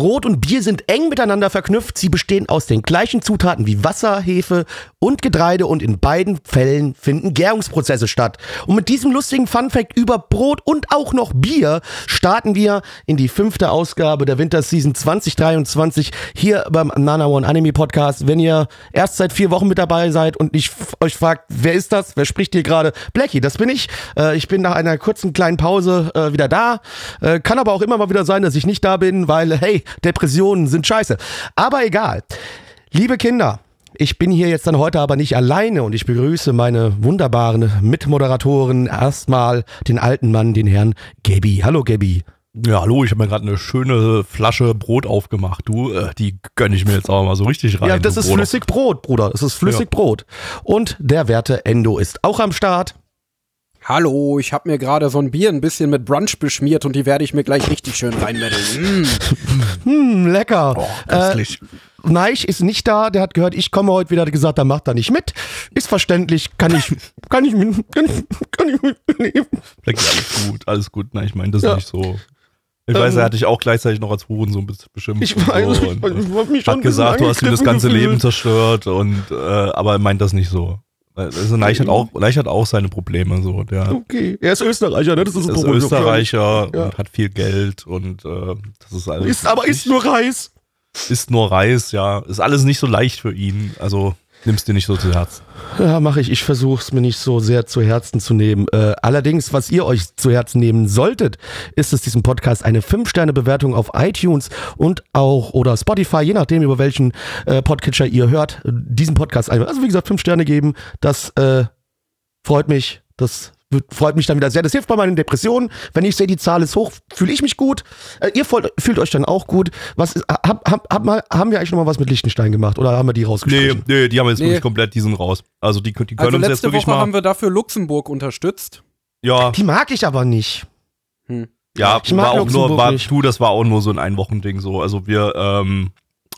gros Brot und Bier sind eng miteinander verknüpft. Sie bestehen aus den gleichen Zutaten wie Wasser, Hefe und Getreide und in beiden Fällen finden Gärungsprozesse statt. Und mit diesem lustigen Funfact über Brot und auch noch Bier starten wir in die fünfte Ausgabe der Winterseason 2023 hier beim Nana One Anime Podcast. Wenn ihr erst seit vier Wochen mit dabei seid und ich euch fragt, wer ist das? Wer spricht hier gerade? Blackie, das bin ich. Äh, ich bin nach einer kurzen kleinen Pause äh, wieder da. Äh, kann aber auch immer mal wieder sein, dass ich nicht da bin, weil, hey, Depressionen sind scheiße. Aber egal. Liebe Kinder, ich bin hier jetzt dann heute aber nicht alleine und ich begrüße meine wunderbaren Mitmoderatoren. Erstmal den alten Mann, den Herrn Gabi. Hallo Gabi. Ja, hallo, ich habe mir gerade eine schöne Flasche Brot aufgemacht. Du, äh, die gönne ich mir jetzt auch mal so richtig rein. Ja, das ist Brot. flüssig Brot, Bruder. Das ist flüssig Ja. Brot. Und der werte Endo ist auch am Start. Hallo, ich habe mir gerade so ein Bier ein bisschen mit Brunch beschmiert und die werde ich mir gleich richtig schön reinmeddeln. Mm. Hm, lecker. Oh, köstlich. Äh, Neich ist nicht da, der hat gehört, ich komme heute wieder, hat gesagt, er macht da nicht mit. Ist verständlich, kann ich, kann ich, kann ich, kann ich mitnehmen. Blackie, alles gut, alles gut. Nein, ich meine das Ja. nicht so. Ich Ähm, weiß, er hat dich auch gleichzeitig noch als Hurensohn be- beschimpft. Ich weiß, so ich, ich, äh, hab mich schon hat gesagt, du hast ihm das ganze gefühlt. Leben zerstört und äh, aber er meint das nicht so. Also Neich hat auch, Neich hat auch seine Probleme so. Der Okay, er ist Österreicher, ne? Das ist, ein ist. Österreicher Ja. und hat viel Geld und äh, das ist alles. Ist, aber ist nicht- nur Reis. Ist nur Reis, ja. Ist alles nicht so leicht für ihn. Also nimmst dir nicht so zu Herzen. Ja, mache ich. Ich versuche es mir nicht so sehr zu Herzen zu nehmen. Äh, allerdings, was ihr euch zu Herzen nehmen solltet, ist es diesem Podcast eine 5-Sterne-Bewertung auf iTunes und auch oder Spotify, je nachdem, über welchen äh, Podcatcher ihr hört, äh, diesen Podcast ein. Also wie gesagt, 5 Sterne geben. Das äh, freut mich. Das freut mich dann wieder sehr. Das hilft bei meinen Depressionen. Wenn ich sehe, die Zahl ist hoch, fühle ich mich gut. Äh, ihr fühlt, fühlt euch dann auch gut. Was ist, hab, hab, hab mal, haben wir eigentlich noch mal was mit Liechtenstein gemacht oder haben wir die Nee, rausgestrichen? nee, die haben jetzt Nee. wirklich komplett diesen raus. Also die, die können Also uns jetzt letzte wirklich Woche mal. haben wir dafür Luxemburg unterstützt. ja, Die mag ich aber nicht. ja, Ich mag war auch nur, Luxemburg war, nicht. du, das war auch nur so ein Einwochending so. Also wir, ähm,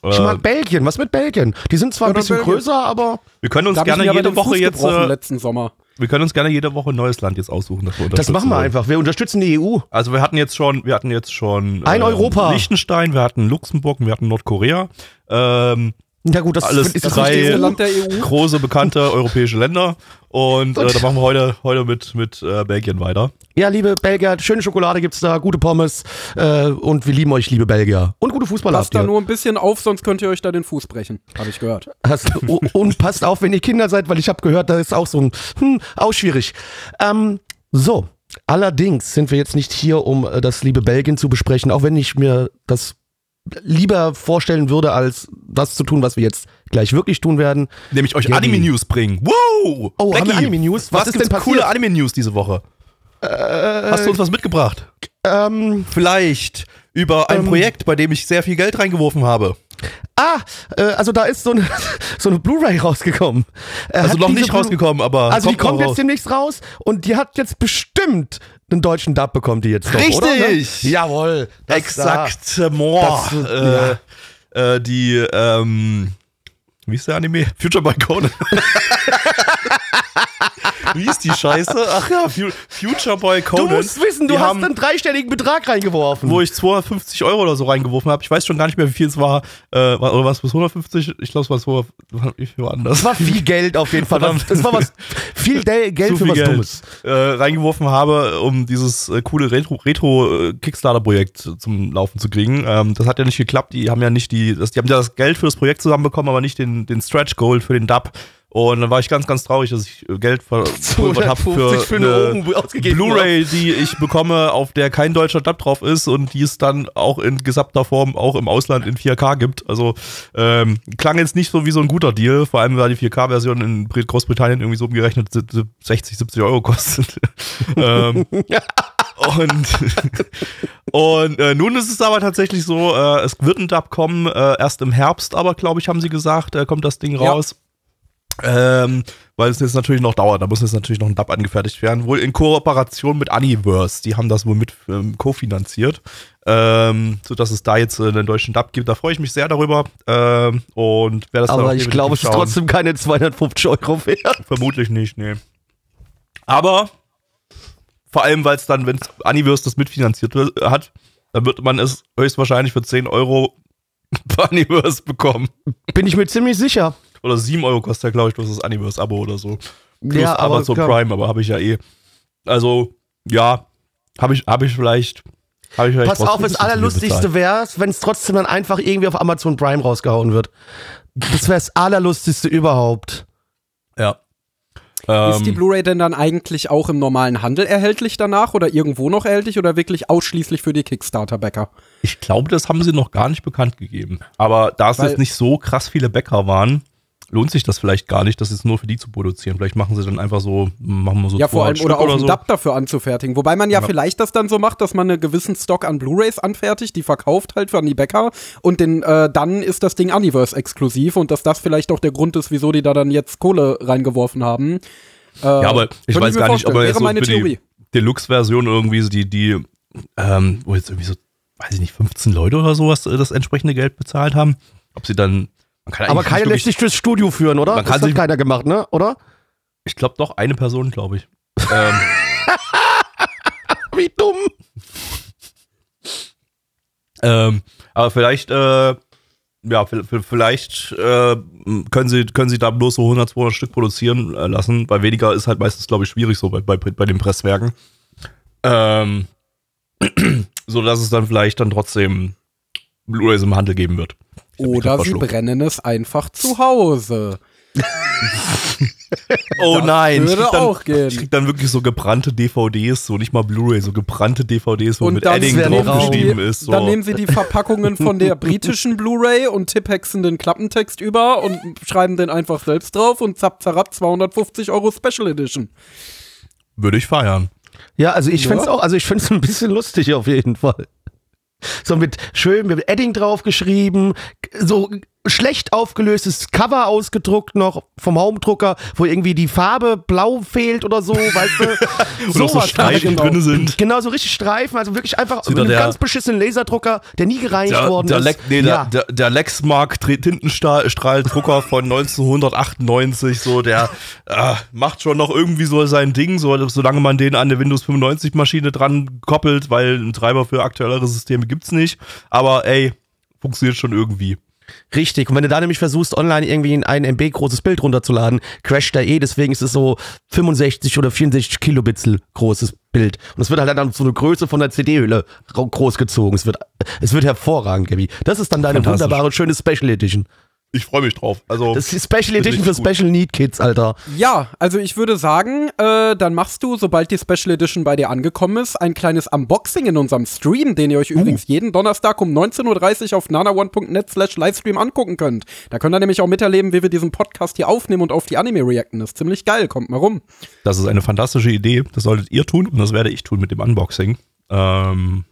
Ich äh, mag Belgien. Was mit Belgien? Die sind zwar Ja, ein bisschen Belgien. größer, aber wir können uns gerne jede Woche Fuß jetzt, äh, letzten Sommer. Wir können uns gerne jede Woche ein neues Land jetzt aussuchen, das wir das machen wir einfach. Wir unterstützen die EU. Also wir hatten jetzt schon, wir hatten jetzt schon Ein Europa. Liechtenstein, wir hatten Luxemburg, wir hatten Nordkorea. Ähm, Na gut, das Alles ist das drei- Das EU. Land der EU. große bekannte europäische Länder und äh, da machen wir heute heute mit mit äh, Belgien weiter. Ja, liebe Belgier, schöne Schokolade gibt's da, gute Pommes äh, und wir lieben euch, liebe Belgier. Und gute Fußballer Passt habt da nur ein bisschen auf, sonst könnt ihr euch da den Fuß brechen. Habe ich gehört. Hast, oh, und passt auf, wenn ihr Kinder seid, weil ich habe gehört, da ist auch so ein, hm, auch schwierig. Ähm, so, allerdings sind wir jetzt nicht hier, um äh, das liebe Belgien zu besprechen, auch wenn ich mir das lieber vorstellen würde, als das zu tun, was wir jetzt gleich wirklich tun werden. Nämlich euch Gabi. Anime News bringen. Wow! Oh, haben wir Blackie, Anime News? Was Was, ist denn coole passiert? Anime News diese Woche? Hast du uns was mitgebracht? Ähm, Vielleicht über ein Ähm. Projekt, bei dem ich sehr viel Geld reingeworfen habe. Ah, äh, also da ist so eine, so eine Blu-ray rausgekommen. Äh, Also noch nicht Blu- rausgekommen, aber Also die noch kommt jetzt raus. demnächst raus und die hat jetzt bestimmt einen deutschen Dub bekommt die jetzt doch, oder? Richtig. Ne? Jawohl. das Exaktement. Das- äh, äh, die, ähm, wie ist der Anime? Future by Conan. wie ist die Scheiße? Ach ja, Fu Future Boy Da. Du Conan. musst wissen, du die hast einen dreistelligen Betrag reingeworfen. wo ich 250 Euro oder so reingeworfen habe. Ich weiß schon gar nicht mehr, wie viel es war. Äh, war- oder was bis 150? Ich glaube, es war 200. Wie viel war anders? das war viel Geld auf jeden Fall. Das war was viel Geld zu für viel was Geld Dummes. äh, reingeworfen habe, um dieses äh, coole Retro-Kickstarter-Projekt zum Laufen zu kriegen. Ähm, das hat ja nicht geklappt. Die haben ja nicht die, das, die haben ja das Geld für das Projekt zusammenbekommen, aber nicht den, den Stretch Goal für den Dub. Und dann war ich ganz, ganz traurig, dass ich äh, Geld verpulvert habe für, 250 für eine eine Blu-ray, die ich bekomme, auf der kein deutscher Dub drauf ist und die es dann auch in gesamter Form auch im Ausland in 4K gibt. Also ähm, klang jetzt nicht so wie so ein guter Deal, vor allem weil die 4K-Version in Brit- Großbritannien irgendwie so umgerechnet 60, 70 Euro kostet. ähm, Und, und äh, nun ist es aber tatsächlich so, äh, es wird ein Dub kommen, äh, erst im Herbst, aber glaube ich, haben sie gesagt, äh, kommt das Ding Ja. Ähm, weil es jetzt natürlich noch dauert, da muss jetzt natürlich noch ein Dub angefertigt werden. Wohl in Kooperation mit Universe, die haben das wohl mit ähm, kofinanziert, ähm, sodass es da jetzt äh, einen deutschen Dub gibt. Da freue ich mich sehr darüber. Ähm, und wer das Aber ich glaube, es ist trotzdem keine 250 Euro wert. Vermutlich nicht, nee. Aber vor allem, weil es dann, wenn Universe das mitfinanziert wird- hat, dann wird man es höchstwahrscheinlich für 10 Euro bei Universe bekommen. Bin ich mir ziemlich sicher. Oder 7 Euro kostet ja, glaube ich, bloß das Universe-Abo oder so. Plus Ja, aber Amazon. Prime, aber habe ich ja eh. Also, ja, habe ich, hab ich vielleicht. Hab ich vielleicht Pass auf, das Allerlustigste wäre wenn es trotzdem dann einfach irgendwie auf Amazon Prime rausgehauen wird. Das wäre das Allerlustigste überhaupt. Ja. Ist die Ähm, Blu-ray denn dann eigentlich auch im normalen Handel erhältlich danach oder irgendwo noch erhältlich oder wirklich ausschließlich für die Kickstarter-Bäcker? Ich glaube, das haben sie noch gar nicht bekannt gegeben. Aber da es Weil- jetzt nicht so krass viele Bäcker waren, lohnt sich das vielleicht gar nicht, das jetzt nur für die zu produzieren. Vielleicht machen sie dann einfach so, machen wir so Ja, vor allem 200 oder auch einen so. Dub dafür anzufertigen. Wobei man ja, Ja. vielleicht das dann so macht, dass man einen gewissen Stock an Blu-Rays anfertigt, die verkauft halt für an die Bäcker und den, äh, dann ist das Ding Universe exklusiv und dass das vielleicht auch der Grund ist, wieso die da dann jetzt Kohle reingeworfen haben. Äh, Ja, aber ich weiß mir gar nicht, ob er jetzt so die Deluxe-Version irgendwie so die, die, ähm, wo jetzt irgendwie so, weiß ich nicht, 15 Leute oder sowas äh, das entsprechende Geld bezahlt haben. Ob sie dann, Aber keiner lässt sich durchs Studio führen, oder? Man das kann hat keiner gemacht, ne? Oder? Ich glaube doch, eine Person, glaube ich. ähm, Wie dumm. Ähm, aber vielleicht, äh, ja, vielleicht äh, können sie können sie da bloß so 100, 200 Stück produzieren äh, lassen, weil weniger ist halt meistens, glaube ich, schwierig so bei, bei, bei den Presswerken. Ähm, so dass es dann vielleicht dann trotzdem Blu-rays im Handel geben wird. Ich Oder sie brennen es einfach zu Hause. Oh Das nein, ich würde krieg, dann, auch gehen. ich krieg dann wirklich so gebrannte DVDs, so nicht mal Blu-ray, so gebrannte DVDs, wo Und mit Edding werden die drauf raus. geschrieben die, ist. So. dann nehmen sie die Verpackungen von der britischen Blu-ray und tipphexen den Klappentext über und schreiben den einfach selbst drauf und zapp, zapp, 250 Euro Special Edition. Würde ich feiern. Ja, also ich Ja. find's auch, also ich find's ein bisschen lustig auf jeden Fall. So mit schön mit Edding draufgeschrieben, so schlecht aufgelöstes Cover ausgedruckt noch vom Homedrucker, wo irgendwie die Farbe blau fehlt oder so, weißt du? So Sowas Streifen genau. drinne sind. Genau, so richtig Streifen, also wirklich einfach mit einem der- ganz beschissenen Laserdrucker, der nie gereinigt Der, worden der, ist. Lex, nee, ja. der, der, der Lexmark Tintenstrahldrucker von 1998, so der äh, macht schon noch irgendwie so sein Ding, so, solange man den an eine Windows 95 Maschine dran koppelt, weil einen Treiber für aktuellere Systeme gibt's nicht. Aber ey, funktioniert schon irgendwie. Richtig. Und wenn du da nämlich versuchst, online irgendwie ein 1 MB großes Bild runterzuladen, crasht er eh. Deswegen ist es so 65 oder 64 Kilobitzel großes Bild. Und es wird halt dann so eine Größe von der CD-Hülle großgezogen. Es wird, es wird hervorragend, Gabi. Das ist dann deine wunderbare, schöne Special Edition. Ich freue mich drauf. Also, Das ist die Special Edition für. Special Need Kids, Alter. Ja, also ich würde sagen, äh, dann machst du, sobald die Special Edition bei dir angekommen ist, ein kleines Unboxing in unserem Stream, den ihr euch übrigens jeden Donnerstag um 19.30 Uhr auf nanaone.net slash Livestream angucken könnt. Da könnt ihr nämlich auch miterleben, wie wir diesen Podcast hier aufnehmen und auf die Anime reacten. Das ist ziemlich geil, kommt mal rum. das ist eine fantastische Idee. Das solltet ihr tun und das werde ich tun mit dem Unboxing. Ähm,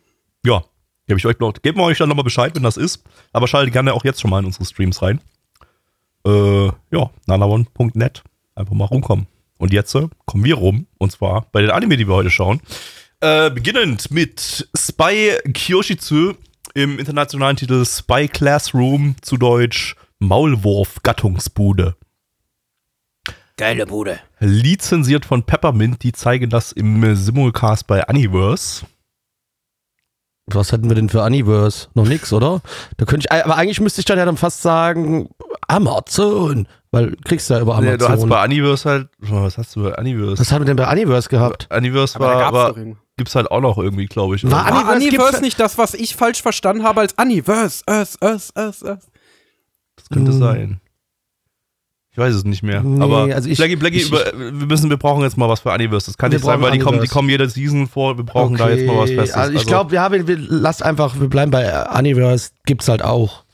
ja, gebe ich euch noch, geben wir euch dann nochmal Bescheid, wenn das ist. Aber schaltet gerne auch jetzt schon mal in unsere Streams rein. Äh, ja, nanaone.net. Einfach mal rumkommen. Und jetzt äh, kommen wir rum. Und zwar bei den Anime, die wir heute schauen. Äh, beginnend mit Spy Kyoshitsu im internationalen Titel Spy Classroom, zu Deutsch Maulwurf Gattungsbude. Geile Bude. Lizenziert von Peppermint, die zeigen das im Simulcast bei Universe. Was hätten wir denn für Universe? Noch nix, oder? Da könnte ich, aber eigentlich müsste ich dann ja dann fast sagen Amazon, weil kriegst du ja über Nee, du hast Amazon. bei Universe halt, was hast du bei Universe? Was haben wir denn bei Universe gehabt? Aber da war, gab's aber irgendwie. gibt's halt auch noch irgendwie, glaube ich. War? War Universe Universe gibt's- nicht das, was ich falsch verstanden habe als Universe? Us, us, us, us. das könnte Hm. sein. Ich weiß es nicht mehr. Nee, aber also ich- Blackie, Blackie, ich- über, wir müssen, wir brauchen jetzt mal was für Universe. Das kann nicht sein, weil die kommen, die kommen jede Season vor. Wir brauchen da jetzt mal was Festes. Also ich glaube, ja, wir, wir lass einfach, wir bleiben bei Universe, gibt's halt auch.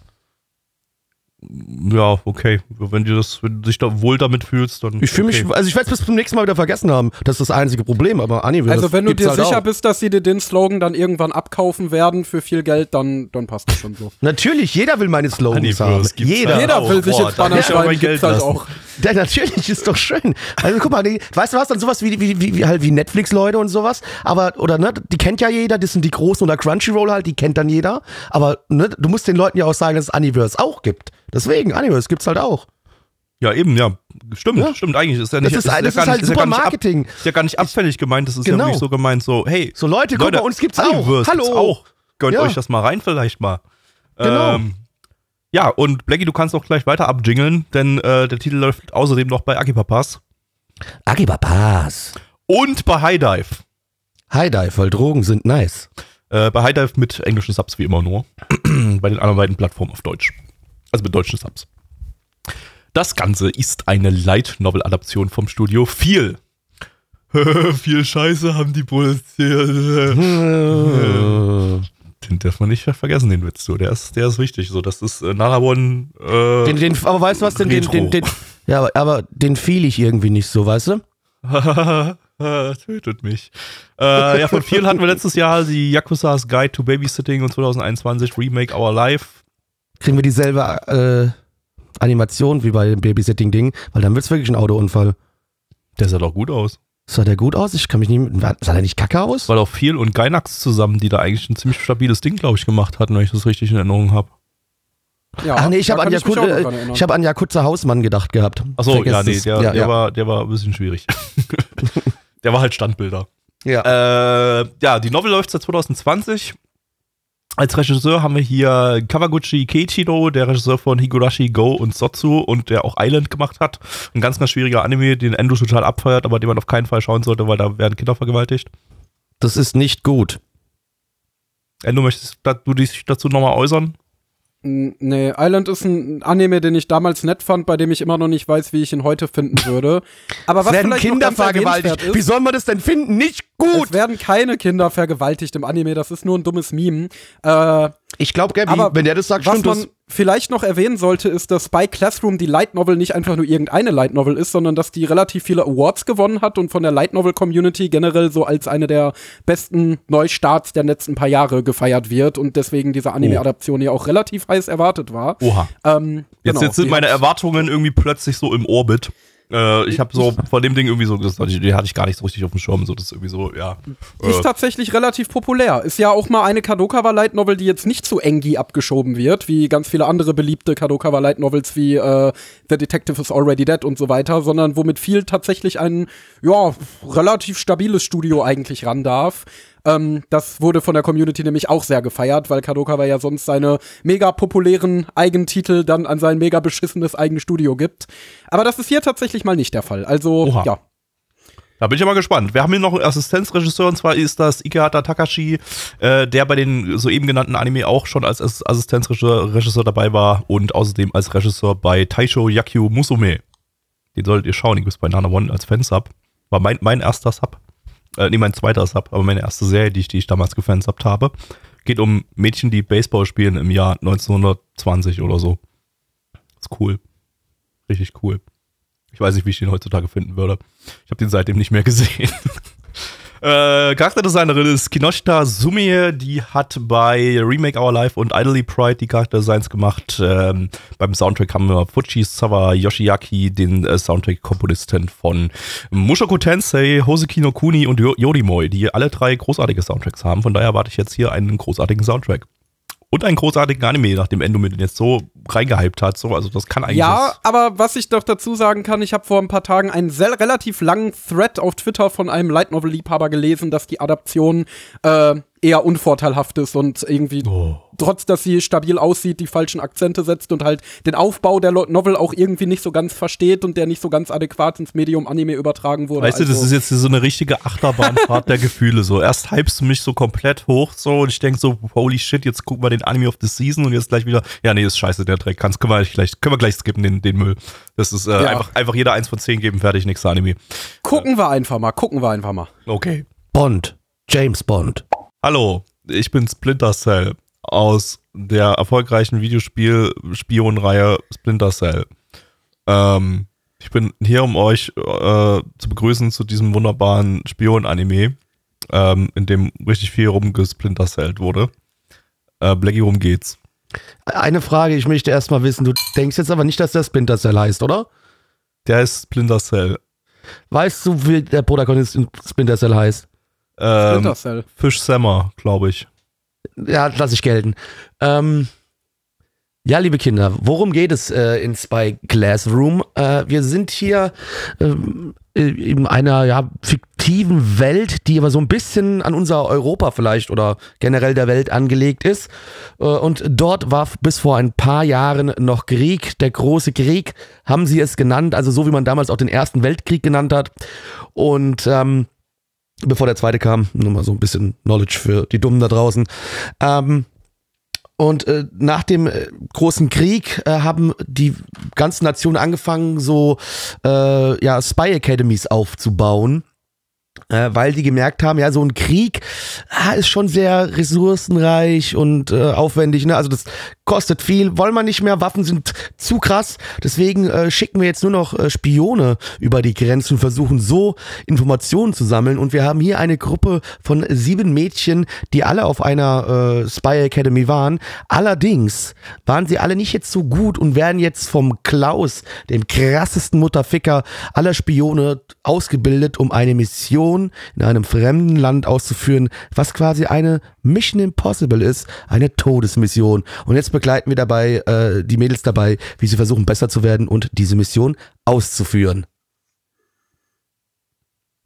Ja, okay. Wenn du das, wenn du dich da wohl damit fühlst, dann. Ich fühle okay. mich, also ich werde es bis zum nächsten Mal wieder vergessen haben. Das ist das einzige Problem, aber Anime Also wenn du dir halt sicher auch. bist, dass sie dir den Slogan dann irgendwann abkaufen werden für viel Geld, dann, dann passt das schon so. Natürlich, jeder will meine Slogans Honeyverse haben. Jeder. da. Jeder will sich da Banner schreiben, Geld gibt's halt auch. Ja, natürlich ist doch schön. Also guck mal, die, weißt du was, dann sowas wie, wie, wie, halt wie Netflix-Leute und sowas, aber, oder ne, die kennt ja jeder, das sind die Großen oder Crunchyroll halt, die kennt dann jeder, aber ne, du musst den Leuten ja auch sagen, dass es Universe auch gibt. Deswegen, Universe gibt's halt auch. Ja, eben, ja. Stimmt, Ja. stimmt. Eigentlich ist ja Das nicht. ist, ja das gar ist halt nicht- ja super nicht ab- Marketing. Ist ja gar nicht abfällig gemeint, das ist ja Genau. wirklich so gemeint, so, hey. So Leute, guck mal, uns gibt's auch. Universe Hallo. Gibt's auch. Gönnt Ja. euch das mal rein, vielleicht mal. Genau. Ähm, ja, und Blackie, du kannst auch gleich weiter abjingeln, denn äh, der Titel läuft außerdem noch bei Akipapas Akibapas. und bei High Dive. High Dive, weil Drogen sind nice. Äh, bei High Dive mit englischen Subs wie immer nur. bei den anderen beiden Plattformen auf Deutsch. Also mit deutschen Subs. Das Ganze ist eine Light Novel Adaption vom Studio Viel. Viel Scheiße haben die Bulls hier. Den darf man nicht vergessen, den Witz. So. Der, ist, der ist wichtig. So, das ist äh, Narabon. Äh, Den, den, aber weißt du was, den, den, den, den, ja, aber, aber den fiel ich irgendwie nicht so, weißt du? Tötet mich. Äh, ja, von vielen hatten wir letztes Jahr die Yakuza's Guide to Babysitting und 2021 Remake Our Life. Kriegen wir dieselbe äh, Animation wie bei dem Babysitting-Ding, weil dann wird's wirklich ein Autounfall. Der sah doch gut aus. Sah der gut aus? Ich kann mich nicht. Sah der nicht kacke aus? War doch viel und Gainax zusammen, die da eigentlich ein ziemlich stabiles Ding, glaube ich, gemacht hatten, wenn ich das richtig in Erinnerung habe. Ja, Ach nee, ich habe an, auch Jakut, erinnern. ich hab an Jakutzer Hausmann gedacht gehabt. Achso, ja, nee, der, ja, der, ja. War, der war ein bisschen schwierig. der war halt Standbilder. ja. Äh, ja, die Novel läuft seit 2020. Als Regisseur haben wir hier Kawaguchi Keiichiro, der Regisseur von Higurashi Go und Sotsu und der auch Island gemacht hat. Ein ganz, ganz schwieriger Anime, den Endo total abfeiert, aber den man auf keinen Fall schauen sollte, weil da werden Kinder vergewaltigt. Das ist nicht gut. Endo, möchtest du dich dazu nochmal äußern? Nee, Island ist ein Anime, den ich damals nett fand, bei dem ich immer noch nicht weiß, wie ich ihn heute finden würde. Aber was Es werden vielleicht noch Kinder vergewaltigt. Wie ist, soll man das denn finden? Nicht gut. es werden keine Kinder vergewaltigt im Anime, das ist nur ein dummes Meme. Äh, Ich glaube, Gabby, Aber wenn der das sagt, was stimmt man das. vielleicht noch erwähnen sollte, ist, dass Spy Classroom die Light Novel nicht einfach nur irgendeine Light Novel ist, sondern dass die relativ viele Awards gewonnen hat und von der Light Novel Community generell so als eine der besten Neustarts der letzten paar Jahre gefeiert wird und deswegen diese Anime-Adaption ja auch relativ heiß erwartet war. Oha. Ähm, Jetzt, genau, jetzt sind die meine Erwartungen irgendwie plötzlich so im Orbit. Äh, ich habe so von dem Ding irgendwie so, ich- die hatte ich gar nicht so richtig auf dem Schirm. So, das ist irgendwie so, ja. Ist Äh, tatsächlich relativ populär. Ist ja auch mal eine Kadokawa Light Novel, die jetzt nicht zu Engi abgeschoben wird, wie ganz viele andere beliebte Kadokawa Light Novels wie äh, The Detective is Already Dead und so weiter, sondern womit viel tatsächlich ein ja relativ stabiles Studio eigentlich ran darf. Ähm, das wurde von der Community nämlich auch sehr gefeiert, weil Kadokawa ja sonst seine mega populären Eigentitel dann an sein mega beschissenes eigenes Studio gibt. Aber das ist hier tatsächlich mal nicht der Fall. Also Oha. ja. Da bin ich ja mal gespannt. Wir haben hier noch einen Assistenzregisseur und zwar ist das Ikehata Takashi, äh, der bei den soeben genannten Anime auch schon als Ass- Assistenzregisseur Regisseur dabei war und außerdem als Regisseur bei Taisho Yakyu Musume. Den solltet ihr schauen, den gibt's bei Nana One als Fansub. War mein, mein erster Sub. Äh, nee, mein zweiter Sub, aber meine erste Serie, die ich, die ich damals gefansubt habe. Geht um Mädchen, die Baseball spielen im Jahr 1920 oder so. Ist cool. Richtig cool. Ich weiß nicht, wie ich den heutzutage finden würde. Ich habe den seitdem nicht mehr gesehen. äh, Charakterdesignerin ist Kinoshita Sumie, die hat bei Remake Our Life und Idly Pride die Charakterdesigns gemacht. Ähm, beim Soundtrack haben wir Fuji Sawa Yoshiaki, den äh, Soundtrack-Komponisten von Mushoku Tensei, Hoseki no Kuni und Yo- Yorimoy, die alle drei großartige Soundtracks haben. Von daher erwarte ich jetzt hier einen großartigen Soundtrack. Und einen großartigen Anime, nachdem Endo mir den jetzt so reingehypt hat. So, also das kann eigentlich. Ja, aber was ich doch dazu sagen kann, ich habe vor ein paar Tagen einen sehr, relativ langen Thread auf Twitter von einem Light Novel Liebhaber gelesen, dass die Adaption äh, eher unvorteilhaft ist und irgendwie Oh. trotz dass sie stabil aussieht, die falschen Akzente setzt und halt den Aufbau der Novel auch irgendwie nicht so ganz versteht und der nicht so ganz adäquat ins Medium Anime übertragen wurde. Weißt du, das Also- ist jetzt so eine richtige Achterbahnfahrt der Gefühle. So, erst hypst du mich so komplett hoch so und ich denk so, holy shit, jetzt gucken wir den Anime of the Season und jetzt gleich wieder, ja, nee, ist scheiße, der Dreck. Kannst, können, wir gleich, können wir gleich skippen, den, den Müll. Das ist äh, Ja. einfach, einfach jeder eins von zehn geben, fertig, nächster Anime. gucken wir einfach mal, gucken wir einfach mal. Okay. Bond. James Bond. Hallo, ich bin Splinter Cell. aus der erfolgreichen Videospiel-Spionreihe Splinter Cell. Ähm, ich bin hier, um euch äh, zu begrüßen zu diesem wunderbaren Spion-Anime, ähm, in dem richtig viel rumgesplintercellt wurde. Äh, Blackie, worum geht's? Eine Frage, ich möchte erstmal wissen, du denkst jetzt aber nicht, dass der Splinter Cell heißt, oder? Der ist Splinter Cell. Weißt du, wie der Protagonist in Splinter Cell heißt? Ähm. Fish Sammer, glaube ich. Ja, lass ich gelten. Ähm, ja, liebe Kinder, worum geht es äh, in Spy Classroom? Äh, wir sind hier ähm, in einer ja, fiktiven Welt, die aber so ein bisschen an unser Europa vielleicht oder generell der Welt angelegt ist. Äh, und dort war bis vor ein paar Jahren noch Krieg, der große Krieg, haben sie es genannt, also so wie man damals auch den Ersten Weltkrieg genannt hat. Und ähm, bevor der zweite kam, nur mal so ein bisschen Knowledge für die Dummen da draußen. Ähm, und äh, nach dem äh, großen Krieg äh, haben die ganzen Nationen angefangen, so äh, ja, Spy Academies aufzubauen. Äh, weil die gemerkt haben, ja, so ein Krieg ah, ist schon sehr ressourcenreich und äh, aufwendig. Ne? Also das kostet viel, wollen wir nicht mehr, Waffen sind zu krass. Deswegen äh, schicken wir jetzt nur noch äh, Spione über die Grenzen versuchen so Informationen zu sammeln. Und wir haben hier eine Gruppe von sieben Mädchen, die alle auf einer äh, Spy Academy waren. Allerdings waren sie alle nicht jetzt so gut und werden jetzt vom Klaus, dem krassesten Mutterficker aller Spione, ausgebildet, um eine Mission in einem fremden Land auszuführen, was quasi eine Mission Impossible ist, eine Todesmission. Und jetzt begleiten wir dabei äh, die Mädels dabei, wie sie versuchen besser zu werden und diese Mission auszuführen.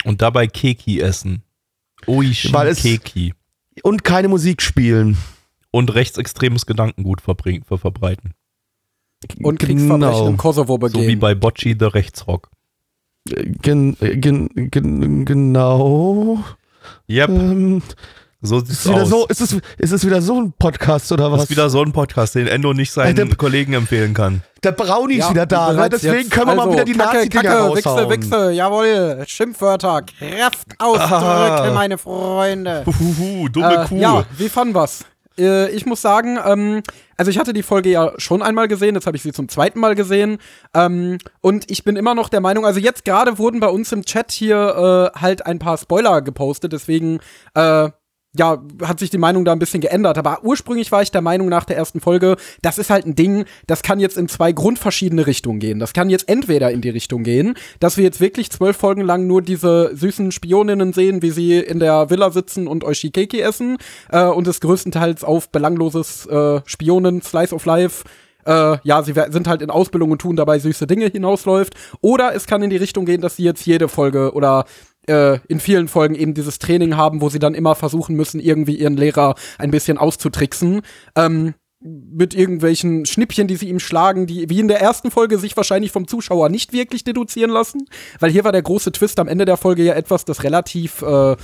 Und dabei Keki essen. Oishi Weil es- Keki. Und keine Musik spielen. Und rechtsextremes Gedankengut verbreiten. Und Kriegsverbrechen Genau. im Kosovo So wie begehen. bei Bocci the Rechtsrock. Gen, gen, gen, genau. Yep, Ähm, so ist, sieht's es wieder aus. so, ist, es, ist es wieder so ein Podcast oder das was? ist wieder so ein Podcast, den Endo nicht seinen der- Kollegen empfehlen kann. Der Brownie ist Ja, wieder da, ne? deswegen jetzt. können wir mal Also, wieder die Kacke, Nazi-Dinger Kacke, Wichse, raushauen. Wichse, jawohl. Schimpfwörter, Kraftausdrücke, Ah. meine Freunde. Huhuhu, dumme Äh, Kuh. ja, wie fanden wir's? Äh, ich muss sagen, ähm, also ich hatte die Folge ja schon einmal gesehen, jetzt habe ich sie zum zweiten Mal gesehen. Ähm, und ich bin immer noch der Meinung, also jetzt gerade wurden bei uns im Chat hier äh, halt ein paar Spoiler gepostet, deswegen äh, ja, hat sich die Meinung da ein bisschen geändert. Aber ursprünglich war ich der Meinung nach der ersten Folge, das ist halt ein Ding, das kann jetzt in zwei grundverschiedene Richtungen gehen. Das kann jetzt entweder in die Richtung gehen, dass wir jetzt wirklich zwölf Folgen lang nur diese süßen Spioninnen sehen, wie sie in der Villa sitzen und Oishikeki essen äh, und es größtenteils auf belangloses äh, Spionen, Slice of Life äh, ja, sie sind halt in Ausbildung und tun dabei süße Dinge hinausläuft. Oder es kann in die Richtung gehen, dass sie jetzt jede Folge oder äh, in vielen Folgen eben dieses Training haben, wo sie dann immer versuchen müssen, irgendwie ihren Lehrer ein bisschen auszutricksen. Ähm, mit irgendwelchen Schnippchen, die sie ihm schlagen, die wie in der ersten Folge sich wahrscheinlich vom Zuschauer nicht wirklich deduzieren lassen. Weil hier war der große Twist am Ende der Folge ja etwas, das relativ äh,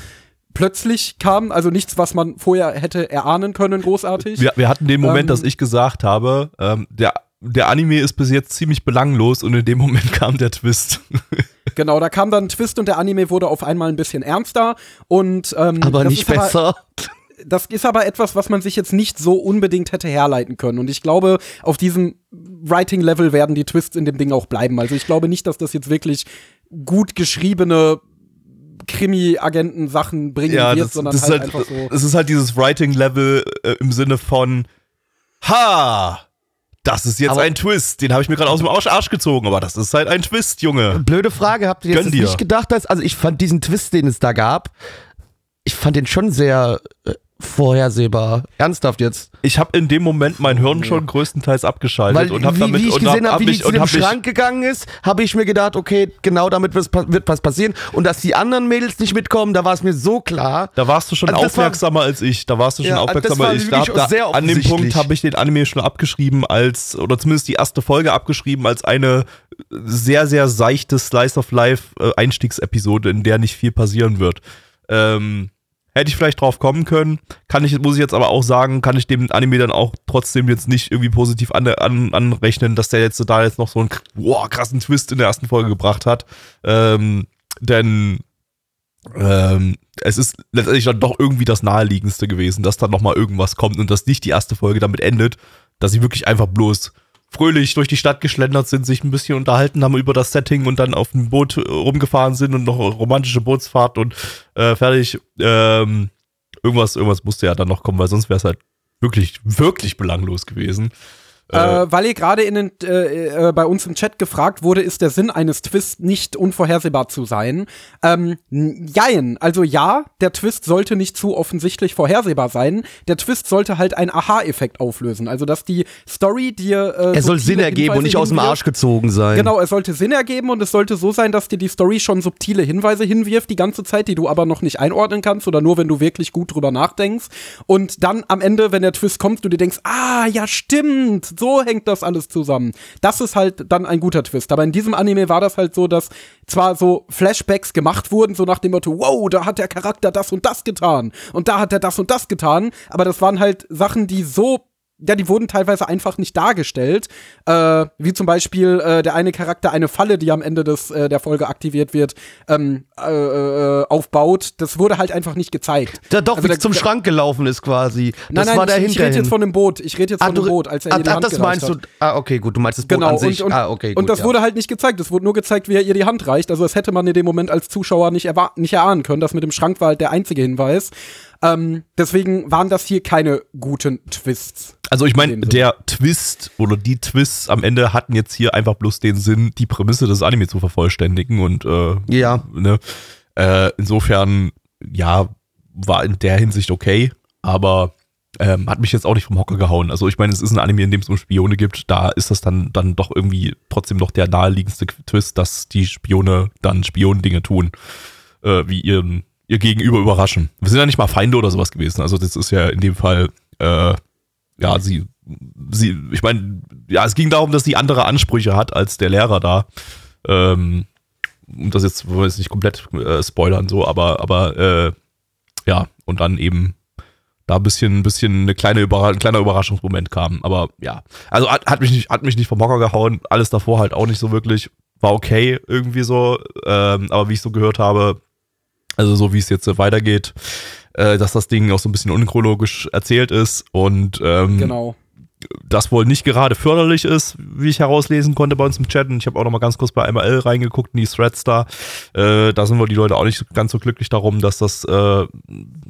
plötzlich kam. Also nichts, was man vorher hätte erahnen können, großartig. Wir, wir hatten den Moment, Ähm, dass ich gesagt habe, ähm, der, der Anime ist bis jetzt ziemlich belanglos und in dem Moment kam der Twist. Genau, da kam dann ein Twist und der Anime wurde auf einmal ein bisschen ernster und ähm, aber nicht besser. das ist aber etwas, was man sich jetzt nicht so unbedingt hätte herleiten können. Und ich glaube, auf diesem Writing-Level werden die Twists in dem Ding auch bleiben. Also ich glaube nicht, dass das jetzt wirklich gut geschriebene Krimi-Agenten-Sachen bringen wird, das, sondern das halt, ist einfach so. Es ist halt dieses Writing-Level äh, im Sinne von Ha! Das ist jetzt Aber- ein Twist. Den habe ich mir gerade aus dem Arsch, gezogen, aber das ist halt ein Twist, Junge. Blöde Frage, habt ihr jetzt nicht gedacht, dass, also ich fand diesen Twist, den es da gab, ich fand den schon sehr äh, vorhersehbar. Ernsthaft jetzt. Ich habe in dem Moment mein Hirn schon größtenteils abgeschaltet Weil, und habe damit wie ich und gesehen hab, habe, hab wie die zu dem Schrank gegangen ist, habe ich mir gedacht, okay, genau damit wird, was passieren. Und dass die anderen Mädels nicht mitkommen, da war es mir so klar. Da warst du schon Also das war- aufmerksamer als ich. Da warst du schon Ja, aufmerksamer das war als ich. Da, da, sehr an dem. Punkt habe ich den Anime schon abgeschrieben als, oder zumindest die erste Folge abgeschrieben als eine sehr, sehr seichte Slice of Life äh, Einstiegsepisode, in der nicht viel passieren wird. Ähm, hätte ich vielleicht drauf kommen können. Kann ich, muss ich jetzt aber auch sagen, kann ich dem Anime dann auch trotzdem jetzt nicht irgendwie positiv an, an, anrechnen, dass der jetzt da jetzt noch so einen wow, krassen Twist in der ersten Folge gebracht hat. Ähm, denn ähm, es ist letztendlich dann doch irgendwie das naheliegendste gewesen, dass dann nochmal irgendwas kommt und dass nicht die erste Folge damit endet, dass sie wirklich einfach bloß fröhlich durch die Stadt geschlendert sind, sich ein bisschen unterhalten haben über das Setting und dann auf dem Boot äh, rumgefahren sind und noch romantische Bootsfahrt und äh, fertig. Ähm, irgendwas, irgendwas musste ja dann noch kommen, weil sonst wäre es halt wirklich, wirklich belanglos gewesen. Äh, weil ihr gerade in den, äh, äh, bei uns im Chat gefragt wurde, ist der Sinn eines Twists nicht unvorhersehbar zu sein? Ähm, jein. Also ja, der Twist sollte nicht zu offensichtlich vorhersehbar sein. Der Twist sollte halt einen Aha-Effekt auflösen. Also dass die Story dir äh, Er soll Sinn ergeben Hinweise und nicht aus dem Arsch gezogen sein. Genau, es sollte Sinn ergeben und es sollte so sein, dass dir die Story schon subtile Hinweise hinwirft die ganze Zeit, die du aber noch nicht einordnen kannst oder nur wenn du wirklich gut drüber nachdenkst. Und dann am Ende, wenn der Twist kommt, du dir denkst, ah, ja stimmt, so hängt das alles zusammen. Das ist halt dann ein guter Twist. Aber in diesem Anime war das halt so, dass zwar so Flashbacks gemacht wurden, so nach dem Motto, wow, da hat der Charakter das und das getan und da hat er das und das getan, aber das waren halt Sachen, die so ja, die wurden teilweise einfach nicht dargestellt. Äh, wie zum Beispiel äh, der eine Charakter eine Falle, die am Ende des, äh, der Folge aktiviert wird, ähm, äh, äh, aufbaut. Das wurde halt einfach nicht gezeigt. Der doch also, der, zum der, Schrank gelaufen ist quasi. Das nein, nein, war ich, ich rede jetzt von dem Boot. Ich rede jetzt ah, von dem Boot, als er ah, ihr die Hand das meinst hat. du. Ah, okay, gut, du meinst das Boot genau, an sich. Und, und, ah, okay, gut, und das ja. wurde halt nicht gezeigt. Es wurde nur gezeigt, wie er ihr die Hand reicht. Also das hätte man in dem Moment als Zuschauer nicht, nicht erahnen können. Das mit dem Schrank war halt der einzige Hinweis. Ähm, deswegen waren das hier keine guten Twists. Also ich meine, der Twist oder die Twists am Ende hatten jetzt hier einfach bloß den Sinn, die Prämisse des Anime zu vervollständigen und äh, ja. Ne, äh, insofern, ja, war in der Hinsicht okay, aber ähm, hat mich jetzt auch nicht vom Hocker gehauen. Also ich meine, es ist ein Anime, in dem es um Spione gibt, da ist das dann, dann doch irgendwie trotzdem noch der naheliegendste Twist, dass die Spione dann Spionendinge tun, äh, wie ihren ihr Gegenüber überraschen. Wir sind ja nicht mal Feinde oder sowas gewesen. Also das ist ja in dem Fall, äh, ja, sie, sie, ich meine, ja, es ging darum, dass sie andere Ansprüche hat als der Lehrer da. Ähm, um das jetzt, wollen wir jetzt nicht komplett äh, spoilern, so, aber, aber, äh, ja, und dann eben da ein bisschen, ein bisschen eine kleine Überra ein kleiner Überraschungsmoment kam. Aber ja, also hat, hat, mich nicht, hat mich nicht vom Hocker gehauen. Alles davor halt auch nicht so wirklich. War okay irgendwie so. Ähm, aber wie ich so gehört habe, also so wie es jetzt weitergeht, äh, dass das Ding auch so ein bisschen unchronologisch erzählt ist und ähm, genau. das wohl nicht gerade förderlich ist, wie ich herauslesen konnte bei uns im Chat. Und ich habe auch noch mal ganz kurz bei ML reingeguckt in die Threads da. Äh, da sind wohl die Leute auch nicht ganz so glücklich darum, dass das, äh,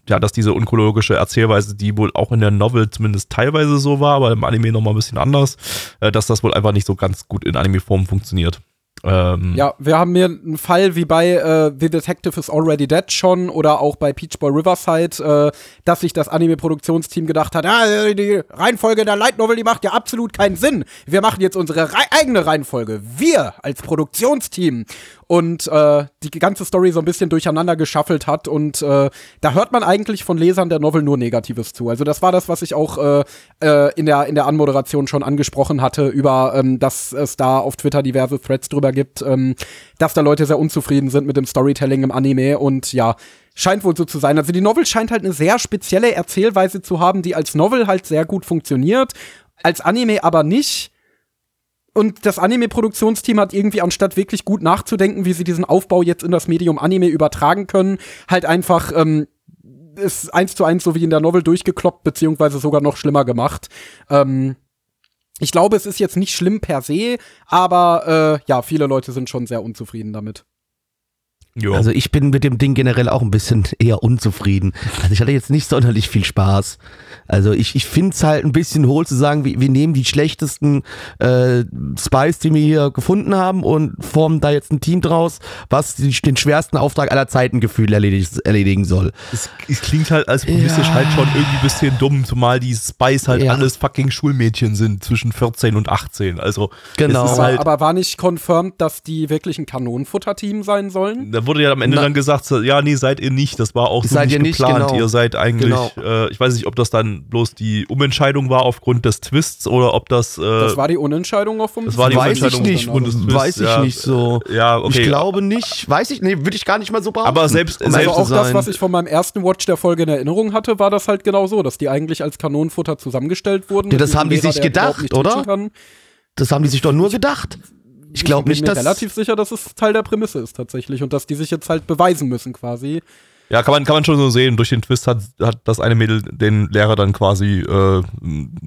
ja, dass diese unchronologische Erzählweise, die wohl auch in der Novel zumindest teilweise so war, aber im Anime noch mal ein bisschen anders, äh, dass das wohl einfach nicht so ganz gut in Anime-Form funktioniert. Ähm, ja, wir haben hier einen Fall wie bei äh, The Detective is Already Dead schon oder auch bei Peach Boy Riverside, äh, dass sich das Anime-Produktionsteam gedacht hat, ah, die Reihenfolge der Light Novel, die macht ja absolut keinen Sinn. Wir machen jetzt unsere Re eigene Reihenfolge. Wir als Produktionsteam und äh, die ganze Story so ein bisschen durcheinander geschaffelt hat. Und äh, da hört man eigentlich von Lesern der Novel nur Negatives zu. Also das war das, was ich auch äh, äh, in, der, in der Anmoderation schon angesprochen hatte, über ähm, dass es da auf Twitter diverse Threads drüber gibt, ähm, dass da Leute sehr unzufrieden sind mit dem Storytelling im Anime und ja, scheint wohl so zu sein. Also die Novel scheint halt eine sehr spezielle Erzählweise zu haben, die als Novel halt sehr gut funktioniert, als Anime aber nicht und das Anime-Produktionsteam hat irgendwie, anstatt wirklich gut nachzudenken, wie sie diesen Aufbau jetzt in das Medium Anime übertragen können, halt einfach ähm, ist eins zu eins so wie in der Novel durchgekloppt, beziehungsweise sogar noch schlimmer gemacht. Ähm, ich glaube, es ist jetzt nicht schlimm per se, aber äh, ja, viele Leute sind schon sehr unzufrieden damit. Jo. Also ich bin mit dem Ding generell auch ein bisschen eher unzufrieden. Also ich hatte jetzt nicht sonderlich viel Spaß. Also ich, ich finde es halt ein bisschen hohl zu sagen, wir, wir nehmen die schlechtesten äh, Spies, die wir hier gefunden haben und formen da jetzt ein Team draus, was die, den schwersten Auftrag aller Zeiten gefühlt erledig, erledigen soll. Es, es, klingt halt als politisch ja. halt schon irgendwie ein bisschen dumm, zumal die Spies halt ja. alles fucking Schulmädchen sind zwischen 14 und 18. Also genau. Aber, halt aber, war nicht confirmed, dass die wirklich ein Kanonenfutter-Team sein sollen? Da wurde ja am Ende Na, dann gesagt, ja, nee, seid ihr nicht. Das war auch so seid nicht ihr geplant. Nicht, genau. Ihr seid eigentlich, genau. äh, ich weiß nicht, ob das dann bloß die Umentscheidung war aufgrund des Twists oder ob das. Äh, das war die Unentscheidung auch vom Das war die weiß Umentscheidung ich nicht. des Twists. Weiß ich ja, nicht so. Ja, okay. Ich glaube nicht. Weiß ich, nee, würde ich gar nicht mal so behaupten. Aber selbst, also selbst auch das, was ich von meinem ersten Watch der Folge in Erinnerung hatte, war das halt genau so, dass die eigentlich als Kanonenfutter zusammengestellt wurden. Ja, das haben die sich gedacht, oder? Das haben die sich doch nur gedacht Ich glaube bin nicht, mir dass. relativ sicher, dass es Teil der Prämisse ist tatsächlich und dass die sich jetzt halt beweisen müssen quasi. Ja, kann man, kann man schon so sehen. Durch den Twist hat, hat das eine Mädel den Lehrer dann quasi äh,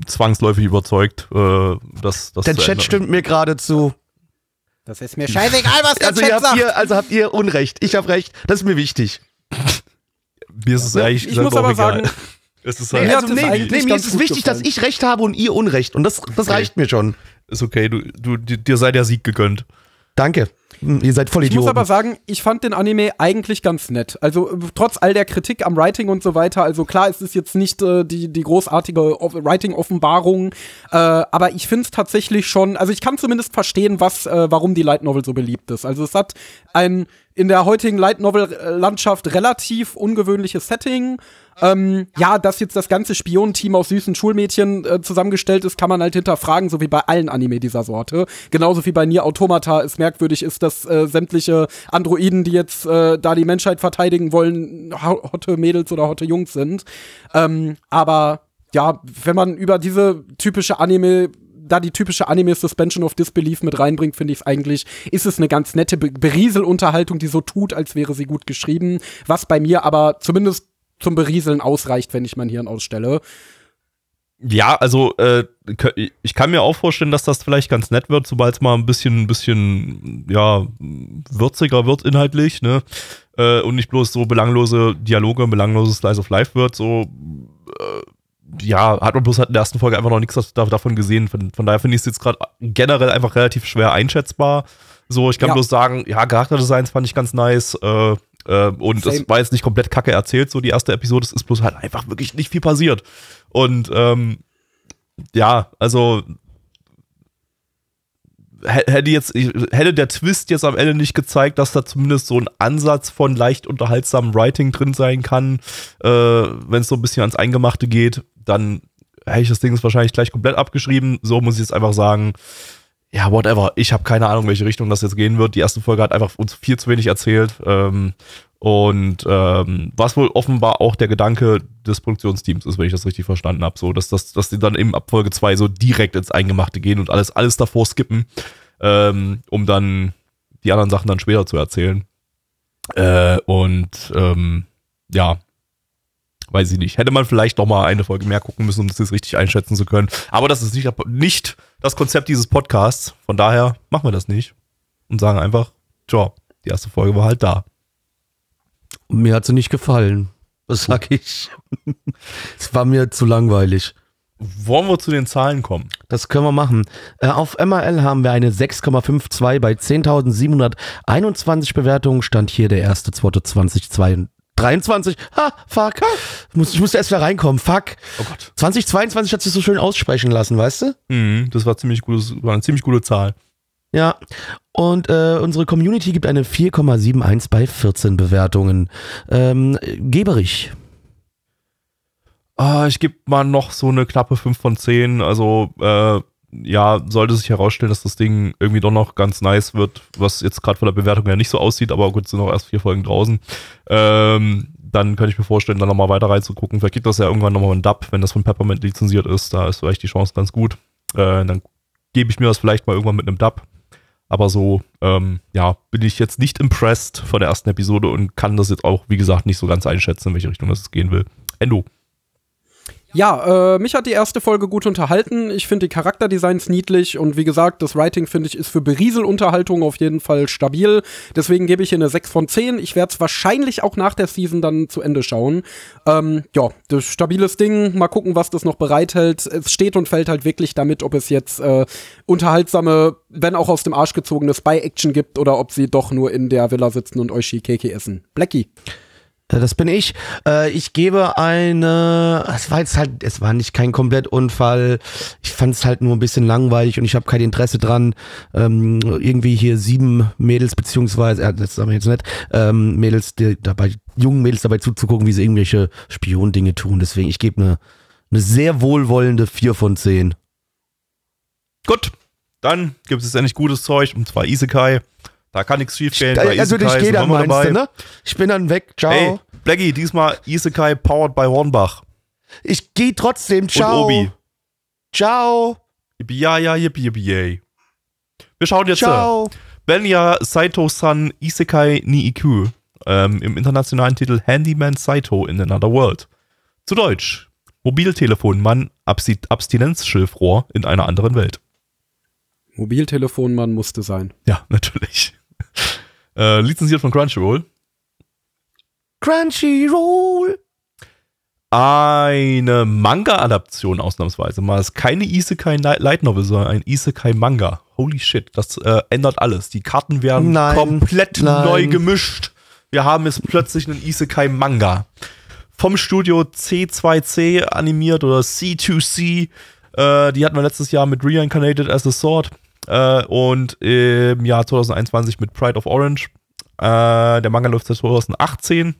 zwangsläufig überzeugt, äh, dass das Der zu Chat Ende- stimmt mir gerade zu. Das ist mir scheißegal, was der Also, Chat sagt. ihr, also habt ihr Unrecht. Ich habe Recht. Das ist mir wichtig. Mir ist es ehrlich ich gesagt muss aber egal. sagen, es ist Nee, halt, Mir also, hat es nee, nee, mir ist es wichtig, dass gefallen. ich Recht habe und ihr Unrecht. Und das, das Okay. reicht mir schon. ist okay, du, du, dir sei der Sieg gegönnt. Danke. Hm, Ihr seid voll Ich muss Idioten. aber sagen, ich fand den Anime eigentlich ganz nett. Also äh, trotz all der Kritik am Writing und so weiter, also klar, es ist jetzt nicht äh, die, die großartige Off- Writing-Offenbarung, äh, aber ich finde es tatsächlich schon, also ich kann zumindest verstehen, was, äh, warum die Light Novel so beliebt ist. Also es hat ein in der heutigen Light Novel-Landschaft relativ ungewöhnliches Setting. Ähm, ja, dass jetzt das ganze Spionenteam aus süßen Schulmädchen äh, zusammengestellt ist, kann man halt hinterfragen, so wie bei allen Anime dieser Sorte. Genauso wie bei Nier Automata es merkwürdig ist, dass äh, sämtliche Androiden, die jetzt äh, da die Menschheit verteidigen wollen, ho- hotte Mädels oder hotte Jungs sind. Ähm, aber ja, wenn man über diese typische Anime da die typische Anime Suspension of Disbelief mit reinbringt, finde ich es eigentlich, ist es eine ganz nette Be Berieselunterhaltung, die so tut, als wäre sie gut geschrieben, was bei mir aber zumindest zum Berieseln ausreicht, wenn ich mein Hirn ausstelle. Ja, also äh, ich kann mir auch vorstellen, dass das vielleicht ganz nett wird, sobald es mal ein bisschen, ein bisschen, ja, würziger wird inhaltlich, ne? Äh, und nicht bloß so belanglose Dialoge, belangloses Slice of Life wird, so äh, ja, hat man bloß halt in der ersten Folge einfach noch nichts da- davon gesehen. Von, von daher finde ich es jetzt gerade generell einfach relativ schwer einschätzbar. So, ich kann Ja. bloß sagen, ja, Charakterdesigns fand ich ganz nice. Äh, äh, und Same. es war jetzt nicht komplett kacke erzählt, so die erste Episode. Es ist bloß halt einfach wirklich nicht viel passiert. Und ähm, ja, also hä- hätte jetzt hätte der Twist jetzt am Ende nicht gezeigt, dass da zumindest so ein Ansatz von leicht unterhaltsamem Writing drin sein kann, äh, wenn es so ein bisschen ans Eingemachte geht, dann hätte ich das Ding wahrscheinlich gleich komplett abgeschrieben. So muss ich jetzt einfach sagen, ja, whatever. Ich habe keine Ahnung, welche Richtung das jetzt gehen wird. Die erste Folge hat einfach uns viel zu wenig erzählt. Ähm, und ähm, was wohl offenbar auch der Gedanke des Produktionsteams ist, wenn ich das richtig verstanden habe, so dass, dass, dass die dann eben ab Folge 2 so direkt ins Eingemachte gehen und alles, alles davor skippen, ähm, um dann die anderen Sachen dann später zu erzählen. Äh, und ähm, ja, weiß ich nicht. Hätte man vielleicht noch mal eine Folge mehr gucken müssen, um das jetzt richtig einschätzen zu können. Aber das ist nicht, nicht das Konzept dieses Podcasts. Von daher machen wir das nicht und sagen einfach, tja, die erste Folge war halt da. Mir hat sie nicht gefallen. Was sag ich? Es war mir zu langweilig. Wollen wir zu den Zahlen kommen? Das können wir machen. Äh, auf MRL haben wir eine 6,52 bei 10.721 Bewertungen. Stand hier der erste, zweite 2023. Ha, fuck. Ich musste erst wieder reinkommen. Fuck. Oh Gott. 2022 hat sich so schön aussprechen lassen, weißt du? Mhm, das war ziemlich gutes, war eine ziemlich gute Zahl. Ja. Und äh, unsere Community gibt eine 4,71 bei 14 Bewertungen. Ähm, Geberich. Ah, ich gebe mal noch so eine knappe 5 von 10. Also, äh, ja, sollte sich herausstellen, dass das Ding irgendwie doch noch ganz nice wird, was jetzt gerade von der Bewertung her nicht so aussieht, aber gut, sind noch erst vier Folgen draußen. Ähm, dann könnte ich mir vorstellen, da nochmal weiter reinzugucken. Vielleicht gibt das ja irgendwann nochmal ein Dub, wenn das von Peppermint lizenziert ist. Da ist vielleicht die Chance ganz gut. Äh, dann gebe ich mir das vielleicht mal irgendwann mit einem Dub. Aber so, ähm, ja, bin ich jetzt nicht impressed von der ersten Episode und kann das jetzt auch, wie gesagt, nicht so ganz einschätzen, in welche Richtung das gehen will. Endo. Ja, äh, mich hat die erste Folge gut unterhalten. Ich finde die Charakterdesigns niedlich und wie gesagt, das Writing finde ich ist für Berieselunterhaltung auf jeden Fall stabil. Deswegen gebe ich hier eine 6 von 10. Ich werde es wahrscheinlich auch nach der Season dann zu Ende schauen. Ähm, ja, das stabiles Ding. Mal gucken, was das noch bereithält. Es steht und fällt halt wirklich damit, ob es jetzt äh, unterhaltsame, wenn auch aus dem Arsch gezogene Spy-Action gibt oder ob sie doch nur in der Villa sitzen und Oishi Keke essen. Blackie. Das bin ich. Äh, ich gebe eine. Es war jetzt halt, es war nicht kein Komplettunfall. Ich fand es halt nur ein bisschen langweilig und ich habe kein Interesse dran, ähm, irgendwie hier sieben Mädels beziehungsweise, äh, das sagen wir jetzt nicht, ähm, Mädels die dabei, jungen Mädels dabei zuzugucken, wie sie irgendwelche Spiondinge tun. Deswegen, ich gebe eine, eine sehr wohlwollende 4 von 10. Gut, dann gibt es endlich gutes Zeug, und zwar Isekai. Da kann nichts schief gehen. Bei Also ich Isekai gehe dann, meinst du, ne? Ich bin dann weg. Ciao. Ey, Blackie, diesmal Isekai powered by Hornbach. Ich gehe trotzdem. Ciao. Und Obi. Ciao. Yippie, ja, ja, yippie, yippie, yay. Wir schauen jetzt. Ciao. Äh, Benya Saito-san Isekai ni Iku. Ähm, Im internationalen Titel Handyman Saito in Another World. Zu Deutsch. Mobiltelefonmann, Abstinenzschilfrohr in einer anderen Welt. Mobiltelefonmann musste sein. Ja, natürlich. Äh, lizenziert von Crunchyroll. Crunchyroll. Eine Manga-Adaption ausnahmsweise. Mal ist keine Isekai Light Novel, sondern ein Isekai Manga. Holy shit, das äh, ändert alles. Die Karten werden Nein, komplett nein. neu gemischt. Wir haben jetzt plötzlich einen Isekai Manga. Vom Studio C2C animiert oder C2C. Äh, die hatten wir letztes Jahr mit Reincarnated as a Sword. Äh, und im Jahr 2021 mit Pride of Orange. Äh, der Manga läuft seit 2018.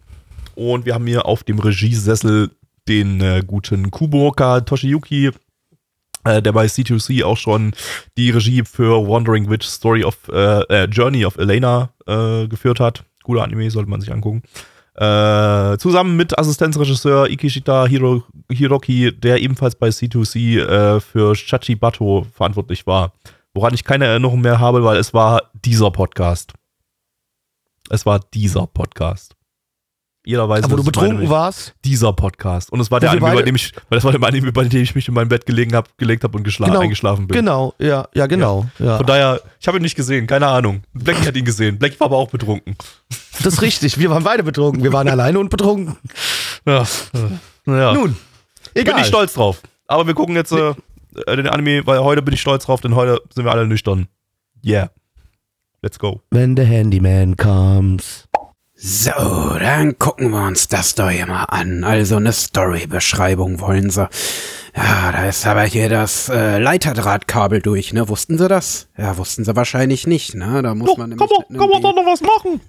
Und wir haben hier auf dem Regiesessel den äh, guten Kuboka Toshiyuki, äh, der bei C2C auch schon die Regie für Wandering Witch Story of äh, äh, Journey of Elena äh, geführt hat. Cooler Anime, sollte man sich angucken. Zusammen mit Assistenzregisseur Ikishita Hiro Hiroki, der ebenfalls bei C2C äh, für Chachibato verantwortlich war. Woran ich keine Erinnerung mehr habe, weil es war dieser Podcast. Es war dieser Podcast. Jeder weiß, Aber du meine, betrunken warst. dieser Podcast. Und es war der Anime, bei dem ich, weil das war der Anime, bei dem ich mich in mein Bett gelegen hab, gelegt habe und Genau. eingeschlafen bin. Genau, ja, ja, genau. Ja. Von daher, ich habe ihn nicht gesehen, keine Ahnung. Blackie hat ihn gesehen. Blackie war aber auch betrunken. Das ist richtig. Wir waren beide betrunken. Wir waren alleine und betrunken. Ja. ja. Nun, bin egal. ich stolz drauf. Aber wir gucken jetzt äh, äh, den Anime, weil heute bin ich stolz drauf, denn heute sind wir alle nüchtern. Yeah. Let's go. When the Handyman comes. So, dann gucken wir uns das doch hier mal an. Also eine Story-Beschreibung wollen sie. Ja, da ist aber hier das äh, Leiterdrahtkabel durch, ne? Wussten sie das? Ja, wussten sie wahrscheinlich nicht, ne? Da muss man nämlich mit einem B- noch was machen?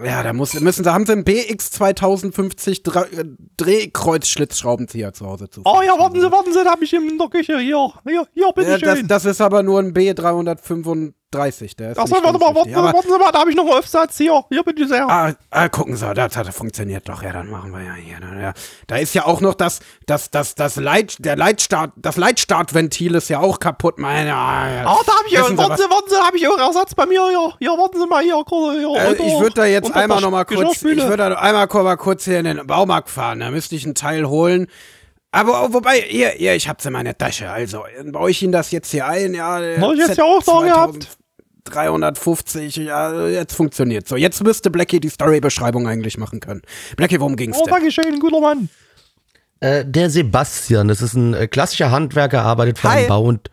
Ja, da muss, müssen sie, haben sie einen BX 2050 Dra äh, Drehkreuzschlitzschraubenzieher zu Hause zu. Oh ja, warten Sie, warten Sie, da habe ich in der Küche. Hier, hier, hier, bitte Ja, das, das ist aber nur ein B335. Der ist Achso, warte mal, warten, Aber- warten Sie mal, da habe ich noch einen Aufsatz. Hier, hier, bitte sehr. Ah, ah, gucken Sie, das hat funktioniert doch. Ja, dann machen wir ja hier. ne, Ja. Da ist ja auch noch das, das, das, das Leit, der Leitstart, das Leitstartventil ist ja auch kaputt. Meine, ah, ja. Ah, da habe ich, Sie warten? Sie, warten Sie, da habe ich Ihren Ersatz bei mir. Hier, hier, warten Sie mal, hier, hier, hier. Äh, ich würde da jetzt einmal Gesch- noch mal kurz, ich würde da einmal mal kurz hier in den Baumarkt fahren. Da müsste ich einen Teil holen. Aber oh, wobei, hier, hier, ich hab's in meiner Tasche. Also, baue ich Ihnen das jetzt hier ein. Ja, Hab ich jetzt ja auch da gehabt. 350, ja, jetzt funktioniert. So, jetzt müsste Blackie die Story-Beschreibung eigentlich machen können. Blackie, worum ging's Oh, denn? danke schön, guter Mann. Äh, der Sebastian, das ist ein äh, klassischer Handwerker, arbeitet für Hi. den Bau und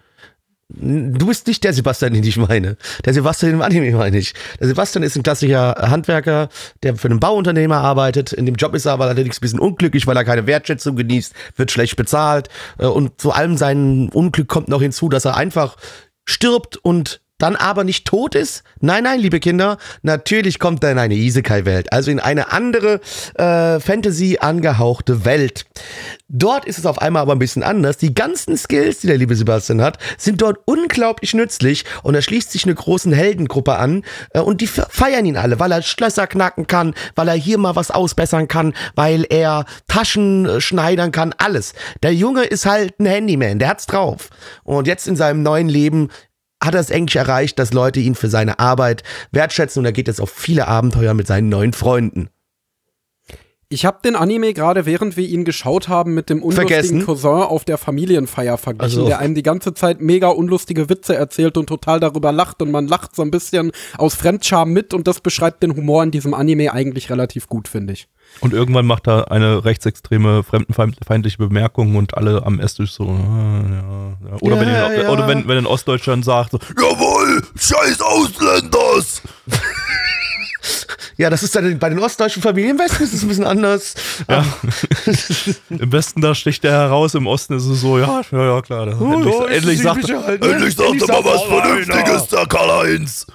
Du bist nicht der Sebastian, den ich meine. Der Sebastian, den Anime meine ich. Der Sebastian ist ein klassischer Handwerker, der für einen Bauunternehmer arbeitet. In dem Job ist er aber allerdings ein bisschen unglücklich, weil er keine Wertschätzung genießt, wird schlecht bezahlt. Äh, Und zu allem seinem Unglück kommt noch hinzu, dass er einfach stirbt und dann aber nicht tot ist? Nein, nein, liebe Kinder, natürlich kommt er in eine Isekai-Welt, also in eine andere äh, Fantasy angehauchte Welt. Dort ist es auf einmal aber ein bisschen anders. Die ganzen Skills, die der liebe Sebastian hat, sind dort unglaublich nützlich und da schließt sich eine großen Heldengruppe an äh, und die fe- feiern ihn alle, weil er Schlösser knacken kann, weil er hier mal was ausbessern kann, weil er Taschen äh, schneidern kann, alles. Der Junge ist halt ein Handyman, der hat's drauf. Und jetzt in seinem neuen Leben hat er es eigentlich erreicht, dass Leute ihn für seine Arbeit wertschätzen und er geht jetzt auf viele Abenteuer mit seinen neuen Freunden. Ich habe den Anime gerade, während wir ihn geschaut haben, mit dem unlustigen Vergessen? Cousin auf der Familienfeier verglichen, Also- der einem die ganze Zeit mega unlustige Witze erzählt und total darüber lacht und man lacht so ein bisschen aus Fremdscham mit und das beschreibt den Humor in diesem Anime eigentlich relativ gut, finde ich. Und irgendwann macht er eine rechtsextreme, fremdenfeindliche Bemerkung und alle am Esstisch so, ah, ja, ja. Oder, Ja, wenn, in, ja. oder wenn, wenn in Ostdeutschland sagt, so, jawohl, scheiß Ausländers. Ja, das ist dann bei den ostdeutschen Familien im Westen ist es ein bisschen anders. Ja. Im Westen, da sticht der heraus, im Osten ist es so, ja, ja, ja klar. Das, endlich, ist endlich es sagt er, halt, ne? endlich sagt Endlich er mal was er, Vernünftiges, der Karl-Heinz.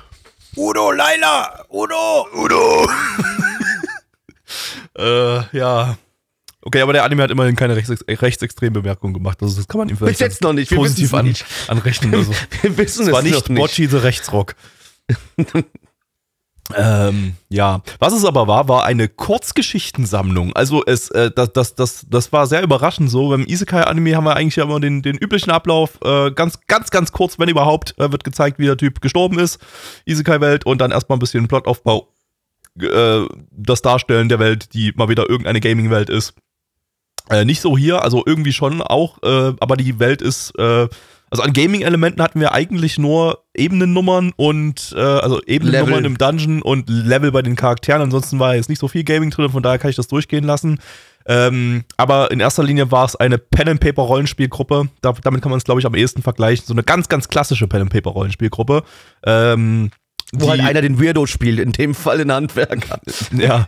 Udo, Laila, Udo! Udo. äh, ja. Okay, aber der Anime hat immerhin keine rechts, rechtsextreme Bemerkung gemacht. Also das kann man ihm vielleicht jetzt noch nicht, wir positiv an, nicht. anrechnen. Also. Wir wissen Es war es nicht noch nicht. Bocci the Rechtsrock. Ähm, ja, was es aber war, war eine Kurzgeschichtensammlung. Also es, äh, das, das, das, das war sehr überraschend so. Beim Isekai-Anime haben wir eigentlich ja immer den, den üblichen Ablauf. Äh, ganz, ganz, ganz kurz, wenn überhaupt, äh, wird gezeigt, wie der Typ gestorben ist. Isekai-Welt und dann erstmal ein bisschen Plotaufbau. Äh, das Darstellen der Welt, die mal wieder irgendeine Gaming-Welt ist. Äh, nicht so hier, also irgendwie schon auch, äh, aber die Welt ist äh, also an Gaming-Elementen hatten wir eigentlich nur Ebenennummern und äh, also Ebenennummern im Dungeon und Level bei den Charakteren. Ansonsten war jetzt nicht so viel Gaming drin, von daher kann ich das durchgehen lassen. Ähm, aber in erster Linie war es eine Pen-and-Paper-Rollenspielgruppe. Da, damit kann man es, glaube ich, am ehesten vergleichen. So eine ganz, ganz klassische Pen-and-Paper-Rollenspielgruppe. Ähm, Wo halt einer den Weirdo spielt, in dem Fall ein Handwerker. ja.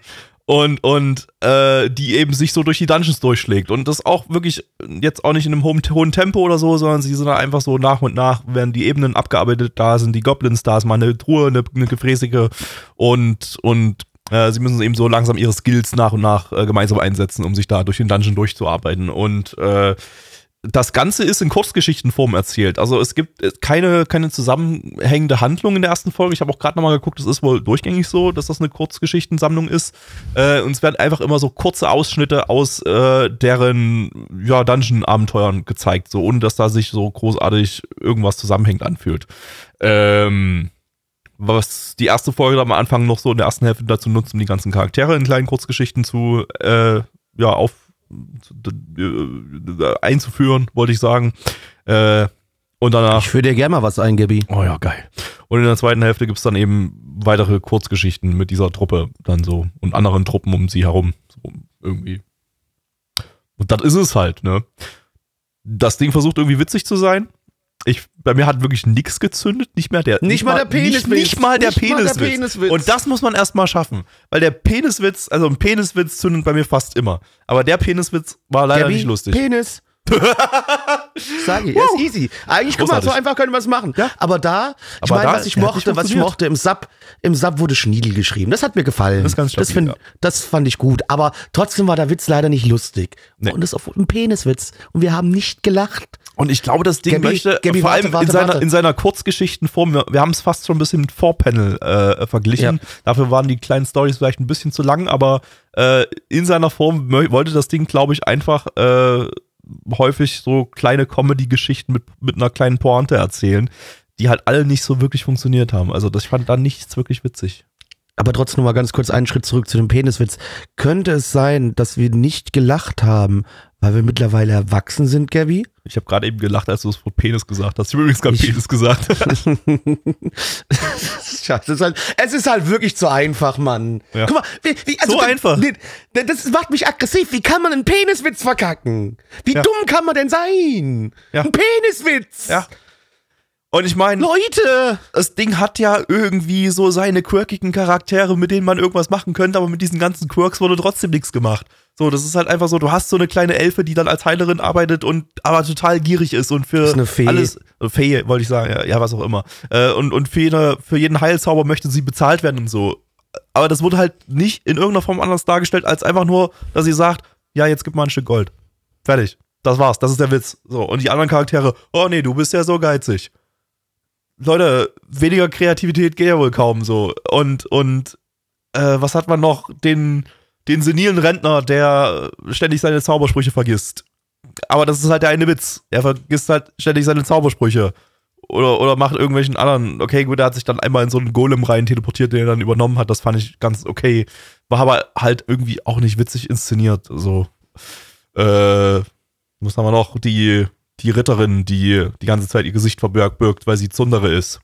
Und, und äh, die eben sich so durch die Dungeons durchschlägt. Und das auch wirklich jetzt auch nicht in einem hohen, Tempo oder so, sondern sie sind da einfach so nach und nach, werden die Ebenen abgearbeitet, da sind die Goblins, da ist mal eine Truhe, eine, eine gefräßige und, und äh, sie müssen eben so langsam ihre Skills nach und nach äh, gemeinsam einsetzen, um sich da durch den Dungeon durchzuarbeiten. Und äh, das Ganze ist in Kurzgeschichtenform erzählt. Also es gibt äh, keine, keine zusammenhängende Handlung in der ersten Folge. Ich habe auch gerade nochmal geguckt, es ist wohl durchgängig so, dass das eine Kurzgeschichtensammlung ist. Äh, und es werden einfach immer so kurze Ausschnitte aus äh, deren ja, Dungeon-Abenteuern gezeigt, so ohne dass da sich so großartig irgendwas zusammenhängend anfühlt. Ähm, was die erste Folge am Anfang noch so in der ersten Hälfte dazu nutzt, um die ganzen Charaktere in kleinen Kurzgeschichten zu äh, ja, auf einzuführen, wollte ich sagen. Äh, und danach. Ich führe dir gerne mal was ein, Gabi. Oh ja, geil. Und in der zweiten Hälfte gibt es dann eben weitere Kurzgeschichten mit dieser Truppe dann so und anderen Truppen um sie herum. So irgendwie. Und das ist es halt, ne? Das Ding versucht irgendwie witzig zu sein. Ich, bei mir hat wirklich nichts gezündet, nicht mehr der Nicht mal der Peniswitz. Nicht, nicht mal der Nicht mal der Peniswitz. Peniswitz. Und das muss man erstmal schaffen, weil der Peniswitz, also ein Peniswitz zündet bei mir fast immer, aber der Peniswitz war leider Gabi, nicht lustig. Penis. Sag ich, ist easy. Eigentlich, guck mal, so einfach können wir es machen. Ja. Aber da, ich meine, was ich mochte, nicht was ich mochte, im Sub, im Sub wurde Schniedel geschrieben. Das hat mir gefallen. Das ist ganz das, stabil, find, ja. das fand ich gut. Aber trotzdem war der Witz leider nicht lustig. Nee. Und das ist auf ein Peniswitz. Und wir haben nicht gelacht. Und ich glaube, das Ding Gabi, möchte Gabi, vor warte, allem warte, in, seiner, warte. in seiner Kurzgeschichtenform, wir, wir haben es fast schon ein bisschen mit Vorpanel äh, verglichen. Ja. Dafür waren die kleinen Stories vielleicht ein bisschen zu lang, aber äh, in seiner Form wollte das Ding, glaube ich, einfach äh, häufig so kleine Comedy-Geschichten mit, mit einer kleinen Pointe erzählen, die halt alle nicht so wirklich funktioniert haben. Also das fand da nichts wirklich witzig. Aber trotzdem noch mal ganz kurz einen Schritt zurück zu dem Peniswitz. Könnte es sein, dass wir nicht gelacht haben, weil wir mittlerweile erwachsen sind, Gabi? Ich habe gerade eben gelacht, als du das Wort Penis gesagt hast. Ich habe übrigens gerade Penis gesagt. Scheiße, es ist halt, es ist halt wirklich zu einfach, Mann. Ja. Guck mal, wie, wie, also So das, einfach. Das macht mich aggressiv. Wie kann man einen Peniswitz verkacken? Wie Ja. dumm kann man denn sein? Ja. Ein Peniswitz. ja. Und ich meine, Leute. das Ding hat ja irgendwie so seine quirkigen Charaktere, mit denen man irgendwas machen könnte, aber mit diesen ganzen Quirks wurde trotzdem nichts gemacht. So, das ist halt einfach so, du hast so eine kleine Elfe, die dann als Heilerin arbeitet und aber total gierig ist und für ist eine Fee. alles, Fee wollte ich sagen, ja, ja was auch immer. Äh, und und für, jede, für jeden Heilzauber möchte sie bezahlt werden und so. Aber das wurde halt nicht in irgendeiner Form anders dargestellt, als einfach nur, dass sie sagt, ja, jetzt gib mal ein Stück Gold. Fertig. Das war's, das ist der Witz. So, und die anderen Charaktere, oh nee, du bist ja so geizig. Leute, weniger Kreativität geht ja wohl kaum so. Und, und äh, was hat man noch? Den, den senilen Rentner, der ständig seine Zaubersprüche vergisst. Aber das ist halt der eine Witz. Er vergisst halt ständig seine Zaubersprüche. Oder, oder macht irgendwelchen anderen. Okay, gut, er hat sich dann einmal in so einen Golem rein teleportiert, den er dann übernommen hat. Das fand ich ganz okay. War aber halt irgendwie auch nicht witzig inszeniert. So. Äh, was haben wir noch? Die, die Ritterin, die die ganze Zeit ihr Gesicht verbirgt, birgt, weil sie Zundere ist.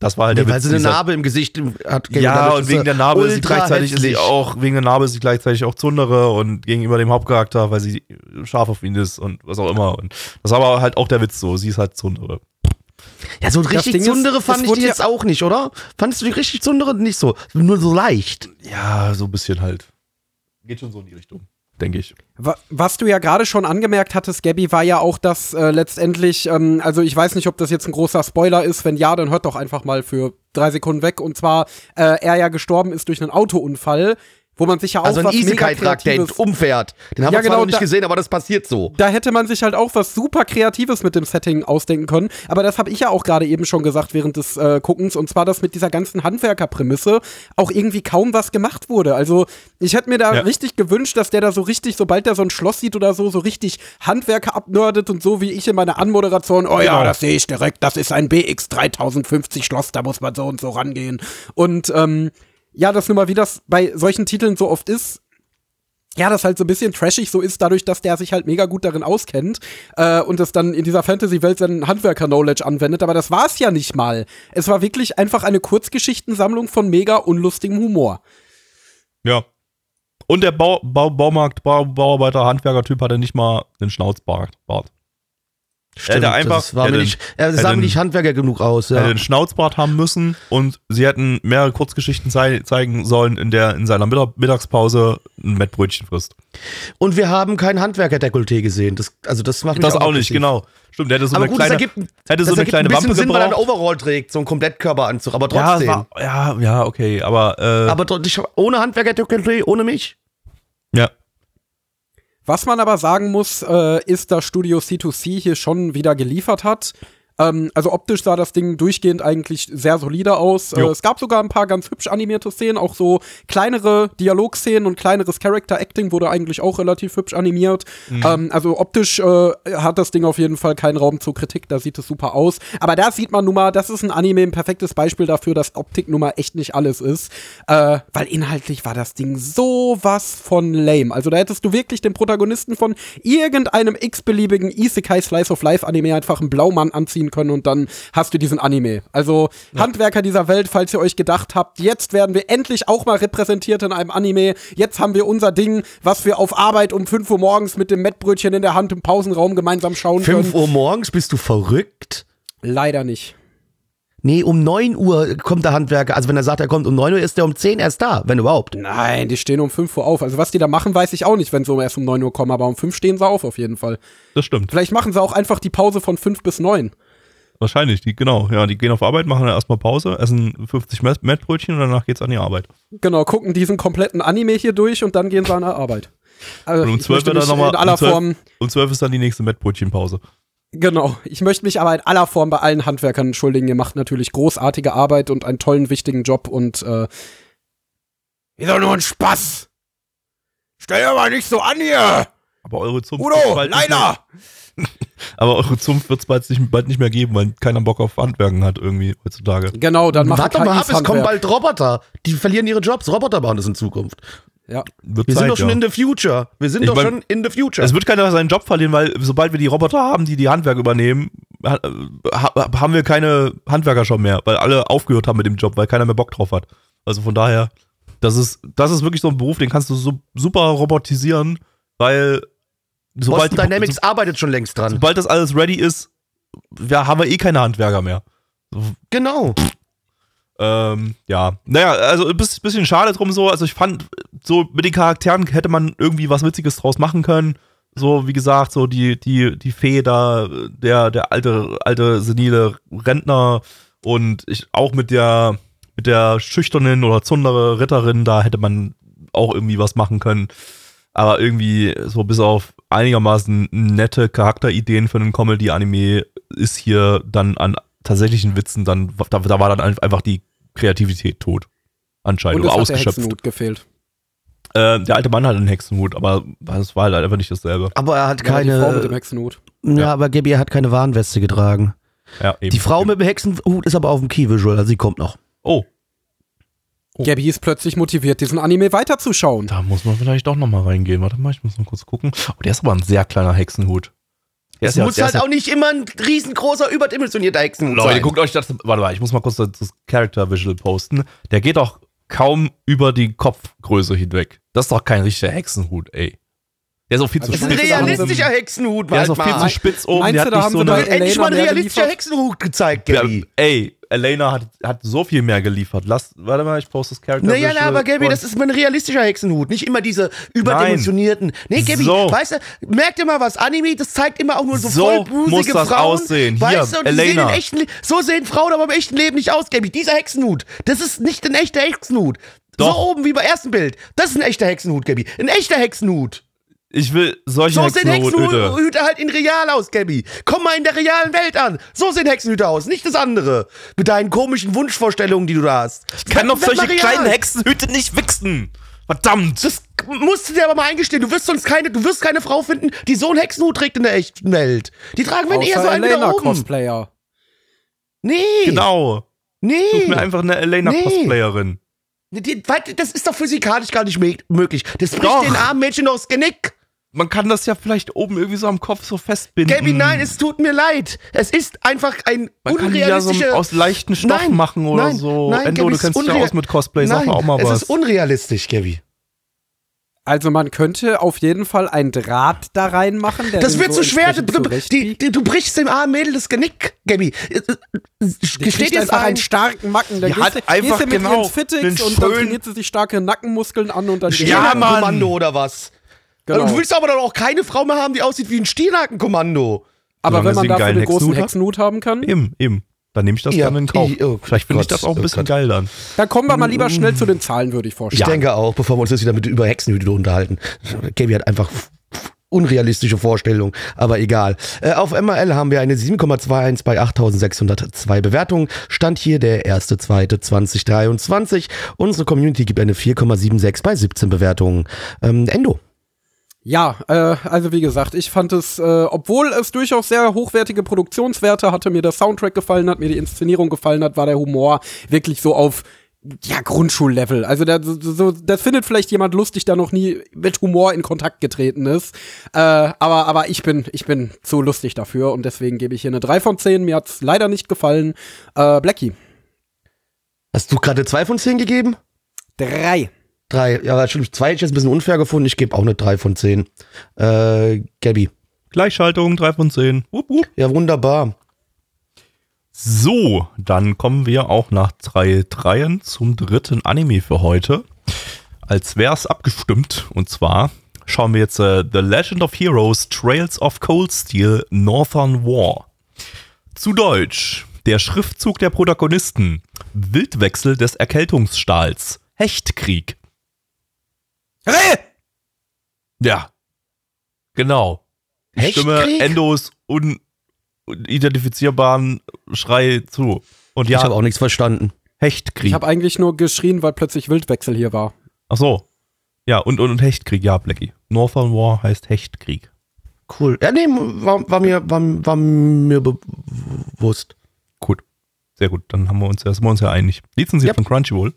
Das war halt Nee, der weil Witz sie eine Narbe im Gesicht hat. ja, und ist wegen der Narbe ist sie gleichzeitig ist sie auch, wegen der Narbe ist sie gleichzeitig auch Zundere und gegenüber dem Hauptcharakter, weil sie scharf auf ihn ist und was auch immer. Und das war aber halt auch der Witz so, sie ist halt Zundere. Ja, so richtig Ding ist, Zundere es fand ich die ja- jetzt auch nicht, oder? Fandest du die richtig Zundere nicht so? Nur so leicht. Ja, so ein bisschen halt. Geht schon so in die Richtung, denke ich. Wa- Was du ja gerade schon angemerkt hattest, Gabby, war ja auch, dass äh, letztendlich, ähm, also ich weiß nicht, ob das jetzt ein großer Spoiler ist. Wenn ja, dann hört doch einfach mal für drei Sekunden weg. Und zwar, äh, er ja gestorben ist durch einen Autounfall. Wo man sich ja auch Also ein was mega Isekai-Trakt, der Kreatives umfährt. Den haben Ja, wir zwar genau, noch nicht da- gesehen, aber das passiert so. da hätte man sich halt auch was super Kreatives mit dem Setting ausdenken können. Aber das habe ich ja auch gerade eben schon gesagt während des äh, Guckens. Und zwar, dass mit dieser ganzen Handwerkerprämisse auch irgendwie kaum was gemacht wurde. Also ich hätte mir da Ja. richtig gewünscht, dass der da so richtig, sobald der so ein Schloss sieht oder so, so richtig Handwerker abnördet und so wie ich in meiner Anmoderation, oh ja, Genau. das sehe ich direkt, das ist ein BX 3050 Schloss, da muss man so und so rangehen. Und ähm, ja, das nun mal, wie das bei solchen Titeln so oft ist, ja, das halt so ein bisschen trashig so ist, dadurch, dass der sich halt mega gut darin auskennt äh, und das dann in dieser Fantasy-Welt sein Handwerker-Knowledge anwendet. Aber das war es ja nicht mal. Es war wirklich einfach eine Kurzgeschichtensammlung von mega unlustigem Humor. Ja. Und der Bau, Bau, Baumarkt, Bau, Bauarbeiter, Handwerker-Typ hatte nicht mal einen Schnauzbart. Bart. hätte einfach- das war mir nicht, das sah mir nicht Handwerker genug aus. Er hätte Ja. einen Schnauzbart haben müssen und sie hätten mehrere Kurzgeschichten zei zeigen sollen, in der in seiner Mittag Mittagspause ein Mettbrötchen frisst. Und wir haben kein Handwerker-Dekolleté gesehen. Das, also das macht mich Das auch nicht, aggressiv. genau. Stimmt, der hätte so Aber eine gut, kleine, das ergibt, hätte das so eine ergibt kleine ein bisschen Wampe Sinn, weil er einen gebraucht. Overall trägt, so einen Komplettkörperanzug. Aber Ja, trotzdem. war, ja, ja, okay, aber, äh, aber ohne Handwerker-Dekolleté, ohne mich. ja. Was man aber sagen muss, äh, ist, dass Studio C2C hier schon wieder geliefert hat. Ähm, also optisch sah das Ding durchgehend eigentlich sehr solide aus. Äh, es gab sogar ein paar ganz hübsch animierte Szenen, auch so kleinere Dialogszenen und kleineres Character-Acting wurde eigentlich auch relativ hübsch animiert. Ähm, also optisch äh, hat das Ding auf jeden Fall keinen Raum zur Kritik, da sieht es super aus. Aber da sieht man nun mal, das ist ein Anime, ein perfektes Beispiel dafür, dass Optik nun mal echt nicht alles ist. Äh, weil inhaltlich war das Ding sowas von lame. Also da hättest du wirklich den Protagonisten von irgendeinem x-beliebigen Isekai Slice of Life Anime einfach einen Blaumann anziehen können und dann hast du diesen Anime. Also Handwerker dieser Welt, falls ihr euch gedacht habt, jetzt werden wir endlich auch mal repräsentiert in einem Anime. Jetzt haben wir unser Ding, was wir auf Arbeit um 5 Uhr morgens mit dem Mettbrötchen in der Hand im Pausenraum gemeinsam schauen 5 können. Uhr morgens, bist du verrückt? Leider nicht. Nee, um 9 Uhr kommt der Handwerker. Also wenn er sagt, er kommt um 9 Uhr, ist er um 10 erst da, wenn überhaupt. Nein, die stehen um 5 Uhr auf. Also was die da machen, weiß ich auch nicht, wenn sie erst um 9 Uhr kommen, aber um 5 stehen sie auf auf jeden Fall. Das stimmt. Vielleicht machen sie auch einfach die Pause von 5 bis 9. Wahrscheinlich, die, genau. Ja, die gehen auf Arbeit, machen dann erstmal Pause, essen 50 Met- Mettbrötchen und danach geht's an die Arbeit. Genau, gucken diesen kompletten Anime hier durch und dann gehen sie an der Arbeit. Also, Und um ich 12 möchte wird dann nochmal. in aller um 12 Form, Um 12 ist dann die nächste Mettbrötchenpause. genau, ich möchte mich aber in aller Form bei allen Handwerkern entschuldigen. Ihr macht natürlich großartige Arbeit und einen tollen, wichtigen Job und äh, ist doch nur ein Spaß. Stell dir mal nicht so an hier. Aber eure Zunft Udo, nicht leider. mehr, Aber eure Zunft wird es bald nicht, bald nicht mehr geben, weil keiner Bock auf Handwerken hat irgendwie heutzutage. Genau, dann machen Warte doch mal ab, es kommen bald Roboter. Die verlieren ihre Jobs. Roboter machen das in Zukunft. Ja. Wird Wir Zeit, sind doch schon ja. in the future. Wir sind Ich doch mein, schon in the future. Es wird keiner seinen Job verlieren, weil sobald wir die Roboter haben, die die Handwerk übernehmen, ha ha haben wir keine Handwerker schon mehr, weil alle aufgehört haben mit dem Job, weil keiner mehr Bock drauf hat. Also von daher, das ist, das ist wirklich so ein Beruf, den kannst du so super robotisieren, weil sobald, Boston Dynamics arbeitet schon längst dran. sobald das alles ready ist, ja, haben wir eh keine Handwerker mehr. Genau. Ähm, ja, naja, also ein bisschen, bisschen schade drum so. Also ich fand, so mit den Charakteren hätte man irgendwie was Witziges draus machen können. So, wie gesagt, so die, die, die Fee da, der, der alte, alte senile Rentner und ich auch mit der, mit der schüchternen oder zundere Ritterin, da hätte man auch irgendwie was machen können. Aber irgendwie, so bis auf einigermaßen nette Charakterideen für einen Comedy-Anime ist hier dann an tatsächlichen Witzen dann, da, da war dann einfach die Kreativität tot. Anscheinend. Und es oder hat der ausgeschöpft. Hexenhut gefehlt. Äh, der alte Mann hat einen Hexenhut, aber das war halt einfach nicht dasselbe. Aber er hat Ja, die Frau mit dem keine. Hexenhut. Ja, aber Gabby er hat keine Warnweste getragen. Ja, eben. Die Frau mit dem Hexenhut ist aber auf dem Key-Visual, also sie kommt noch. Oh, Gabby ist plötzlich motiviert, diesen Anime weiterzuschauen. da muss man vielleicht doch nochmal reingehen. Warte mal, ich muss mal kurz gucken. Oh, der ist aber ein sehr kleiner Hexenhut. Der Es muss halt auch nicht immer ein riesengroßer, überdimensionierter Hexenhut Leute, sein. guckt euch das. Warte mal, ich muss mal kurz das, das Character Visual posten. Der geht doch kaum über die Kopfgröße hinweg. Das ist doch kein richtiger Hexenhut, ey. Der ist auch viel zu das ist ein realistischer Hexenhut, Der ist auch viel zu spitz oben. Meinst der du, da haben so eine, Endlich mal ein realistischer? Hexenhut gezeigt, ja, Gabby. ey, Elena hat, hat so viel mehr geliefert. Lass, warte mal, ich poste das Character Naja, na, aber Gabby, das ist mal ein realistischer Hexenhut, nicht immer diese überdimensionierten. Nee, Gabby, So. weißt du, merkt ihr mal was, Anime, das zeigt immer auch nur so, So vollbusige muss das Frauen. aussehen. Hier, Weißt du, und die sehen Elena. in echten, so sehen Frauen aber im echten Leben nicht aus, Gabby. Dieser Hexenhut, das ist nicht ein echter Hexenhut. Doch. So oben wie beim ersten Bild. Das ist ein echter Hexenhut, Gabby. Ein echter Hexenhut. Ich will solche So sehen Hexenhüte. Hexenhüte halt in real aus, Gabby. Komm mal in der realen Welt an. So sehen Hexenhüte aus, nicht das andere. Mit deinen komischen Wunschvorstellungen, die du da hast. Ich kann doch solche kleinen Hexenhüte nicht wichsen. Verdammt. Das musst du dir aber mal eingestehen. Du wirst sonst keine, du wirst keine Frau finden, die so einen Hexenhut trägt in der echten Welt. Die tragen wenn eher so einen da Elena oben. Cosplayer. Nee. Genau. Such Nee. mir einfach eine Elena-Cosplayerin. Die, warte, das ist doch physikalisch gar nicht mö- möglich. Das bricht Doch. den armen Mädchen aufs Genick. Man kann das ja vielleicht oben irgendwie so am Kopf so festbinden. Gabby, nein, es tut mir leid. Es ist einfach ein Man kann die ja so aus leichten Stoff Nein, machen oder nein, so. nein, Endo, Gabby, du es kennst dich ja aus mit Cosplay, sag Nein, mal auch mal es was. ist unrealistisch, Gabby. Also man könnte auf jeden Fall ein Draht da reinmachen. Der Das wird so zu schwer. Du, die, die, du brichst dem armen Mädel das Genick, Gabby. Äh, äh, Gesteht dir einfach ein? einen starken Macken. Dann Die gehst hat du, einfach gehst du mit genau ihren Fittix einen und dann trainiert sie sich starke Nackenmuskeln an und dann Ja, Ja, Mann. Kommando oder was? Genau. Du willst aber dann auch keine Frau mehr haben, die aussieht wie ein Stiernakenkommando. Aber Solange wenn man einen dafür geilen den großen Hexenhut haben kann, Eben, eben. Dann nehme ich das Ja, gerne in Kauf. ich- oh Vielleicht finde ich das auch ein oh bisschen Gott. geil dann. dann kommen wir mal lieber schnell zu den Zahlen, würde ich vorstellen. Ich denke auch, bevor wir uns jetzt wieder mit über Hexenhüte unterhalten. Gaby hat einfach unrealistische Vorstellungen, aber egal. Äh, auf MRL haben wir eine 7,21 bei 8602 Bewertungen. Stand hier der 1.2.2023. Unsere Community gibt eine 4,76 bei 17 Bewertungen. Ähm, Endo. Ja, äh, also wie gesagt, ich fand es, äh, obwohl es durchaus sehr hochwertige Produktionswerte hatte, mir der Soundtrack gefallen hat, mir die Inszenierung gefallen hat, war der Humor wirklich so auf ja, Grundschullevel. Also da, so, das findet vielleicht jemand lustig, der noch nie mit Humor in Kontakt getreten ist. Äh, aber, aber ich bin, ich bin zu lustig dafür und deswegen gebe ich hier eine 3 von 10. Mir hat's leider nicht gefallen. Äh, Blackie. Hast du gerade zwei von zehn gegeben? Drei. Drei. Ja, stimmt. Zwei hätte ich jetzt ein bisschen unfair gefunden. Ich gebe auch eine drei von zehn. Äh, Gabi. Gleichschaltung, 3 von 10. Wupp, wupp. Ja, wunderbar. So, dann kommen wir auch nach drei Dreien zum dritten Anime für heute. Als wär's abgestimmt. Und zwar schauen wir jetzt äh, The Legend of Heroes Trails of Cold Steel Northern War. Zu Deutsch. Der Schriftzug der Protagonisten. Wildwechsel des Erkältungsstahls. Hechtkrieg. Hey! Ja. Genau. Ich stimme Hechtkrieg? Endos unidentifizierbaren Schrei zu. Und ja, Ich habe auch nichts verstanden. Hechtkrieg. Ich habe eigentlich nur geschrien, weil plötzlich Wildwechsel hier war. Ach so. Ja, und, und, und Hechtkrieg, ja, Blackie. Northern War heißt Hechtkrieg. Cool. Ja, nee, war, war mir, war, war mir be- bewusst. Gut. Sehr gut. Dann haben wir uns, ja- sind wir uns ja einig. Lizenziert Yep. von Crunchyroll.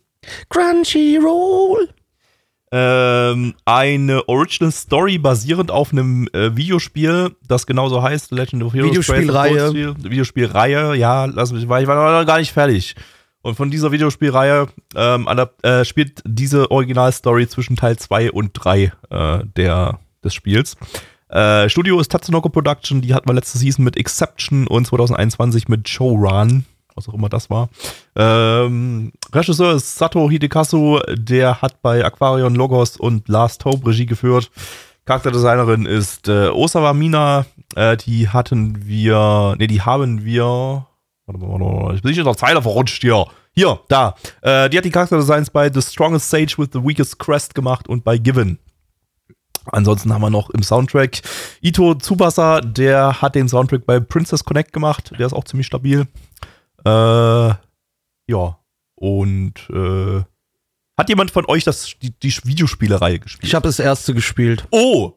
Crunchyroll. Ähm, eine Original Story basierend auf einem äh, Videospiel, das genauso heißt, Legend of Heroes. Videospielreihe. Videospielreihe, ja, lass mich, weil ich war noch gar nicht fertig. Und von dieser Videospielreihe ähm, äh, spielt diese Originalstory zwischen Teil 2 und 3 äh, der, des Spiels. Äh, Studio ist Tatsunoko Production, die hatten wir letzte Season mit Exception und 2021 mit Showrun, was auch immer das war. Ähm, Regisseur ist Sato Hidekazu, der hat bei Aquarion Logos und Last Hope Regie geführt. Charakterdesignerin ist äh, Osawa Mina, äh, die hatten wir, ne, die haben wir, warte mal, warte mal, ich bin nicht in der Zeile verrutscht hier. Hier, da. Äh, die hat die Charakterdesigns bei The Strongest Sage with the Weakest Crest gemacht und bei Given. Ansonsten haben wir noch im Soundtrack Ito Tsubasa, der hat den Soundtrack bei Princess Connect gemacht. Der ist auch ziemlich stabil. Äh, ja. Und äh, hat jemand von euch das, die, die Videospielereihe gespielt? Ich habe das erste gespielt. Oh,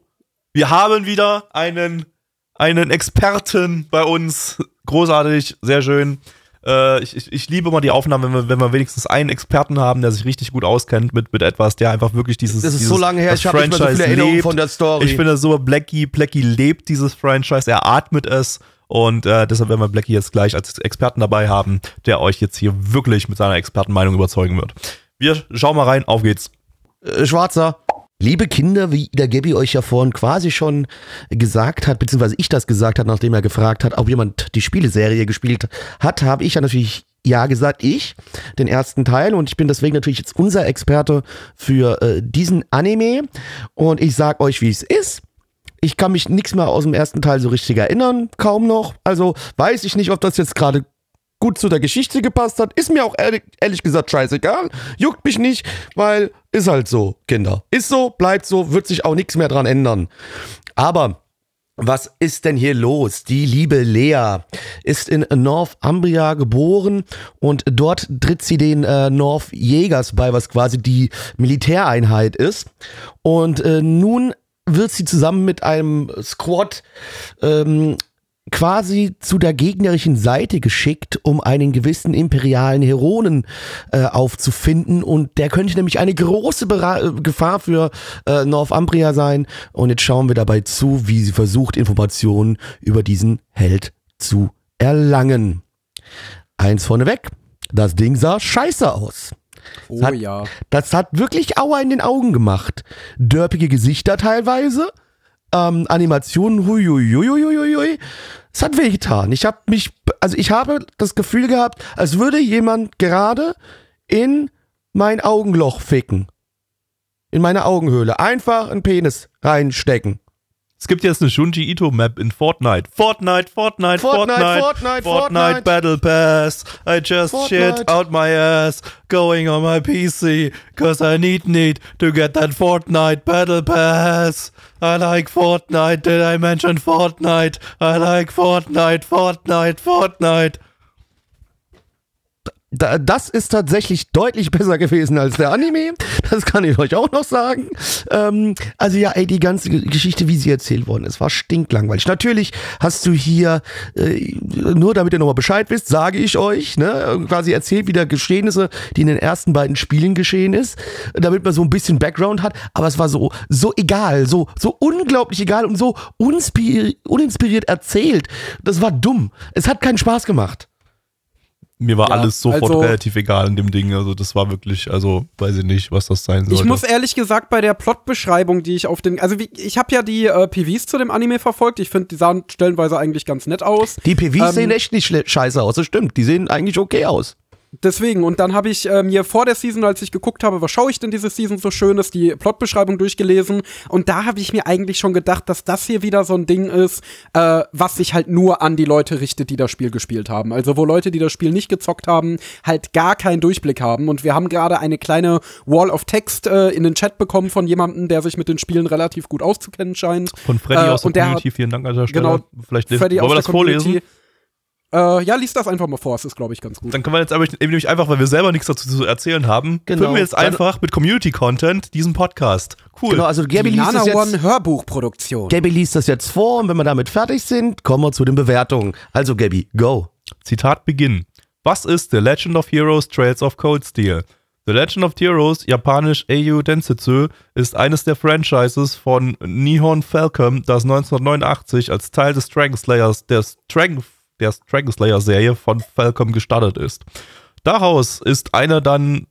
wir haben wieder einen, einen Experten bei uns. Großartig, sehr schön. Äh, ich, ich, ich liebe mal die Aufnahmen, wenn wir, wenn wir wenigstens einen Experten haben, der sich richtig gut auskennt mit, mit etwas, der einfach wirklich dieses. Das ist dieses, so lange her, ich habe nicht mehr so viele Erinnerungen lebt. von der Story. Ich finde so, Blackie, Blackie lebt dieses Franchise, er atmet es. Und äh, deshalb werden wir Blackie jetzt gleich als Experten dabei haben, der euch jetzt hier wirklich mit seiner Expertenmeinung überzeugen wird. Wir schauen mal rein, auf geht's. Äh, Schwarzer. Liebe Kinder, wie der Gabby euch ja vorhin quasi schon gesagt hat, beziehungsweise ich das gesagt hat, nachdem er gefragt hat, ob jemand die Spieleserie gespielt hat, habe ich ja natürlich ja gesagt, ich, den ersten Teil. Und ich bin deswegen natürlich jetzt unser Experte für äh, diesen Anime. Und ich sag euch, wie es ist. Ich kann mich nichts mehr aus dem ersten Teil so richtig erinnern, kaum noch. Also weiß ich nicht, ob das jetzt gerade gut zu der Geschichte gepasst hat, ist mir auch ehrlich, ehrlich gesagt scheißegal. Juckt mich nicht, weil ist halt so, Kinder. Ist so, bleibt so, wird sich auch nichts mehr dran ändern. Aber was ist denn hier los? Die liebe Lea ist in Northumbria geboren und dort tritt sie den äh, North Jägers bei, was quasi die Militäreinheit ist. Und äh, nun wird sie zusammen mit einem Squad ähm, quasi zu der gegnerischen Seite geschickt, um einen gewissen imperialen Heronen äh, aufzufinden. Und der könnte nämlich eine große Bera äh, Gefahr für äh, Northumbria sein. Und jetzt schauen wir dabei zu, wie sie versucht, Informationen über diesen Held zu erlangen. Eins vorneweg, das Ding sah scheiße aus. Oh hat, ja. Das hat wirklich Aua in den Augen gemacht. Dörpige Gesichter teilweise. Ähm, Animationen, huiuiuiuiui. Es hat wehgetan. Ich habe mich, also ich habe das Gefühl gehabt, als würde jemand gerade in mein Augenloch ficken. In meine Augenhöhle. Einfach einen Penis reinstecken. Es gibt jetzt eine Shunji Ito Map in Fortnite. Fortnite, Fortnite, Fortnite, Fortnite, Fortnite, Fortnite, Fortnite. Battle Pass. I just Fortnite. shit out my ass going on my PC cause I need need to get that Fortnite Battle Pass. I like Fortnite. Did I mention Fortnite? I like Fortnite, Fortnite, Fortnite. Da, das ist tatsächlich deutlich besser gewesen als der Anime. Das kann ich euch auch noch sagen. Ähm, also ja, ey, die ganze Geschichte, wie sie erzählt worden ist, war stinklangweilig. Natürlich hast du hier, äh, nur damit ihr nochmal Bescheid wisst, sage ich euch, ne, quasi erzählt wieder Geschehnisse, die in den ersten beiden Spielen geschehen ist, damit man so ein bisschen Background hat. Aber es war so, so egal, so, so unglaublich egal und so uninspiriert erzählt. Das war dumm. Es hat keinen Spaß gemacht. Mir war Ja, alles sofort also- relativ egal in dem Ding. Also das war wirklich, also weiß ich nicht, was das sein sollte. Ich muss ehrlich gesagt bei der Plotbeschreibung, die ich auf den, also wie, ich habe ja die äh, PVs zu dem Anime verfolgt. Ich finde, die sahen stellenweise eigentlich ganz nett aus. Die PVs Ähm, sehen echt nicht scheiße aus, das stimmt. Die sehen eigentlich okay aus. Deswegen, und dann habe ich äh, mir vor der Season, als ich geguckt habe, was schaue ich denn diese Season so schönes, die Plotbeschreibung durchgelesen. Und da habe ich mir eigentlich schon gedacht, dass das hier wieder so ein Ding ist, äh, was sich halt nur an die Leute richtet, die das Spiel gespielt haben. Also wo Leute, die das Spiel nicht gezockt haben, halt gar keinen Durchblick haben. Und wir haben gerade eine kleine Wall of Text äh, in den Chat bekommen von jemandem, der sich mit den Spielen relativ gut auszukennen scheint. Von Freddy Äh, aus der Community, vielen Dank an der Stelle. Genau, Vielleicht Freddy wollen wir das der vorlesen? Äh, ja, lies das einfach mal vor, es ist, glaube ich, ganz gut. Dann können wir jetzt aber eben nämlich einfach, weil wir selber nichts dazu zu erzählen haben, Genau. filmen wir jetzt Dann- einfach mit Community-Content diesen Podcast. Cool. Genau, also Gabby liest, das jetzt, One Hörbuchproduktion. Gabby liest das jetzt vor und wenn wir damit fertig sind, kommen wir zu den Bewertungen. Also Gabby, go. Zitat Beginn. Was ist The Legend of Heroes Trails of Cold Steel? The Legend of Heroes, japanisch Eiyu Densetsu, ist eines der Franchises von Nihon Falcom, das 1989 als Teil des Dragon Slayers, der Dragon, der Dragon Slayer Serie von Falcom gestartet ist. Daraus ist einer dann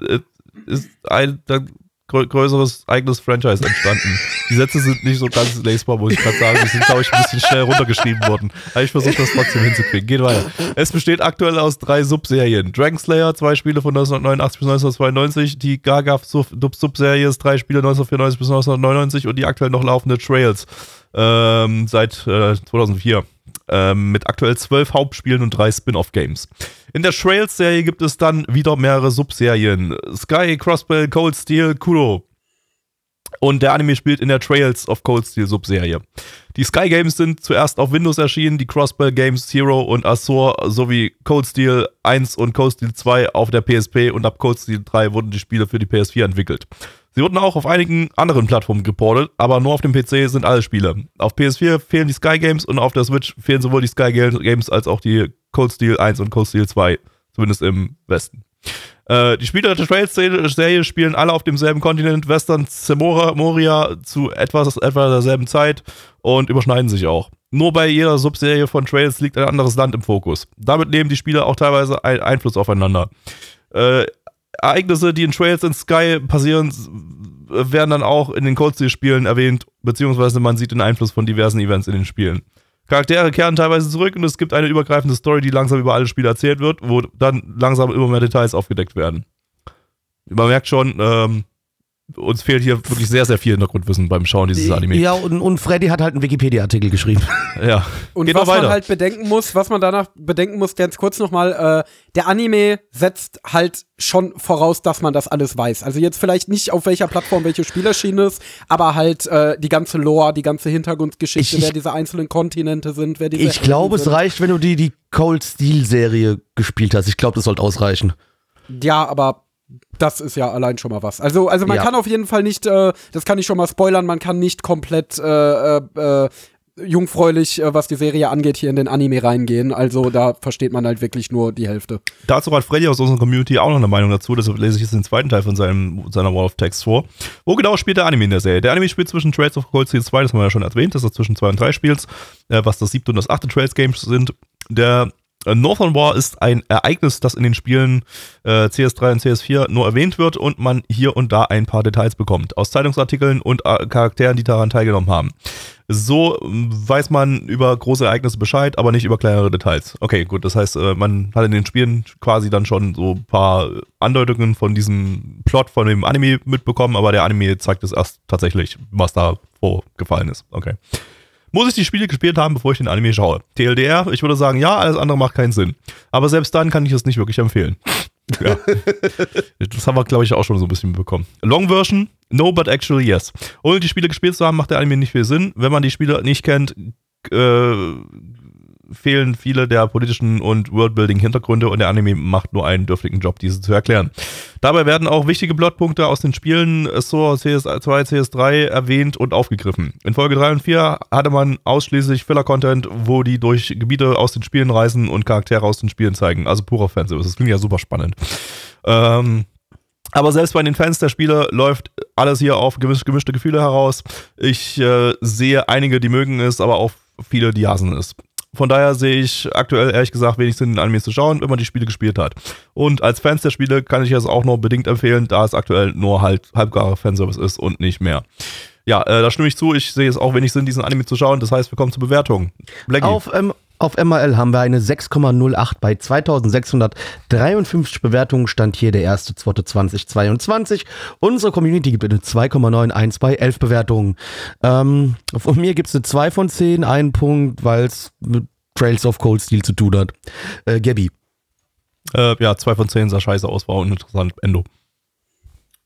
äh, ist ein dann grö größeres eigenes Franchise entstanden. Die Sätze sind nicht so ganz lesbar, muss ich gerade sagen. Die sind, glaube ich, ein bisschen schnell runtergeschrieben worden. Aber ich versuche das trotzdem hinzukriegen. Geht weiter. Es besteht aktuell aus drei Subserien. Dragon Slayer, zwei Spiele von 1989 bis 1992. Die Sub- Subserie ist drei Spiele 1994 bis 1999 und die aktuell noch laufende Trails ähm, seit äh, 2004 ähm, mit aktuell zwölf Hauptspielen und drei Spin-off-Games. In der Trails-Serie gibt es dann wieder mehrere Subserien. Sky, Crossbell, Cold Steel, Kuro. Und der Anime spielt in der Trails of Cold Steel Subserie. Die Sky Games sind zuerst auf Windows erschienen, die Crossbell Games Zero und Azure sowie Cold Steel 1 und Cold Steel 2 auf der PSP und ab Cold Steel 3 wurden die Spiele für die PS4 entwickelt. Sie wurden auch auf einigen anderen Plattformen geportet, aber nur auf dem PC sind alle Spiele. Auf PS4 fehlen die Sky Games und auf der Switch fehlen sowohl die Sky Games als auch die Cold Steel 1 und Cold Steel 2, zumindest im Westen. Äh, die Spieler der Trails-Serie spielen alle auf demselben Kontinent, Western Zemora, Moria, zu etwas, etwa derselben Zeit und überschneiden sich auch. Nur bei jeder Subserie von Trails liegt ein anderes Land im Fokus. Damit nehmen die Spieler auch teilweise einen Einfluss aufeinander. Äh, Ereignisse, die in Trails in Sky passieren, werden dann auch in den Cold Steel Spielen erwähnt, beziehungsweise man sieht den Einfluss von diversen Events in den Spielen. Charaktere kehren teilweise zurück und es gibt eine übergreifende Story, die langsam über alle Spiele erzählt wird, wo dann langsam immer mehr Details aufgedeckt werden. Man merkt schon, ähm, uns fehlt hier wirklich sehr, sehr viel Hintergrundwissen beim Schauen dieses Anime. Ja, und, und Freddy hat halt einen Wikipedia-Artikel geschrieben. Ja. Und Geht was man halt bedenken muss, was man danach bedenken muss, ganz kurz nochmal, äh, der Anime setzt halt schon voraus, dass man das alles weiß. Also jetzt vielleicht nicht auf welcher Plattform welches Spiel erschienen ist, aber halt äh, die ganze Lore, die ganze Hintergrundgeschichte, Ich- wer diese einzelnen Kontinente sind, wer diese Ich glaube, es reicht, wenn du die, die Cold Steel-Serie gespielt hast. Ich glaube, das sollte ausreichen. Ja, aber das ist ja allein schon mal was. Also, also man Ja. kann auf jeden Fall nicht, äh, das kann ich schon mal spoilern, man kann nicht komplett äh, äh, äh, jungfräulich, äh, was die Serie angeht, hier in den Anime reingehen. Also da versteht man halt wirklich nur die Hälfte. Dazu hat Freddy aus unserer Community auch noch eine Meinung dazu, deshalb lese ich jetzt den zweiten Teil von seinem, seiner Wall of Text vor. Wo genau spielt der Anime in der Serie? Der Anime spielt zwischen Trails of Cold Steel 2, das haben wir ja schon erwähnt, dass er zwischen 2 und 3 spielt, äh, was das siebte und das achte Trails Game sind. Der Northern War ist ein Ereignis, das in den Spielen äh, CS3 und CS4 nur erwähnt wird und man hier und da ein paar Details bekommt. Aus Zeitungsartikeln und äh, Charakteren, die daran teilgenommen haben. So ähm, weiß man über große Ereignisse Bescheid, aber nicht über kleinere Details. Okay, gut, das heißt, äh, man hat in den Spielen quasi dann schon so ein paar Andeutungen von diesem Plot von dem Anime mitbekommen, aber der Anime zeigt es erst tatsächlich, was da vorgefallen ist. Okay. Muss ich die Spiele gespielt haben, bevor ich den Anime schaue? TLDR, ich würde sagen, ja, alles andere macht keinen Sinn. Aber selbst dann kann ich es nicht wirklich empfehlen. Ja. das haben wir, glaube ich, auch schon so ein bisschen bekommen. Long Version, no, but actually yes. Ohne die Spiele gespielt zu haben, macht der Anime nicht viel Sinn. Wenn man die Spiele nicht kennt, äh, fehlen viele der politischen und Worldbuilding-Hintergründe und der Anime macht nur einen dürftigen Job, diese zu erklären. Dabei werden auch wichtige Plotpunkte aus den Spielen SOR, CS2, CS3 erwähnt und aufgegriffen. In Folge 3 und 4 hatte man ausschließlich Filler-Content, wo die durch Gebiete aus den Spielen reisen und Charaktere aus den Spielen zeigen. Also purer Fanservice. Das klingt ja super spannend. Ähm, aber selbst bei den Fans der Spiele läuft alles hier auf gemisch, gemischte Gefühle heraus. Ich äh, sehe einige, die mögen es, aber auch viele, die hassen es. Von daher sehe ich aktuell ehrlich gesagt wenig Sinn, den Anime zu schauen, wenn man die Spiele gespielt hat. Und als Fans der Spiele kann ich es auch nur bedingt empfehlen, da es aktuell nur halt halbgarer Fanservice ist und nicht mehr. Ja, äh, da stimme ich zu. Ich sehe es auch wenig Sinn, diesen Anime zu schauen. Das heißt, wir kommen zur Bewertung. Blackie. Auf, ähm, auf MRL haben wir eine 6,08 bei 2653 Bewertungen. Stand hier der 1.2.2022. Unsere Community gibt eine 2,91 bei 11 Bewertungen. Ähm, von mir gibt es eine 2 von 10, einen Punkt, weil es mit Trails of Cold Steel zu tun hat. Äh, Gabby. Äh, ja, zwei von zehn sah scheiße aus, war uninteressant. Endo.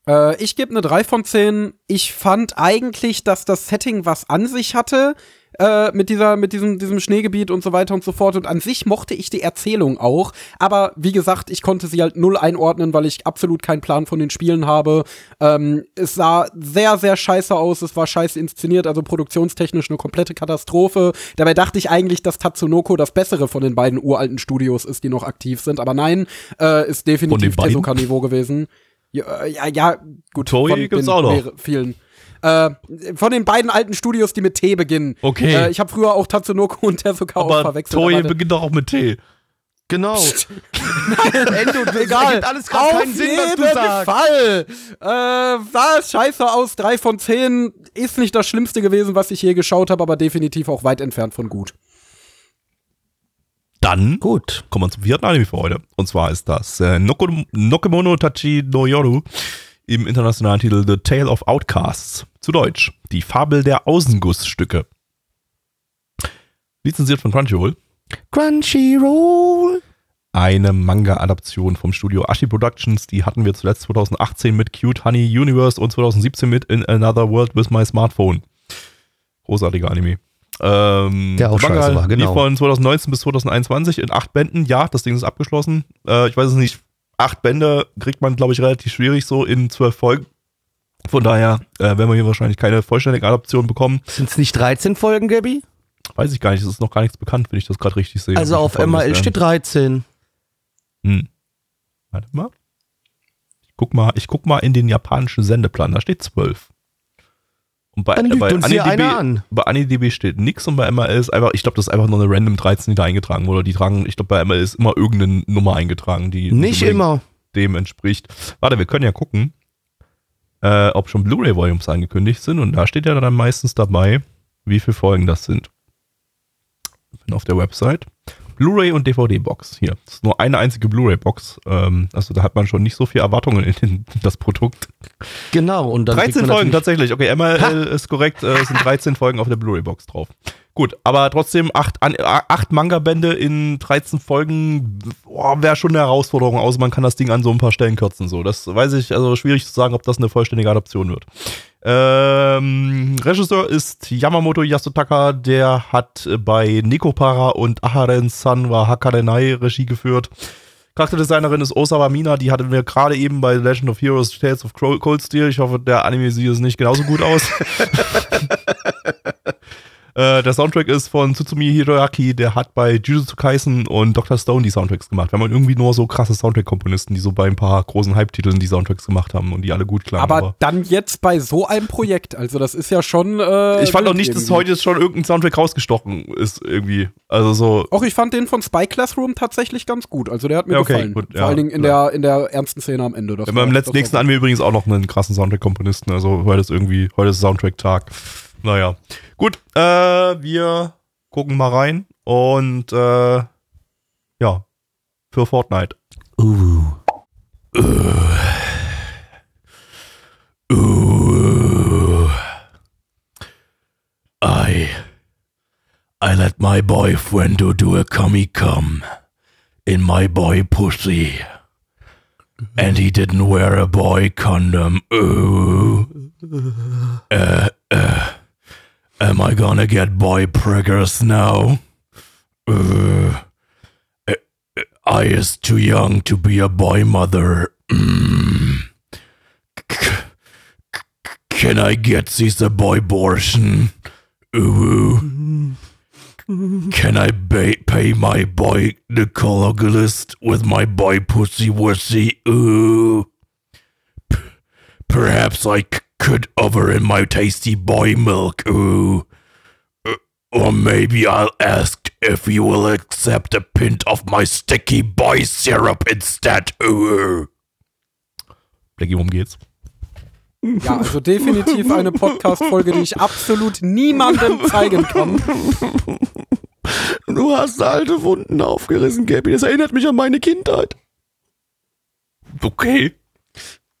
Äh, ich gebe eine 3 von 10. Ich fand eigentlich, dass das Setting was an sich hatte. Äh, mit dieser, mit diesem, diesem Schneegebiet und so weiter und so fort. Und an sich mochte ich die Erzählung auch. Aber wie gesagt, ich konnte sie halt null einordnen, weil ich absolut keinen Plan von den Spielen habe. Ähm, es sah sehr, sehr scheiße aus. Es war scheiße inszeniert, also produktionstechnisch eine komplette Katastrophe. Dabei dachte ich eigentlich, dass Tatsunoko das bessere von den beiden uralten Studios ist, die noch aktiv sind. Aber nein, äh, ist definitiv? Tezuka-Niveau gewesen. Ja, ja, ja, gut. Toei gibt's auch noch. Vielen. Äh, von den beiden alten Studios, die mit T beginnen. Okay. Äh, ich habe früher auch Tatsunoko und Tezuka auch Aber verwechselt. Toei beginnt doch auch mit T. Genau. Endo, das Egal. ergibt alles Auf keinen Sinn, was du jeden sagst. Fall. Äh, sah scheiße aus. Drei von zehn ist nicht das Schlimmste gewesen, was ich je geschaut habe, aber definitiv auch weit entfernt von gut. Dann Gut. kommen wir zum vierten Anime für heute. Und zwar ist das äh, Nokemono Tachi no Yoru im internationalen Titel The Tale of Outcasts. Zu Deutsch. Die Fabel der Außengussstücke. Lizenziert von Crunchyroll. Crunchyroll. Eine Manga-Adaption vom Studio Ashi Productions. Die hatten wir zuletzt 2018 mit Cute Honey Universe und 2017 mit In Another World with My Smartphone. Großartiger Anime. Ähm, Der auch Manga scheiße war, genau. von 2019 bis 2021 in acht Bänden. Ja, das Ding ist abgeschlossen. Äh, ich weiß es nicht. Acht Bände kriegt man, glaube ich, relativ schwierig so in zwölf Folgen. Von daher äh, werden wir hier wahrscheinlich keine vollständige Adaption bekommen. Sind es nicht 13 Folgen, Gabby? Weiß ich gar nicht. Es ist noch gar nichts bekannt, wenn ich das gerade richtig sehe. Also auf MRL steht 13. Hm. Warte mal. Ich guck mal, ich guck mal in den japanischen Sendeplan, da steht 12. Und bei, Dann lügt bei, uns AniDB, an. bei AniDB steht nix und bei MRL ist einfach, ich glaube, das ist einfach nur eine random 13, die da eingetragen wurde. Die tragen, ich glaube, bei MRL ist immer irgendeine Nummer eingetragen, die Nicht immer. dem entspricht. Warte, wir können ja gucken, äh, ob schon Blu-ray-Volumes angekündigt sind und da steht ja dann meistens dabei, wie viele Folgen das sind. Bin auf der Website Blu-ray und DVD-Box. Hier, das ist nur eine einzige Blu-ray-Box. Ähm, also da hat man schon nicht so viel Erwartungen in, in das Produkt. Genau, und dann. 13 Folgen tatsächlich. Okay, MRL ist korrekt. Äh, es sind 13 Folgen auf der Blu-ray-Box drauf. Gut, aber trotzdem acht, an, acht Manga-Bände in 13 Folgen wäre schon eine Herausforderung, außer man kann das Ding an so ein paar Stellen kürzen. So, das weiß ich, also schwierig zu sagen, ob das eine vollständige Adaption wird. Ähm, Regisseur ist Yamamoto Yasutaka, der hat bei Nikopara und Aharen San wa Hakarenai Regie geführt. Charakterdesignerin ist Osawa Mina, die hatten wir gerade eben bei Legend of Heroes Tales of Cold Steel. Ich hoffe, der Anime sieht es nicht genauso gut aus. Äh, der Soundtrack ist von Tsutsumi Hiroaki, der hat bei Jujutsu Kaisen und Dr. Stone die Soundtracks gemacht. Wir haben irgendwie nur so krasse Soundtrack-Komponisten, die so bei ein paar großen Hype-Titeln die Soundtracks gemacht haben und die alle gut klangen. Aber, aber, dann jetzt bei so einem Projekt, also das ist ja schon. Äh, ich fand auch nicht, dass heute schon irgendein Soundtrack rausgestochen ist, irgendwie. Also so. Auch ich fand den von Spy Classroom tatsächlich ganz gut. Also der hat mir ja, okay, gefallen. Gut, Vor ja, allen Dingen in, ja. der, in der ernsten Szene am Ende. Das ja, beim nächsten an wir übrigens auch noch einen krassen Soundtrack-Komponisten. Also heute ist irgendwie, heute ist Soundtrack-Tag. Naja. Gut, äh, wir gucken mal rein und äh, ja, für Fortnite. Uh. Uh. Uh. I I let my boyfriend do a commie come in my boy pussy. And he didn't wear a boy condom. Ooh. Uh, uh. Am I gonna get boy priggers now? Uh, I is too young to be a boy mother. Can I get this a boy abortion? Ooh. Can I ba- pay my boy the gynecologist with my boy pussy wussy? Ooh. P- perhaps I c- could over in my tasty boy milk. Ooh. Uh, or maybe I'll ask if you will accept a pint of my sticky boy syrup instead. Ooh. Blackie, worum geht's? Ja, also definitiv eine Podcast-Folge, die ich absolut niemandem zeigen kann. Du hast alte Wunden aufgerissen, Gabby. Das erinnert mich an meine Kindheit. Okay.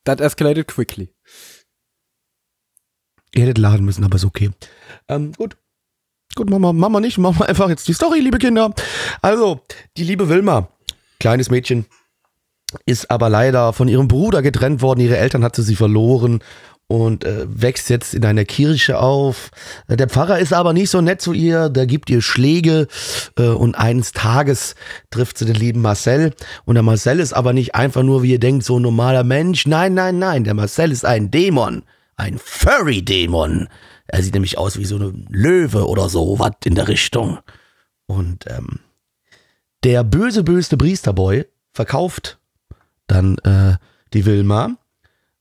That escalated quickly. Ihr hättet laden müssen, aber ist okay. Ähm, gut. Gut, machen wir nicht. Machen wir einfach jetzt die Story, liebe Kinder. Also, die liebe Wilma, kleines Mädchen, ist aber leider von ihrem Bruder getrennt worden. Ihre Eltern hatte sie verloren und äh, wächst jetzt in einer Kirche auf. Der Pfarrer ist aber nicht so nett zu ihr, der gibt ihr Schläge äh, und eines Tages trifft sie den lieben Marcel und der Marcel ist aber nicht einfach nur, wie ihr denkt, so ein normaler Mensch. Nein, nein, nein, der Marcel ist ein Dämon. Ein Furry-Dämon. Er sieht nämlich aus wie so ein Löwe oder so, was in der Richtung. Und ähm, der böse, böse Priesterboy verkauft dann äh, die Wilma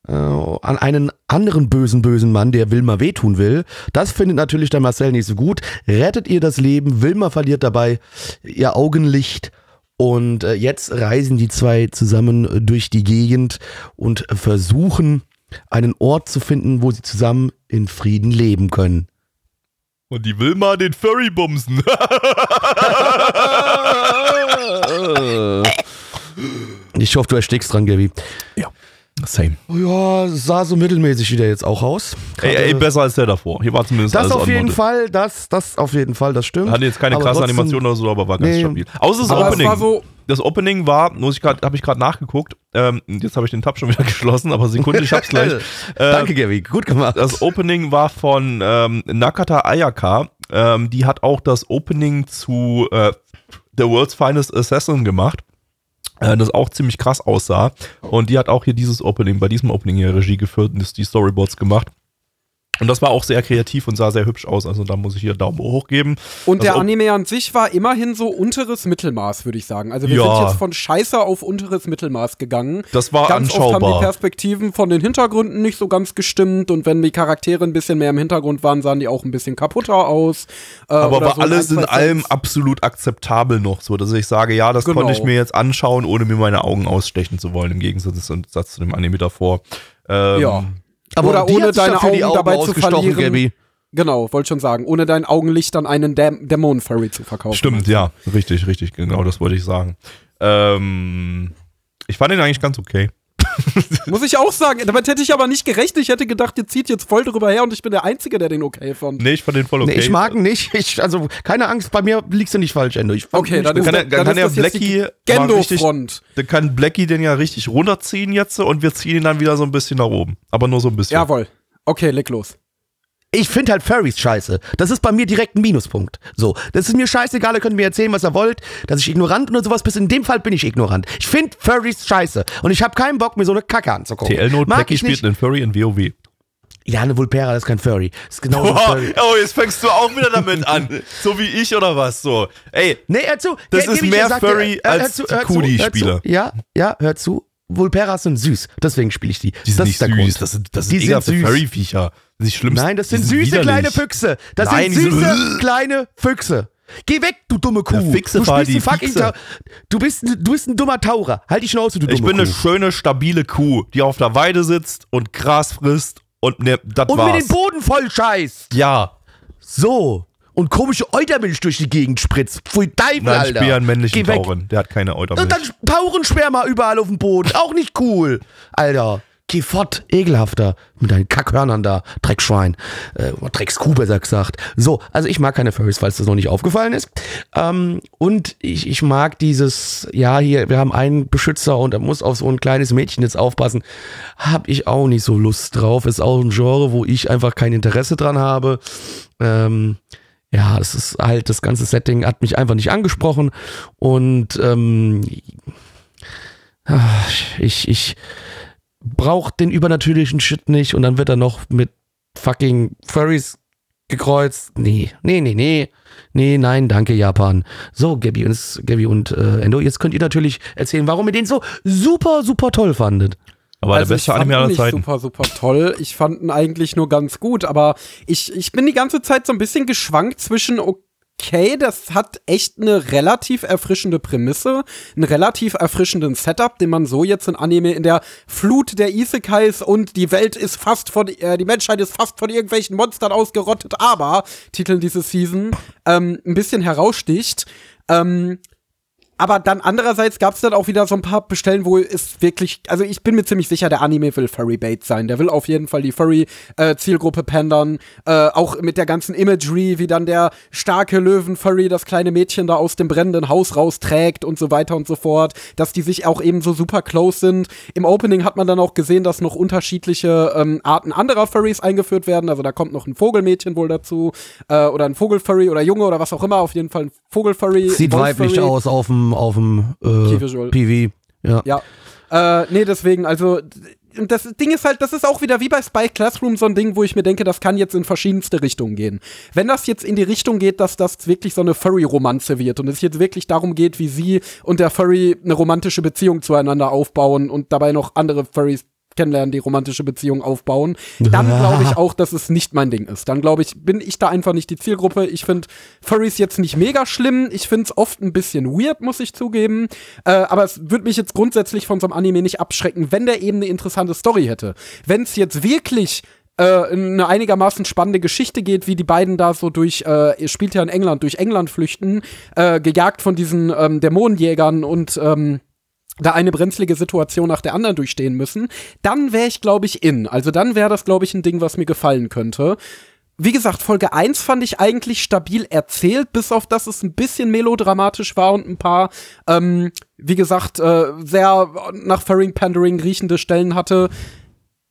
äh, an einen anderen bösen, bösen Mann, der Wilma wehtun will. Das findet natürlich der Marcel nicht so gut. Rettet ihr das Leben. Wilma verliert dabei ihr Augenlicht. Und äh, jetzt reisen die zwei zusammen durch die Gegend und versuchen einen Ort zu finden, wo sie zusammen in Frieden leben können. Und die will mal den Furry bumsen. ich hoffe, du erstickst dran, Gaby. Ja. Same. Ja, sah so mittelmäßig wieder jetzt auch aus. Ey, ey, besser als der davor. Hier war zumindest Das alles auf jeden Fall, das, das auf jeden Fall, das stimmt. Hatte jetzt keine krasse trotzdem, Animation oder so, aber war ganz nee, stabil. Außer das Opening. Das, so das Opening war, muss ich gerade, habe ich gerade nachgeguckt. Ähm, jetzt habe ich den Tab schon wieder geschlossen, aber Sekunde, ich hab's gleich. äh, Danke, Gaby, gut gemacht. Das Opening war von ähm, Nakata Ayaka. Ähm, die hat auch das Opening zu äh, The World's Finest Assassin gemacht. Äh, das auch ziemlich krass aussah. Und die hat auch hier dieses Opening, bei diesem Opening hier Regie geführt und die Storyboards gemacht. Und das war auch sehr kreativ und sah sehr hübsch aus. Also da muss ich hier Daumen hoch geben. Und also der Anime an sich war immerhin so unteres Mittelmaß, würde ich sagen. Also wir ja. sind jetzt von Scheiße auf unteres Mittelmaß gegangen. Das war ganz anschaubar. Oft haben die Perspektiven von den Hintergründen nicht so ganz gestimmt und wenn die Charaktere ein bisschen mehr im Hintergrund waren, sahen die auch ein bisschen kaputter aus. Äh, Aber war so alles in allem absolut akzeptabel noch, so dass ich sage, ja, das genau. konnte ich mir jetzt anschauen, ohne mir meine Augen ausstechen zu wollen, im Gegensatz zu dem Anime davor. Ähm, ja. Aber Oder ohne deine Augen, Augen dabei zu verlieren. Gaby. Genau, wollte schon sagen. Ohne dein Augenlicht an einen Däm Dämonen-Furry zu verkaufen. Stimmt, ja. Richtig, richtig. Genau, das wollte ich sagen. Ähm, ich fand ihn eigentlich ganz okay. Muss ich auch sagen. Damit hätte ich aber nicht gerechnet. Ich hätte gedacht, ihr zieht jetzt voll drüber her und ich bin der Einzige, der den okay fand. Nee, ich fand den voll okay. Nee, ich mag ihn nicht. Ich, also, keine Angst, bei mir liegst du nicht falsch, Endo. Ich Okay, dann nicht ist, kann gut. er- dann kann die Blackie Gendo-Front. Dann kann Blackie den ja richtig runterziehen jetzt und wir ziehen ihn dann wieder so ein bisschen nach oben. Aber nur so ein bisschen. Jawohl. Okay, leg los. Ich finde halt Furries scheiße. Das ist bei mir direkt ein Minuspunkt. So, das ist mir scheißegal, ihr könnt mir erzählen, was ihr wollt, dass ich ignorant oder sowas bin. In dem Fall bin ich ignorant. Ich finde Furries scheiße. Und ich habe keinen Bock, mir so eine Kacke anzugucken. TL-Note Mag Blackie spielt nicht. einen Furry in WoW. Ja, eine Vulpera, ist kein Furry. Das ist genauso ein Oh, Furry. oh, jetzt fängst du auch wieder damit an. So wie ich oder was? So. Ey, Nee, hör zu. Das Ge- ist mehr dir, Furry äh, hör als hör hör zu. spiele. Ja, ja, hör zu. Vulperas sind süß. Deswegen spiele ich die. die sind das nicht ist der süß. Grund. Das sind, das Die sind sind süß. Furry-Viecher. Die schlimmste. Nein, das sind süße widerlich. kleine Füchse. Das Nein, sind süße kleine Füchse. Geh weg, du dumme Kuh. Fixe du, die Fixe. Du, bist, ein- du bist ein dummer Taucher. Halt die Schnauze, du dumme Ich bin Kuh. eine schöne, stabile Kuh, die auf der Weide sitzt und Gras frisst und ne, das Und mir den Boden voll scheißt. ja. So. Und komische Eutermilch durch die Gegend spritzt. Pfui Teufel, Nein, ich Alter. spiele einen männlichen Geh weg. Tauren. Der hat keine Eutermilch. Und dann Tauchensperma überall auf dem Boden. Auch nicht cool. Alter. Fort, ekelhafter. Mit deinen Kackhörnern da. Dreckschwein. Äh, oder Dreckskuh besser gesagt. So, also ich mag keine Furries, falls das noch nicht aufgefallen ist. Ähm, und ich, ich mag dieses, ja, hier, wir haben einen Beschützer und er muss auf so ein kleines Mädchen jetzt aufpassen. Hab ich auch nicht so Lust drauf. Ist auch ein Genre, wo ich einfach kein Interesse dran habe. Ähm, ja, es ist halt, das ganze Setting hat mich einfach nicht angesprochen. Und ähm, ich, ich brauche den übernatürlichen Shit nicht und dann wird er noch mit fucking Furries gekreuzt. Nee, nee, nee, nee. Nee, nein, danke, Japan. So, Gabby und, Gabby und äh, Endo, jetzt könnt ihr natürlich erzählen, warum ihr den so super, super toll fandet. Aber Also der beste Anime aller nicht Zeiten. super, super toll. Ich fand ihn eigentlich nur ganz gut, aber ich, ich bin die ganze Zeit so ein bisschen geschwankt zwischen, okay, das hat echt eine relativ erfrischende Prämisse, einen relativ erfrischenden Setup, den man so jetzt in Anime in der Flut der Isekais und die Welt ist fast von, äh, die Menschheit ist fast von irgendwelchen Monstern ausgerottet, aber, Titeln diese Season, ähm, ein bisschen heraussticht. Ähm, aber dann andererseits gab es dann auch wieder so ein paar Bestellen, wo es wirklich, also ich bin mir ziemlich sicher, der Anime will Furry Bait sein. Der will auf jeden Fall die Furry-Zielgruppe pandern. Äh, auch mit der ganzen Imagery, wie dann der starke Löwen-Furry das kleine Mädchen da aus dem brennenden Haus rausträgt und so weiter und so fort. Dass die sich auch eben so super close sind. Im Opening hat man dann auch gesehen, dass noch unterschiedliche ähm, Arten anderer Furries eingeführt werden. Also da kommt noch ein Vogelmädchen wohl dazu. Äh, oder ein Vogelfurry oder Junge oder was auch immer. Auf jeden Fall ein Vogelfurry. Sieht weiblich aus auf dem auf dem äh. PV. Ja. Ja. Äh, nee, deswegen, also, das Ding ist halt, das ist auch wieder wie bei Spy Classroom so ein Ding, wo ich mir denke, das kann jetzt in verschiedenste Richtungen gehen. Wenn das jetzt in die Richtung geht, dass das wirklich so eine Furry-Romanze wird und es jetzt wirklich darum geht, wie sie und der Furry eine romantische Beziehung zueinander aufbauen und dabei noch andere Furries kennenlernen, die romantische Beziehung aufbauen, dann glaube ich auch, dass es nicht mein Ding ist. Dann glaube ich, bin ich da einfach nicht die Zielgruppe. Ich finde Furries jetzt nicht mega schlimm. Ich finde es oft ein bisschen weird, muss ich zugeben. Äh, aber es würde mich jetzt grundsätzlich von so einem Anime nicht abschrecken, wenn der eben eine interessante Story hätte. Wenn es jetzt wirklich äh, eine einigermaßen spannende Geschichte geht, wie die beiden da so durch, äh, ihr spielt ja in England, durch England flüchten, äh, gejagt von diesen ähm, Dämonenjägern und ähm, da eine brenzlige Situation nach der anderen durchstehen müssen, dann wäre ich, glaube ich, in. Also dann wäre das, glaube ich, ein Ding, was mir gefallen könnte. Wie gesagt, Folge 1 fand ich eigentlich stabil erzählt, bis auf dass es ein bisschen melodramatisch war und ein paar, ähm, wie gesagt, äh, sehr nach Furring Pandering riechende Stellen hatte.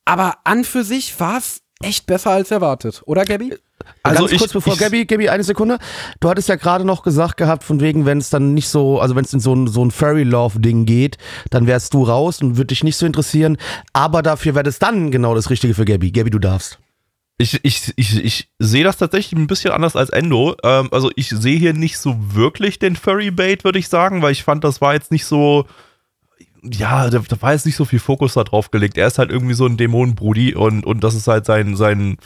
Aber an für sich war es echt besser als erwartet, oder Gabby? Also Ganz ich- kurz bevor ich- Gabby, Gabby, eine Sekunde. Du hattest ja gerade noch gesagt gehabt, von wegen, wenn es dann nicht so, also wenn es in so ein, so ein Furry-Love-Ding geht, dann wärst du raus und würde dich nicht so interessieren. Aber dafür wäre das dann genau das Richtige für Gabby. Gabby, du darfst. Ich, ich, ich, ich sehe das tatsächlich ein bisschen anders als Endo. Ähm, also ich sehe hier nicht so wirklich den Furry-Bait, würde ich sagen, weil ich fand, das war jetzt nicht so. Ja, da, da war jetzt nicht so viel Fokus da drauf gelegt. Er ist halt irgendwie so ein Dämonenbrudi und, und das ist halt sein, sein,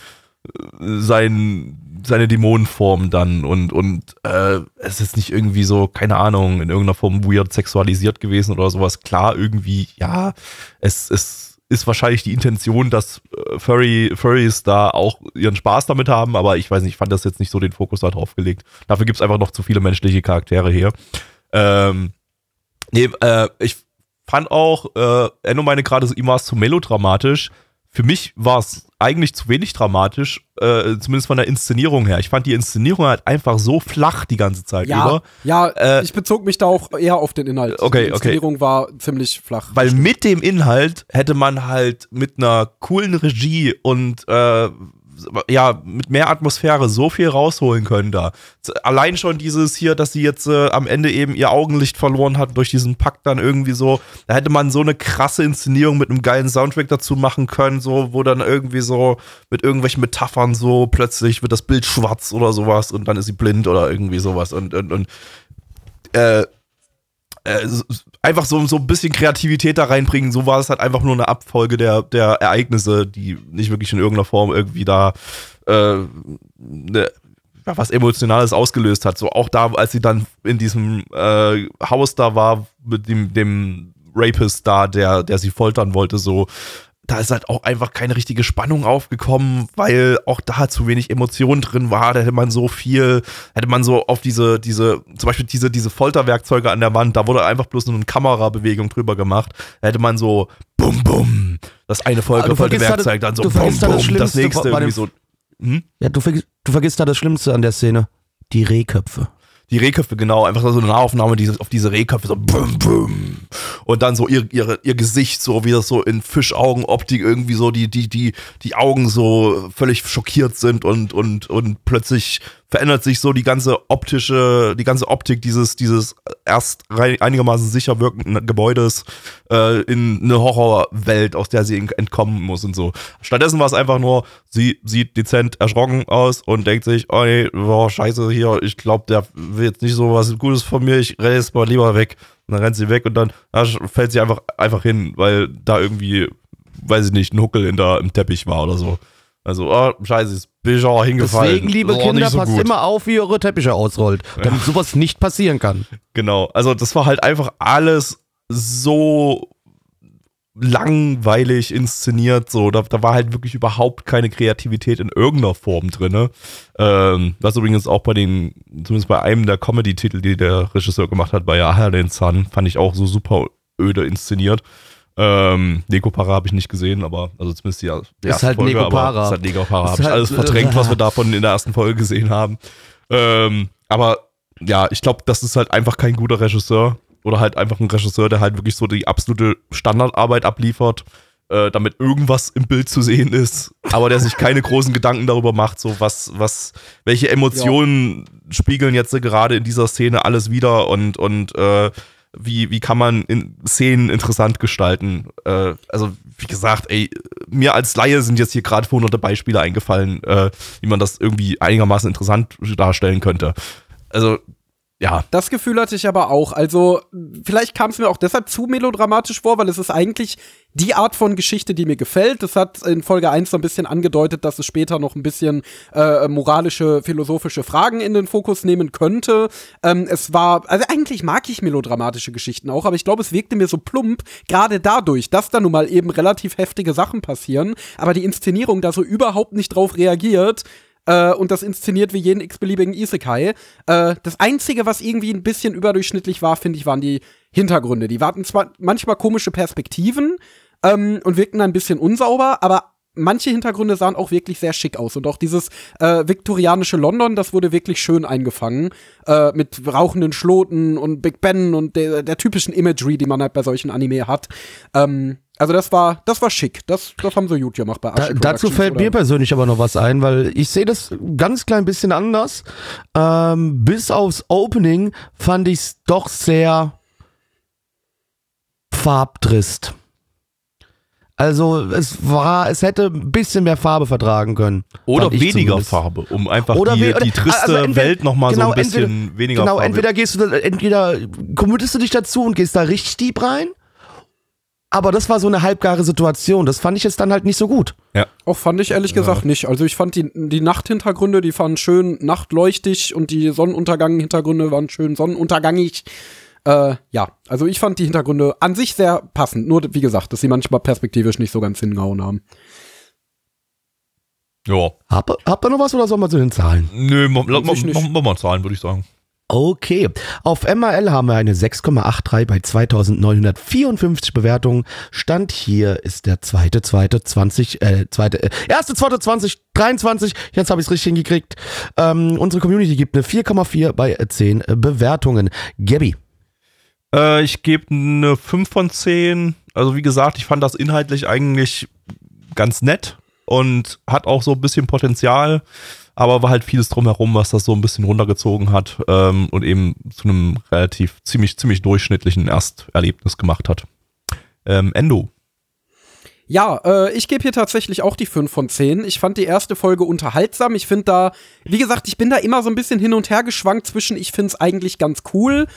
sein, seine Dämonenform dann und, und äh, es ist nicht irgendwie so, keine Ahnung, in irgendeiner Form weird sexualisiert gewesen oder sowas. Klar, irgendwie, ja, es, es ist wahrscheinlich die Intention, dass äh, Furry, Furries da auch ihren Spaß damit haben, aber ich weiß nicht, ich fand das jetzt nicht so den Fokus da drauf gelegt. Dafür gibt's einfach noch zu viele menschliche Charaktere hier. Ähm, nee, äh, ich fand auch, äh, Enno meine gerade, war es zu melodramatisch. Für mich war es eigentlich zu wenig dramatisch, äh, zumindest von der Inszenierung her. Ich fand die Inszenierung halt einfach so flach die ganze Zeit Ja, über. ja Äh, ich bezog mich da auch eher auf den Inhalt. Okay, Die okay. Inszenierung war ziemlich flach. Weil mit dem Inhalt hätte man halt mit einer coolen Regie und äh, ja, mit mehr Atmosphäre so viel rausholen können da. Allein schon dieses hier, dass sie jetzt äh, am Ende eben ihr Augenlicht verloren hat durch diesen Pakt dann irgendwie so, da hätte man so eine krasse Inszenierung mit einem geilen Soundtrack dazu machen können, so, wo dann irgendwie so mit irgendwelchen Metaphern so plötzlich wird das Bild schwarz oder sowas und dann ist sie blind oder irgendwie sowas und, und, und äh, äh, einfach so, so ein bisschen Kreativität da reinbringen. So war es halt einfach nur eine Abfolge der, der Ereignisse, die nicht wirklich in irgendeiner Form irgendwie da äh, ne, ja, was Emotionales ausgelöst hat. So auch da, als sie dann in diesem äh, Haus da war mit dem, dem Rapist da, der, der sie foltern wollte, so. Da ist halt auch einfach keine richtige Spannung aufgekommen, weil auch da zu wenig Emotion drin war. Da hätte man so viel, hätte man so auf diese, diese, zum Beispiel diese, diese Folterwerkzeuge an der Wand, da wurde einfach bloß nur eine Kamerabewegung drüber gemacht. Da hätte man so bum bum, das eine da das- Folterwerkzeug, dann so bum das bum, das Schlimmste nächste irgendwie so. Hm? Ja, du, vergisst, du vergisst da das Schlimmste an der Szene. Die Rehköpfe. Die Rehköpfe, genau, einfach so eine Nahaufnahme dieses, auf diese Rehköpfe, so bum, bum. Und dann so ihr, ihre, ihr Gesicht, so wie das so in Fischaugenoptik irgendwie so, die, die, die, die Augen so völlig schockiert sind und, und, und plötzlich verändert sich so die ganze optische, die ganze Optik dieses, dieses erst einigermaßen sicher wirkenden Gebäudes äh, in eine Horrorwelt, aus der sie ent- entkommen muss und so. Stattdessen war es einfach nur, sie sieht dezent erschrocken aus und denkt sich, oh nee, boah, scheiße hier, ich glaube, der will jetzt nicht so was Gutes von mir, ich renne jetzt mal lieber weg. Und dann rennt sie weg und dann ja, fällt sie einfach, einfach hin, weil da irgendwie, weiß ich nicht, ein Huckel in der, im Teppich war oder so. Also, oh, scheiße, jetzt bin ich auch hingefallen. Deswegen, liebe Oh, Kinder, so passt gut. immer auf, wie ihr eure Teppiche ausrollt, damit sowas nicht passieren kann. Genau, also das war halt einfach alles so langweilig inszeniert, so, da, da war halt wirklich überhaupt keine Kreativität in irgendeiner Form drin. Ähm, was übrigens auch bei den, zumindest bei einem der Comedy-Titel, die der Regisseur gemacht hat, bei Aha den Sun, fand ich auch so super öde inszeniert. Ähm, Nekopara habe ich nicht gesehen, aber also zumindest die, die erste halt Folge, Nekopara. ist halt Nekopara, Ist ich halt, alles äh, verdrängt, was wir davon in der ersten Folge gesehen haben. Ähm, aber ja, ich glaube, das ist halt einfach kein guter Regisseur oder halt einfach ein Regisseur, der halt wirklich so die absolute Standardarbeit abliefert, äh, damit irgendwas im Bild zu sehen ist, aber der sich keine großen Gedanken darüber macht, so was, was, welche Emotionen spiegeln jetzt gerade in dieser Szene alles wieder und, und äh, wie, wie kann man in Szenen interessant gestalten? Äh, also, wie gesagt, ey, mir als Laie sind jetzt hier gerade hunderte Beispiele eingefallen, äh, wie man das irgendwie einigermaßen interessant darstellen könnte. Also, ja, Das Gefühl hatte ich aber auch. Also, vielleicht kam es mir auch deshalb zu melodramatisch vor, weil es ist eigentlich die Art von Geschichte, die mir gefällt. Das hat in Folge 1 so ein bisschen angedeutet, dass es später noch ein bisschen äh, moralische, philosophische Fragen in den Fokus nehmen könnte. Ähm, es war, also eigentlich mag ich melodramatische Geschichten auch, aber ich glaube, es wirkte mir so plump, gerade dadurch, dass da nun mal eben relativ heftige Sachen passieren, aber die Inszenierung da so überhaupt nicht drauf reagiert, äh, und das inszeniert wie jeden x-beliebigen Isekai. Äh, das Einzige, was irgendwie ein bisschen überdurchschnittlich war, finde ich, waren die Hintergründe. Die hatten zwar manchmal komische Perspektiven ähm, und wirkten ein bisschen unsauber, aber manche Hintergründe sahen auch wirklich sehr schick aus. Und auch dieses äh, viktorianische London, das wurde wirklich schön eingefangen. Äh, mit rauchenden Schloten und Big Ben und der, der typischen Imagery, die man halt bei solchen Anime hat. Ähm, also das war, das war schick. Das, das haben sie gut gemacht bei Da, Ashi dazu fällt oder? mir persönlich aber noch was ein, weil ich sehe das ganz klein bisschen anders. Ähm, bis aufs Opening fand ich es doch sehr farbtrist. Also es war, es hätte ein bisschen mehr Farbe vertragen können. Oder weniger zumindest. Farbe, um einfach Oder die, oder- die triste also entweder- Welt nochmal genau, so ein bisschen entweder- weniger Genau, Farbe. entweder gehst du, da- entweder committest du dich dazu und gehst da richtig deep rein. Aber das war so eine halbgare Situation. Das fand ich jetzt dann halt nicht so gut. Auch fand ich ehrlich gesagt nicht. Also ich fand die, die Nachthintergründe, die waren schön nachtleuchtig und die Sonnenuntergang-Hintergründe waren schön sonnenuntergangig. Äh, ja, also ich fand die Hintergründe an sich sehr passend. Nur, wie gesagt, dass sie manchmal perspektivisch nicht so ganz hingehauen haben. Ja. Habt ihr- habt ihr noch was oder sollen wir zu den Zahlen? Nö, mach, mach, ich nicht. mach, mach mal Zahlen, würde ich sagen. Okay, auf MRL haben wir eine 6,83 bei 2954 Bewertungen. Stand hier ist der zweite, zweite, 20, äh, zweite, äh, erste, zweite, 2023. Jetzt habe ich es richtig hingekriegt. Ähm, unsere Community gibt eine 4,4 bei äh, 10 äh, Bewertungen. Gabby, Äh, ich gebe eine 5 von 10. Also wie gesagt, ich fand das inhaltlich eigentlich ganz nett und hat auch so ein bisschen Potenzial, aber war halt vieles drumherum, was das so ein bisschen runtergezogen hat ähm, und eben zu einem relativ ziemlich, ziemlich durchschnittlichen Ersterlebnis gemacht hat. Ähm, Endo. Ja, äh, ich gebe hier tatsächlich auch die 5 von 10. Ich fand die erste Folge unterhaltsam. Ich finde da, wie gesagt, ich bin da immer so ein bisschen hin und her geschwankt zwischen, ich finde es eigentlich ganz cool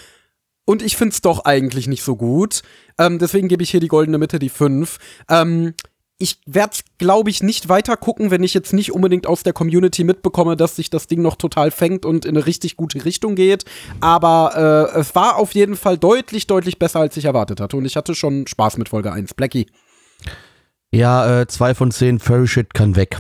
und ich finde es doch eigentlich nicht so gut. Ähm, deswegen gebe ich hier die goldene Mitte, die 5. Ähm, ich werde glaube ich, nicht weiter gucken, wenn ich jetzt nicht unbedingt aus der Community mitbekomme, dass sich das Ding noch total fängt und in eine richtig gute Richtung geht. Aber äh, es war auf jeden Fall deutlich, deutlich besser, als ich erwartet hatte. Und ich hatte schon Spaß mit Folge 1. Blackie. ja, äh, 2 von 10, Furry Shit kann weg.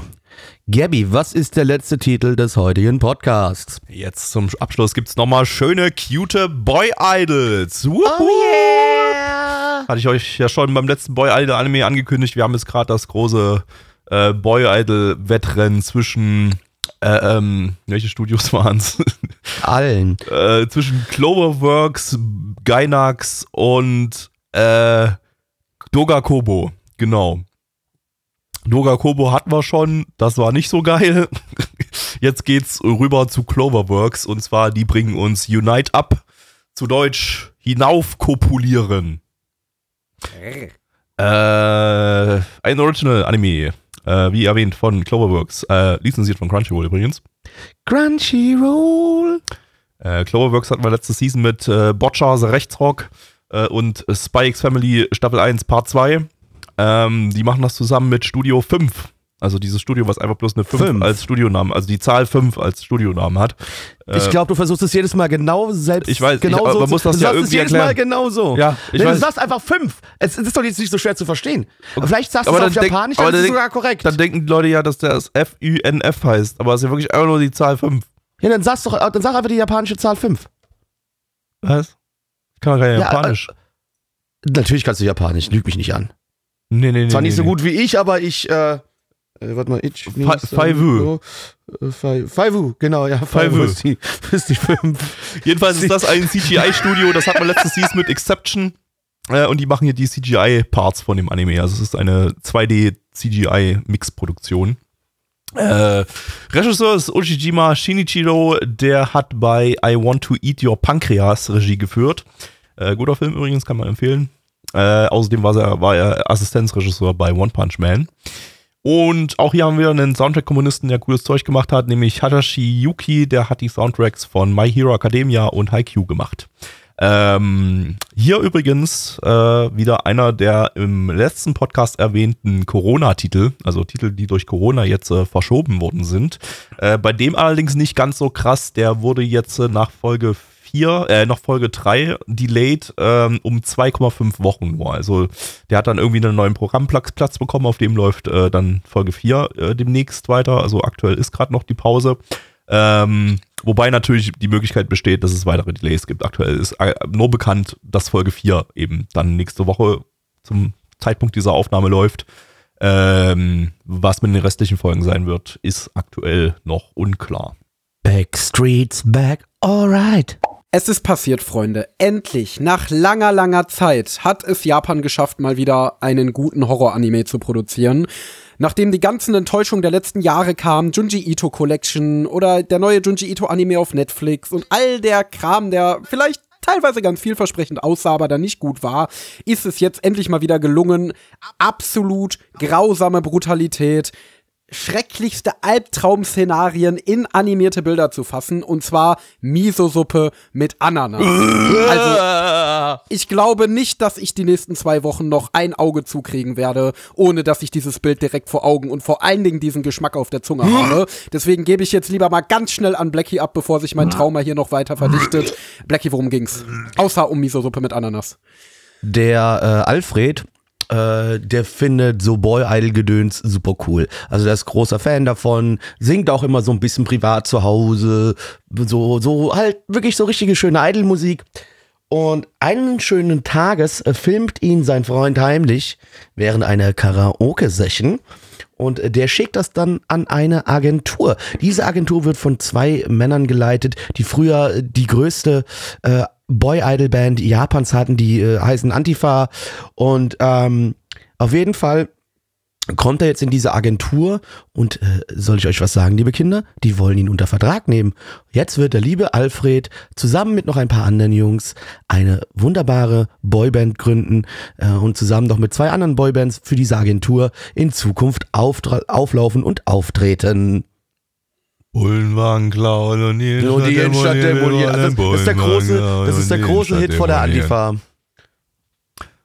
Gabby, was ist der letzte Titel des heutigen Podcasts? Jetzt zum Abschluss gibt's nochmal schöne, cute Boy-Idols. Wuhu! yeah! Hatte ich euch ja schon beim letzten Boy Idol Anime angekündigt. Wir haben jetzt gerade das große äh, Boy Idol Wettrennen zwischen äh, ähm, welche Studios waren's? Allen. äh, zwischen Cloverworks, Gainax und äh, Doga Kobo. Genau. Doga Kobo hatten wir schon, das war nicht so geil. Jetzt geht's rüber zu Cloverworks und zwar die bringen uns Unite Up, zu Deutsch hinauf kopulieren. Äh, ein Original Anime, äh, wie erwähnt von Cloverworks, äh, lizenziert von Crunchyroll übrigens. Crunchyroll. Äh, Cloverworks hatten wir letzte Season mit äh, The Rechtsrock äh, und X Family Staffel 1 Part 2. Ähm, die machen das zusammen mit Studio 5. Also dieses Studio, was einfach bloß eine 5 Fünf. als Studionamen, also die Zahl 5 als Studionamen hat. Ich glaube, du versuchst es jedes Mal genau selbst. Ich weiß, ich- genau aber so man muss das du ja sagst irgendwie es jedes erklären. Mal genau so. Ja, ich weiß. du sagst einfach fünf. Es ist doch jetzt nicht so schwer zu verstehen. Vielleicht sagst du es dann auf denk- Japanisch, aber dann ist es dann sogar korrekt. Dann denken die Leute ja, dass das F-U-N-F heißt, aber es ist ja wirklich einfach nur die Zahl 5. ja, dann sagst doch, dann sag einfach die japanische Zahl fünf. Was? Ich kann doch kein Ja, Japanisch. Natürlich kannst du Japanisch, lüg mich nicht an. nee, nee, nee. Zwar nee, nicht so nee. gut wie ich, aber ich, äh, äh warte mal. Fi- Faivu. Fai- Faivu, genau, ja. Faivu. ist die, ist die fünf. Jedenfalls ist das ein CGI-Studio, das hat man letzte Season mit Exception. Äh, und die machen hier die CGI-Parts von dem Anime. Also es ist eine 2D-CGI-Mix-Produktion. Äh, Regisseur ist Ushijima Shinichiro, der hat bei I Want to Eat Your Pancreas Regie geführt. Äh, guter Film übrigens, kann man empfehlen. Äh, außerdem war er, war er Assistenzregisseur bei One Punch Man. Und auch hier haben wir einen Soundtrack-Komponisten, der cooles Zeug gemacht hat, nämlich Hadashi Yuki, der hat die Soundtracks von My Hero Academia und Haikyuu gemacht. Ähm, hier übrigens äh, wieder einer der im letzten Podcast erwähnten Corona-Titel, also Titel, die durch Corona jetzt äh, verschoben worden sind. Äh, bei dem allerdings nicht ganz so krass, der wurde jetzt äh, nach Folge 4, äh, noch Folge 3 delayed ähm, um 2,5 Wochen nur. Also der hat dann irgendwie einen neuen Programmplatz Platz bekommen, auf dem läuft äh, dann Folge 4 äh, demnächst weiter. Also aktuell ist gerade noch die Pause. Ähm, wobei natürlich die Möglichkeit besteht, dass es weitere Delays gibt. Aktuell ist äh, nur bekannt, dass Folge 4 eben dann nächste Woche zum Zeitpunkt dieser Aufnahme läuft. Ähm, was mit den restlichen Folgen sein wird, ist aktuell noch unklar. Backstreet's back, alright. Es ist passiert, Freunde. Endlich, nach langer, langer Zeit, hat es Japan geschafft, mal wieder einen guten Horror-Anime zu produzieren. Nachdem die ganzen Enttäuschungen der letzten Jahre kamen, Junji Ito Collection oder der neue Junji Ito Anime auf Netflix und all der Kram, der vielleicht teilweise ganz vielversprechend aussah, aber dann nicht gut war, ist es jetzt endlich mal wieder gelungen. Absolut grausame Brutalität, schrecklichste Albtraum-Szenarien in animierte Bilder zu fassen und zwar Miso-Suppe mit Ananas. also ich glaube nicht, dass ich die nächsten zwei Wochen noch ein Auge zukriegen werde, ohne dass ich dieses Bild direkt vor Augen und vor allen Dingen diesen Geschmack auf der Zunge habe. Deswegen gebe ich jetzt lieber mal ganz schnell an Blackie ab, bevor sich mein Trauma hier noch weiter verdichtet. Blackie, worum ging's? Außer um Miso-Suppe mit Ananas. Der äh, Alfred, äh, der findet so Boy-Idol-Gedöns super cool. Also der ist großer Fan davon, singt auch immer so ein bisschen privat zu Hause, so, so halt wirklich so richtige schöne Idol-Musik. Und einen schönen Tages filmt ihn sein Freund heimlich während einer Karaoke-Session. Und der schickt das dann an eine Agentur. Diese Agentur wird von zwei Männern geleitet, die früher die größte äh, Boy-Idol-Band Japans hatten, die äh, heißen Antifa. Und ähm, auf jeden Fall kommt er jetzt in diese Agentur und äh, soll ich euch was sagen, liebe Kinder? Die wollen ihn unter Vertrag nehmen. Jetzt wird der liebe Alfred zusammen mit noch ein paar anderen Jungs eine wunderbare Boyband gründen äh, und zusammen noch mit zwei anderen Boybands für diese Agentur in Zukunft auflaufen und auftreten. Bullenwagen klauen und die und die Innenstadt demolieren. Also das, ist der große, das ist der große Hit vor der Antifa.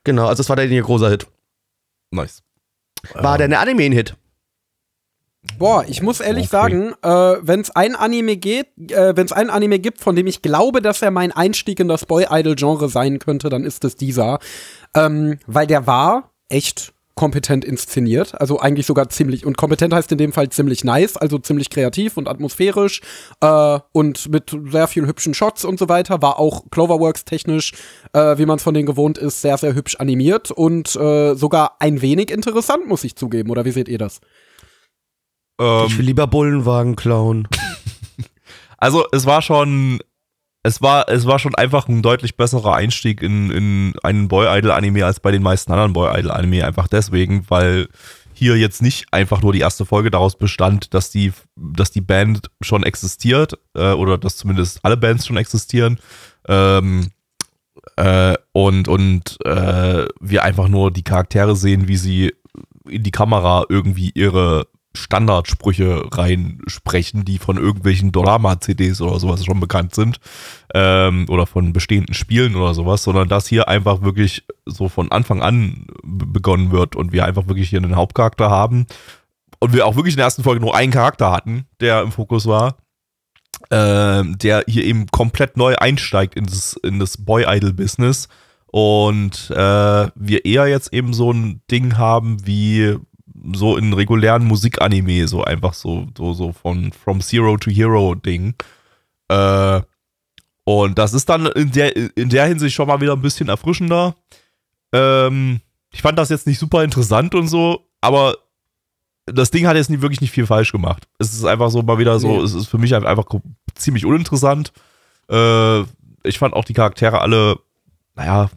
Genau, also das war der große Hit. Nice. War der eine Anime-Hit? Boah, ich muss ehrlich okay. sagen, äh, wenn es ein Anime geht, äh, wenn es einen Anime gibt, von dem ich glaube, dass er mein Einstieg in das Boy-Idol-Genre sein könnte, dann ist es dieser. Ähm, weil der war echt kompetent inszeniert, also eigentlich sogar ziemlich, und kompetent heißt in dem Fall ziemlich nice, also ziemlich kreativ und atmosphärisch äh, und mit sehr vielen hübschen Shots und so weiter, war auch Cloverworks technisch, äh, wie man es von denen gewohnt ist, sehr, sehr hübsch animiert und äh, sogar ein wenig interessant, muss ich zugeben, oder wie seht ihr das? Ähm, ich will lieber Bullenwagen klauen. also es war schon es war, es war schon einfach ein deutlich besserer Einstieg in, in einen Boy-Idol-Anime als bei den meisten anderen Boy-Idol-Anime. Einfach deswegen, weil hier jetzt nicht einfach nur die erste Folge daraus bestand, dass die, dass die Band schon existiert äh, oder dass zumindest alle Bands schon existieren. Ähm, äh, und und äh, wir einfach nur die Charaktere sehen, wie sie in die Kamera irgendwie ihre Standardsprüche reinsprechen, die von irgendwelchen Drama-CDs oder sowas schon bekannt sind ähm, oder von bestehenden Spielen oder sowas, sondern dass hier einfach wirklich so von Anfang an begonnen wird und wir einfach wirklich hier einen Hauptcharakter haben und wir auch wirklich in der ersten Folge nur einen Charakter hatten, der im Fokus war, äh, der hier eben komplett neu einsteigt in das, in das Boy-Idol-Business und äh, wir eher jetzt eben so ein Ding haben wie so in regulären Musikanime, so einfach so, so, so von From Zero to Hero Ding. Äh, und das ist dann in der, in der Hinsicht schon mal wieder ein bisschen erfrischender. Ähm, ich fand das jetzt nicht super interessant und so, aber das Ding hat jetzt nicht, wirklich nicht viel falsch gemacht. Es ist einfach so mal wieder so, nee. es ist für mich einfach ziemlich uninteressant. Äh, ich fand auch die Charaktere alle, naja,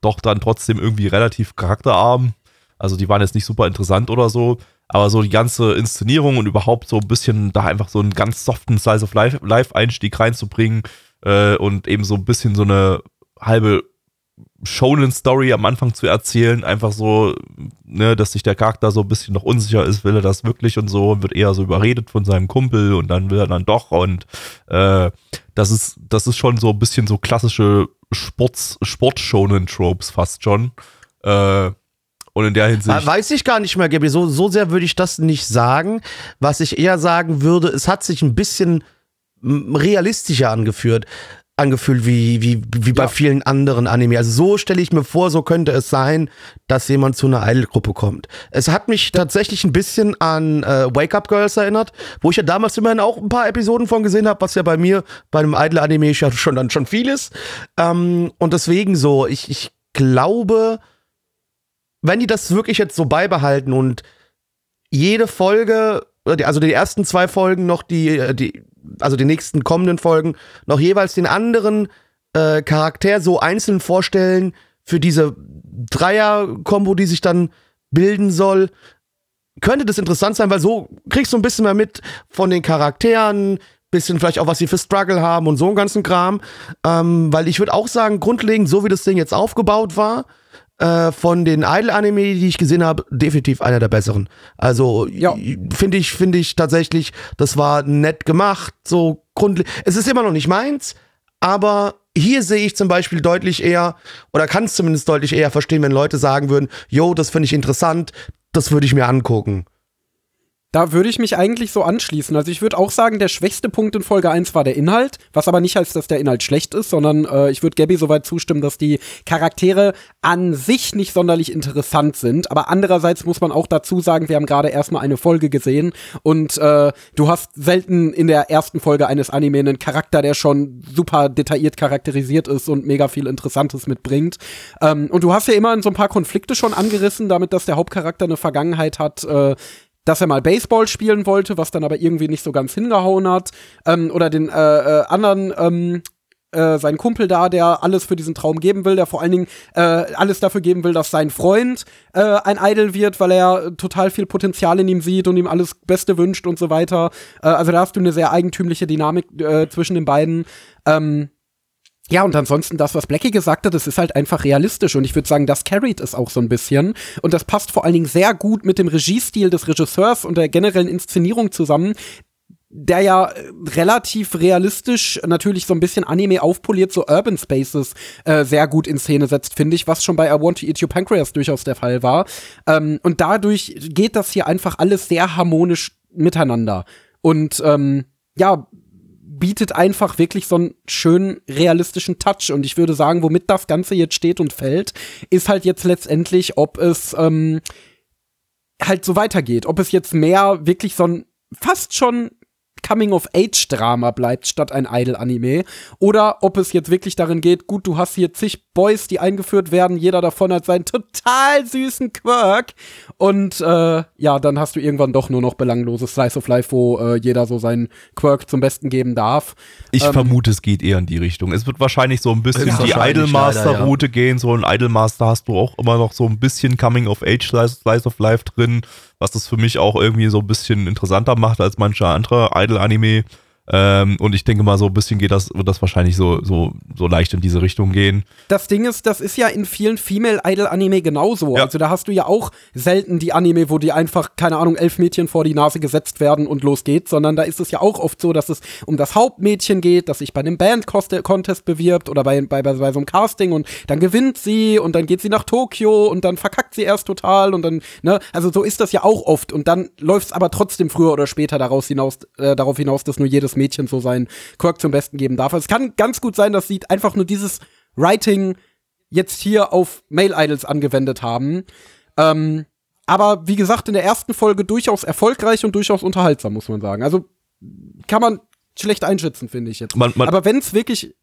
doch dann trotzdem irgendwie relativ charakterarm. Also die waren jetzt nicht super interessant oder so, aber so die ganze Inszenierung und überhaupt so ein bisschen da einfach so einen ganz soften Slice of Life-Einstieg reinzubringen äh, und eben so ein bisschen so eine halbe Shonen-Story am Anfang zu erzählen, einfach so, ne, dass sich der Charakter so ein bisschen noch unsicher ist, will er das wirklich und so und wird eher so überredet von seinem Kumpel und dann will er dann doch und äh, das ist, das ist schon so ein bisschen so klassische Sports, Sport-Shonen-Tropes fast schon. Äh, und in der Hinsicht. Weiß ich gar nicht mehr, Gabi. So, so sehr würde ich das nicht sagen. Was ich eher sagen würde, es hat sich ein bisschen realistischer angeführt angefühlt wie, wie, wie bei ja. vielen anderen Anime. Also so stelle ich mir vor, so könnte es sein, dass jemand zu einer Idol-Gruppe kommt. Es hat mich tatsächlich ein bisschen an äh, Wake Up Girls erinnert, wo ich ja damals immerhin auch ein paar Episoden von gesehen habe, was ja bei mir bei einem Idol-Anime schon dann schon viel ist. Ähm, und deswegen so, ich, ich glaube, wenn die das wirklich jetzt so beibehalten und jede Folge, also die ersten zwei Folgen noch die, äh, die also die nächsten kommenden Folgen, noch jeweils den anderen äh, Charakter so einzeln vorstellen für diese Dreier-Kombo, die sich dann bilden soll, könnte das interessant sein, weil so kriegst du ein bisschen mehr mit von den Charakteren, bisschen vielleicht auch, was sie für Struggle haben und so einen ganzen Kram. Ähm, weil ich würde auch sagen, grundlegend, so wie das Ding jetzt aufgebaut war, äh, von den Idol-Anime, die ich gesehen habe, definitiv einer der besseren. Also ja. finde ich, finde ich tatsächlich, das war nett gemacht, so grundlegend. Es ist immer noch nicht meins, aber hier sehe ich zum Beispiel deutlich eher, oder kann es zumindest deutlich eher verstehen, wenn Leute sagen würden, yo, das finde ich interessant, das würde ich mir angucken. Da würde ich mich eigentlich so anschließen. Also ich würde auch sagen, der schwächste Punkt in Folge 1 war der Inhalt, was aber nicht heißt, dass der Inhalt schlecht ist, sondern äh, ich würde Gabby soweit zustimmen, dass die Charaktere an sich nicht sonderlich interessant sind. Aber andererseits muss man auch dazu sagen, wir haben gerade erstmal eine Folge gesehen und äh, du hast selten in der ersten Folge eines Anime einen Charakter, der schon super detailliert charakterisiert ist und mega viel Interessantes mitbringt. Ähm, und du hast ja immer so ein paar Konflikte schon angerissen, damit dass der Hauptcharakter eine Vergangenheit hat, äh, dass er mal Baseball spielen wollte, was dann aber irgendwie nicht so ganz hingehauen hat. Ähm, oder den äh, äh, anderen, ähm, äh, seinen Kumpel da, der alles für diesen Traum geben will, der vor allen Dingen äh, alles dafür geben will, dass sein Freund äh, ein Idol wird, weil er total viel Potenzial in ihm sieht und ihm alles Beste wünscht und so weiter. Äh, also da hast du eine sehr eigentümliche Dynamik äh, zwischen den beiden. Ähm, ja, und ansonsten das, was Blackie gesagt hat, das ist halt einfach realistisch und ich würde sagen, das carried es auch so ein bisschen und das passt vor allen Dingen sehr gut mit dem Regiestil des Regisseurs und der generellen Inszenierung zusammen, der ja äh, relativ realistisch natürlich so ein bisschen Anime aufpoliert, so Urban Spaces äh, sehr gut in Szene setzt, finde ich, was schon bei I Want to Eat Your Pancreas durchaus der Fall war. Ähm, und dadurch geht das hier einfach alles sehr harmonisch miteinander. Und ähm, ja, bietet einfach wirklich so einen schönen realistischen Touch. Und ich würde sagen, womit das Ganze jetzt steht und fällt, ist halt jetzt letztendlich, ob es ähm, halt so weitergeht. Ob es jetzt mehr wirklich so ein fast schon Coming-of-Age-Drama bleibt, statt ein Idol-Anime. Oder ob es jetzt wirklich darin geht, gut, du hast hier zig Boys, die eingeführt werden, jeder davon hat seinen total süßen Quirk. Und äh, ja, dann hast du irgendwann doch nur noch belangloses Slice of Life, wo äh, jeder so seinen Quirk zum Besten geben darf. Ich ähm, vermute, es geht eher in die Richtung. Es wird wahrscheinlich so ein bisschen die Idolmaster-Route ja. gehen. So ein Idolmaster hast du auch immer noch so ein bisschen Coming-of-Age Slice of Life drin was das für mich auch irgendwie so ein bisschen interessanter macht als manche andere Idol-Anime. Ähm, und ich denke mal, so ein bisschen geht das, wird das wahrscheinlich so, so, so leicht in diese Richtung gehen. Das Ding ist, das ist ja in vielen Female-Idol-Anime genauso. Ja. Also da hast du ja auch selten die Anime, wo die einfach, keine Ahnung, elf Mädchen vor die Nase gesetzt werden und los geht's, sondern da ist es ja auch oft so, dass es um das Hauptmädchen geht, das sich bei einem Band-Contest bewirbt oder bei, bei, bei, bei so einem Casting und dann gewinnt sie und dann geht sie nach Tokio und dann verkackt sie erst total und dann, ne, also so ist das ja auch oft und dann läuft's aber trotzdem früher oder später daraus hinaus, äh, darauf hinaus, dass nur jedes Mädchen so seinen Quirk zum Besten geben darf. Also es kann ganz gut sein, dass sie einfach nur dieses Writing jetzt hier auf Male Idols angewendet haben. Ähm, aber wie gesagt, in der ersten Folge durchaus erfolgreich und durchaus unterhaltsam, muss man sagen. Also kann man schlecht einschätzen, finde ich jetzt. Man, man aber wenn es wirklich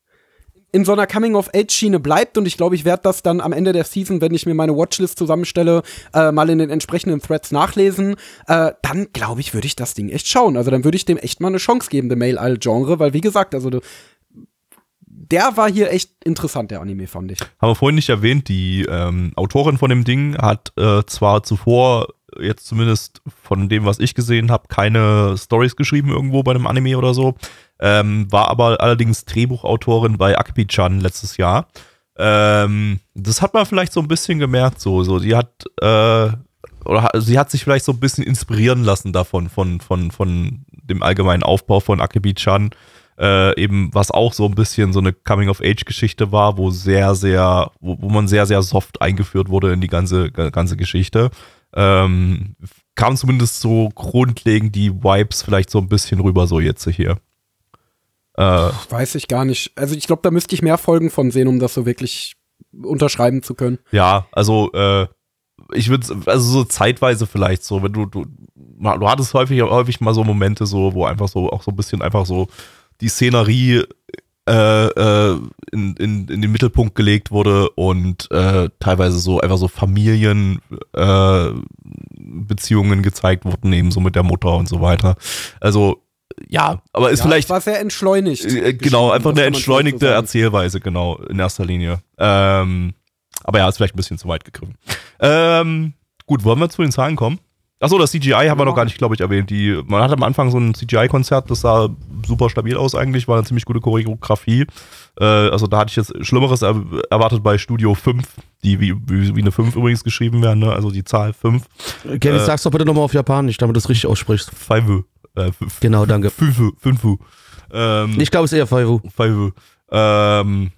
in so einer Coming-of-Age-Schiene bleibt und ich glaube, ich werde das dann am Ende der Season, wenn ich mir meine Watchlist zusammenstelle, äh, mal in den entsprechenden Threads nachlesen, äh, dann glaube ich, würde ich das Ding echt schauen. Also dann würde ich dem echt mal eine Chance geben, dem Male-All-Genre, weil wie gesagt, also der war hier echt interessant, der Anime, fand ich. Haben wir vorhin nicht erwähnt, die ähm, Autorin von dem Ding hat äh, zwar zuvor jetzt zumindest von dem, was ich gesehen habe, keine Stories geschrieben irgendwo bei einem Anime oder so. Ähm, war aber allerdings Drehbuchautorin bei Akpi-chan letztes Jahr. Ähm, das hat man vielleicht so ein bisschen gemerkt, so, so, sie hat, äh, oder sie hat sich vielleicht so ein bisschen inspirieren lassen davon, von, von, von dem allgemeinen Aufbau von Akebi-chan, äh, eben, was auch so ein bisschen so eine Coming-of-Age-Geschichte war, wo sehr, sehr, wo, wo man sehr, sehr soft eingeführt wurde in die ganze, ganze Geschichte. Ähm, kam zumindest so grundlegend die Vibes vielleicht so ein bisschen rüber, so jetzt hier. Äh, Weiß ich gar nicht. Also ich glaube, da müsste ich mehr Folgen von sehen, um das so wirklich unterschreiben zu können. Ja, also äh, ich würde, also so zeitweise vielleicht so, wenn du, du, du hattest häufig, häufig mal so Momente so, wo einfach so, auch so ein bisschen einfach so die Szenerie äh, äh, in, in, in den Mittelpunkt gelegt wurde und äh, teilweise so einfach so Familienbeziehungen äh, gezeigt wurden, eben so mit der Mutter und so weiter. Also ja, aber ist ja, vielleicht. war sehr entschleunigt. Äh, genau, einfach eine entschleunigte so Erzählweise, genau, in erster Linie. Ähm, aber ja, ist vielleicht ein bisschen zu weit gegriffen. Ähm, gut, wollen wir zu den Zahlen kommen? Achso, das CGI haben wir noch gar nicht, glaube ich, erwähnt. Die, man hatte am Anfang so ein CGI-Konzert, das sah super stabil aus eigentlich, war eine ziemlich gute Choreografie. Äh, also da hatte ich jetzt Schlimmeres er erwartet bei Studio 5, die wie, wie, wie eine 5 übrigens geschrieben werden, ne? also die Zahl 5. Kenny, äh, sag's doch bitte nochmal auf Japanisch, damit du es richtig aussprichst. Five. Äh, genau, danke. Fünf. Fünf. Ähm, ich glaube, es ist eher Five. Five. Ähm,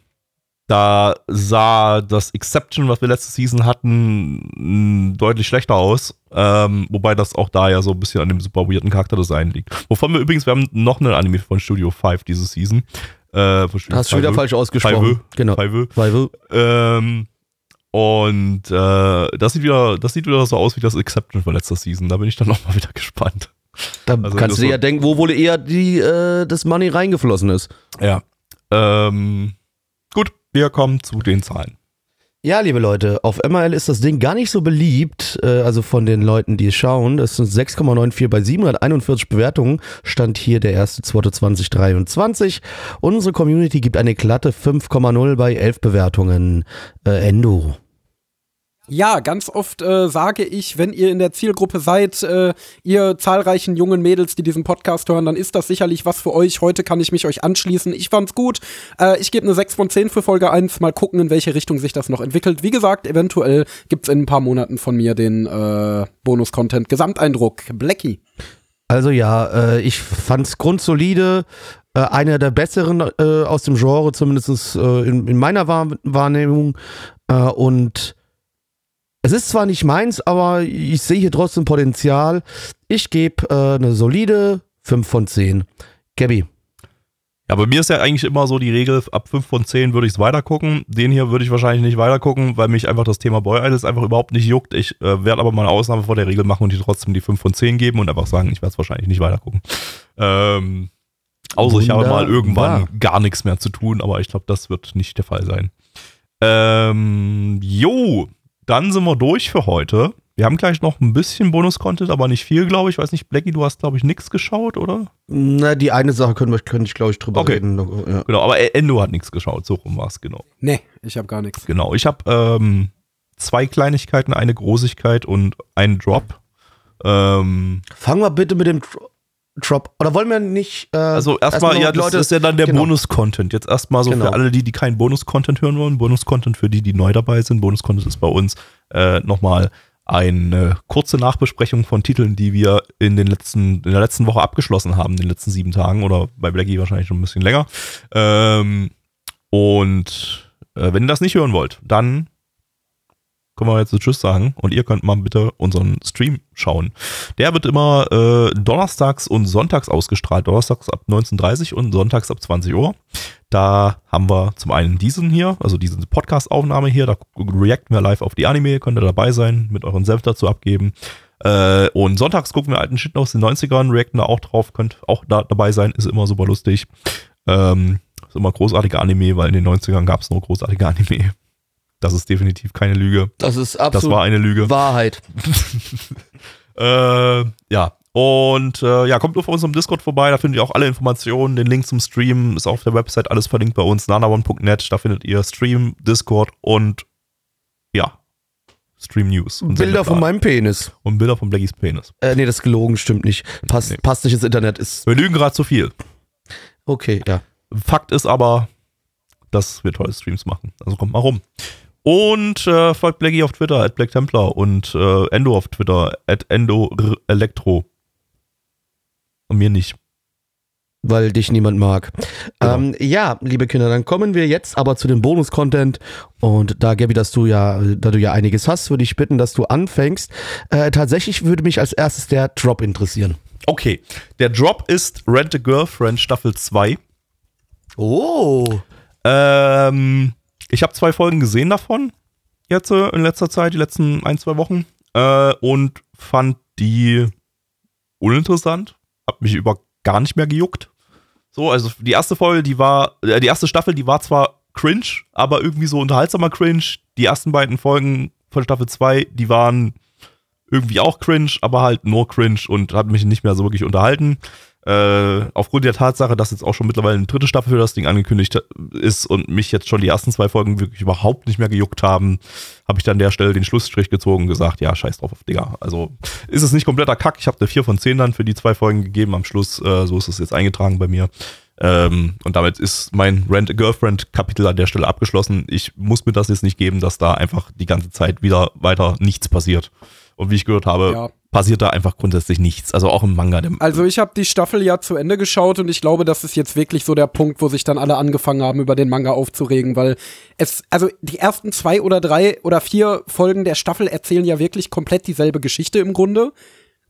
da sah das Exception, was wir letzte Season hatten, deutlich schlechter aus. Ähm, wobei das auch da ja so ein bisschen an dem super weirden Charakterdesign liegt. Wovon wir übrigens, wir haben noch einen Anime von Studio 5 diese Season. Äh, Hast du wieder 5. falsch ausgesprochen. Five. Genau. Five. Five. Ähm, und äh, das sieht wieder, das sieht wieder so aus wie das Exception von letzter Season. Da bin ich dann nochmal wieder gespannt. Da Also kannst du dir ja denken, wo wohl eher die, äh, das Money reingeflossen ist. Ja. Ähm, gut, wir kommen zu den Zahlen. Ja, liebe Leute, auf MRL ist das Ding gar nicht so beliebt, äh, also von den Leuten, die es schauen. Das sind 6,94 bei 741 Bewertungen. Stand hier der 1.2.2023. Unsere Community gibt eine glatte 5,0 bei 11 Bewertungen. Äh, Endo. Ja, ganz oft äh, sage ich, wenn ihr in der Zielgruppe seid, äh, ihr zahlreichen jungen Mädels, die diesen Podcast hören, dann ist das sicherlich was für euch. Heute kann ich mich euch anschließen. Ich fand's gut. Äh, ich gebe eine 6 von 10 für Folge 1. Mal gucken, in welche Richtung sich das noch entwickelt. Wie gesagt, eventuell gibt's in ein paar Monaten von mir den äh, Bonus-Content Gesamteindruck. Blackie. Also ja, äh, ich fand's grundsolide. Äh, einer der besseren äh, aus dem Genre, zumindest äh, in, in meiner Wahr Wahrnehmung. Äh, und es ist zwar nicht meins, aber ich sehe hier trotzdem Potenzial. Ich gebe äh, eine solide 5 von 10. Gabby. Ja, bei mir ist ja eigentlich immer so die Regel, ab 5 von 10 würde ich es weitergucken. Den hier würde ich wahrscheinlich nicht weitergucken, weil mich einfach das Thema Boy Idols einfach überhaupt nicht juckt. Ich äh, werde aber mal eine Ausnahme vor der Regel machen und die trotzdem die 5 von 10 geben und einfach sagen, ich werde es wahrscheinlich nicht weitergucken. Ähm, außer ich habe mal irgendwann gar nichts mehr zu tun, aber ich glaube, das wird nicht der Fall sein. Ähm, jo, dann sind wir durch für heute. Wir haben gleich noch ein bisschen Bonus-Content, aber nicht viel, glaube ich. Weiß nicht, Blackie, du hast, glaube ich, nichts geschaut, oder? Na, die eine Sache können wir, könnte ich, glaube ich, drüber Okay. reden. Ja. Genau, aber Endo hat nichts geschaut, so rum war es, genau. Nee, ich habe gar nichts. Genau, ich habe ähm, zwei Kleinigkeiten, eine Großigkeit und einen Drop. Ähm, Fangen wir bitte mit dem Dro- Drop. Oder wollen wir nicht. Äh, also erstmal, noch ja, das ist ja dann der genau. Bonus-Content. Jetzt erstmal so Genau. für alle, die, die keinen Bonus-Content hören wollen. Bonus-Content für die, die neu dabei sind. Bonus-Content ist bei uns äh, nochmal eine kurze Nachbesprechung von Titeln, die wir in den letzten, in der letzten Woche abgeschlossen haben, in den letzten sieben Tagen oder bei Blackie wahrscheinlich schon ein bisschen länger. Ähm, und äh, wenn ihr das nicht hören wollt, dann können wir jetzt Tschüss sagen und ihr könnt mal bitte unseren Stream schauen. Der wird immer äh, donnerstags und sonntags ausgestrahlt. Donnerstags ab 19.30 Uhr und sonntags ab 20 Uhr. Da haben wir zum einen diesen hier, also diese Podcast-Aufnahme hier. Da reacten wir live auf die Anime. Könnt ihr dabei sein, mit euren Senf dazu abgeben. Äh, und sonntags gucken wir alten Shit aus den 90ern, reacten da auch drauf. Könnt auch da dabei sein, ist immer super lustig. Ähm, ist immer großartige Anime, weil in den 90ern gab es nur großartige Anime. Das ist definitiv keine Lüge. Das ist Das absolut war eine Lüge. Wahrheit. Äh, ja. Und äh, ja, kommt auf unserem Discord vorbei, da findet ihr auch alle Informationen, den Link zum Stream ist auf der Website, alles verlinkt bei uns, nanaone.net, da findet ihr Stream, Discord und ja, Stream News. und Bilder von meinem Penis. Und Bilder von Blackies Penis. Äh, nee, das ist gelogen, stimmt nicht. Passt, Nee. passt nicht ins Internet. Ist Wir lügen gerade zu viel. okay, ja. Fakt ist aber, dass wir tolle Streams machen. Also kommt mal rum. Und äh, folgt Blackie auf Twitter, at Black Templar und äh, Endo auf Twitter, at Endo Elektro. Und mir nicht. Weil dich niemand mag. Genau. Ähm, ja, liebe Kinder, dann kommen wir jetzt aber zu dem Bonus-Content. Und da, Gabby, dass du ja, da du ja einiges hast, würde ich bitten, dass du anfängst. Äh, tatsächlich würde mich als erstes der Drop interessieren. Okay, der Drop ist Rent a Girlfriend Staffel 2. Oh. Ähm, ich habe zwei Folgen gesehen davon, jetzt äh, in letzter Zeit, die letzten ein, zwei Wochen, äh, und fand die uninteressant. Hab mich über gar nicht mehr gejuckt. So, also die erste Folge, die war, äh, die erste Staffel, die war zwar cringe, aber irgendwie so unterhaltsamer cringe. Die ersten beiden Folgen von Staffel 2, die waren irgendwie auch cringe, aber halt nur cringe und hat mich nicht mehr so wirklich unterhalten. Äh, aufgrund der Tatsache, dass jetzt auch schon mittlerweile eine dritte Staffel für das Ding angekündigt ist und mich jetzt schon die ersten zwei Folgen wirklich überhaupt nicht mehr gejuckt haben, habe ich dann an der Stelle den Schlussstrich gezogen und gesagt, ja, scheiß drauf auf Digga. Also ist es nicht kompletter Kack. Ich habe eine 4 von 10 dann für die zwei Folgen gegeben am Schluss. Äh, so ist es jetzt eingetragen bei mir. Ähm, und damit ist mein Rent a Girlfriend Kapitel an der Stelle abgeschlossen. Ich muss mir das jetzt nicht geben, dass da einfach die ganze Zeit wieder weiter nichts passiert. Und wie ich gehört habe, Ja. Passiert da einfach grundsätzlich nichts. Also auch im Manga. Also ich habe die Staffel ja zu Ende geschaut und ich glaube, das ist jetzt wirklich so der Punkt, wo sich dann alle angefangen haben, über den Manga aufzuregen, weil es, also die ersten zwei oder drei oder vier Folgen der Staffel erzählen ja wirklich komplett dieselbe Geschichte im Grunde.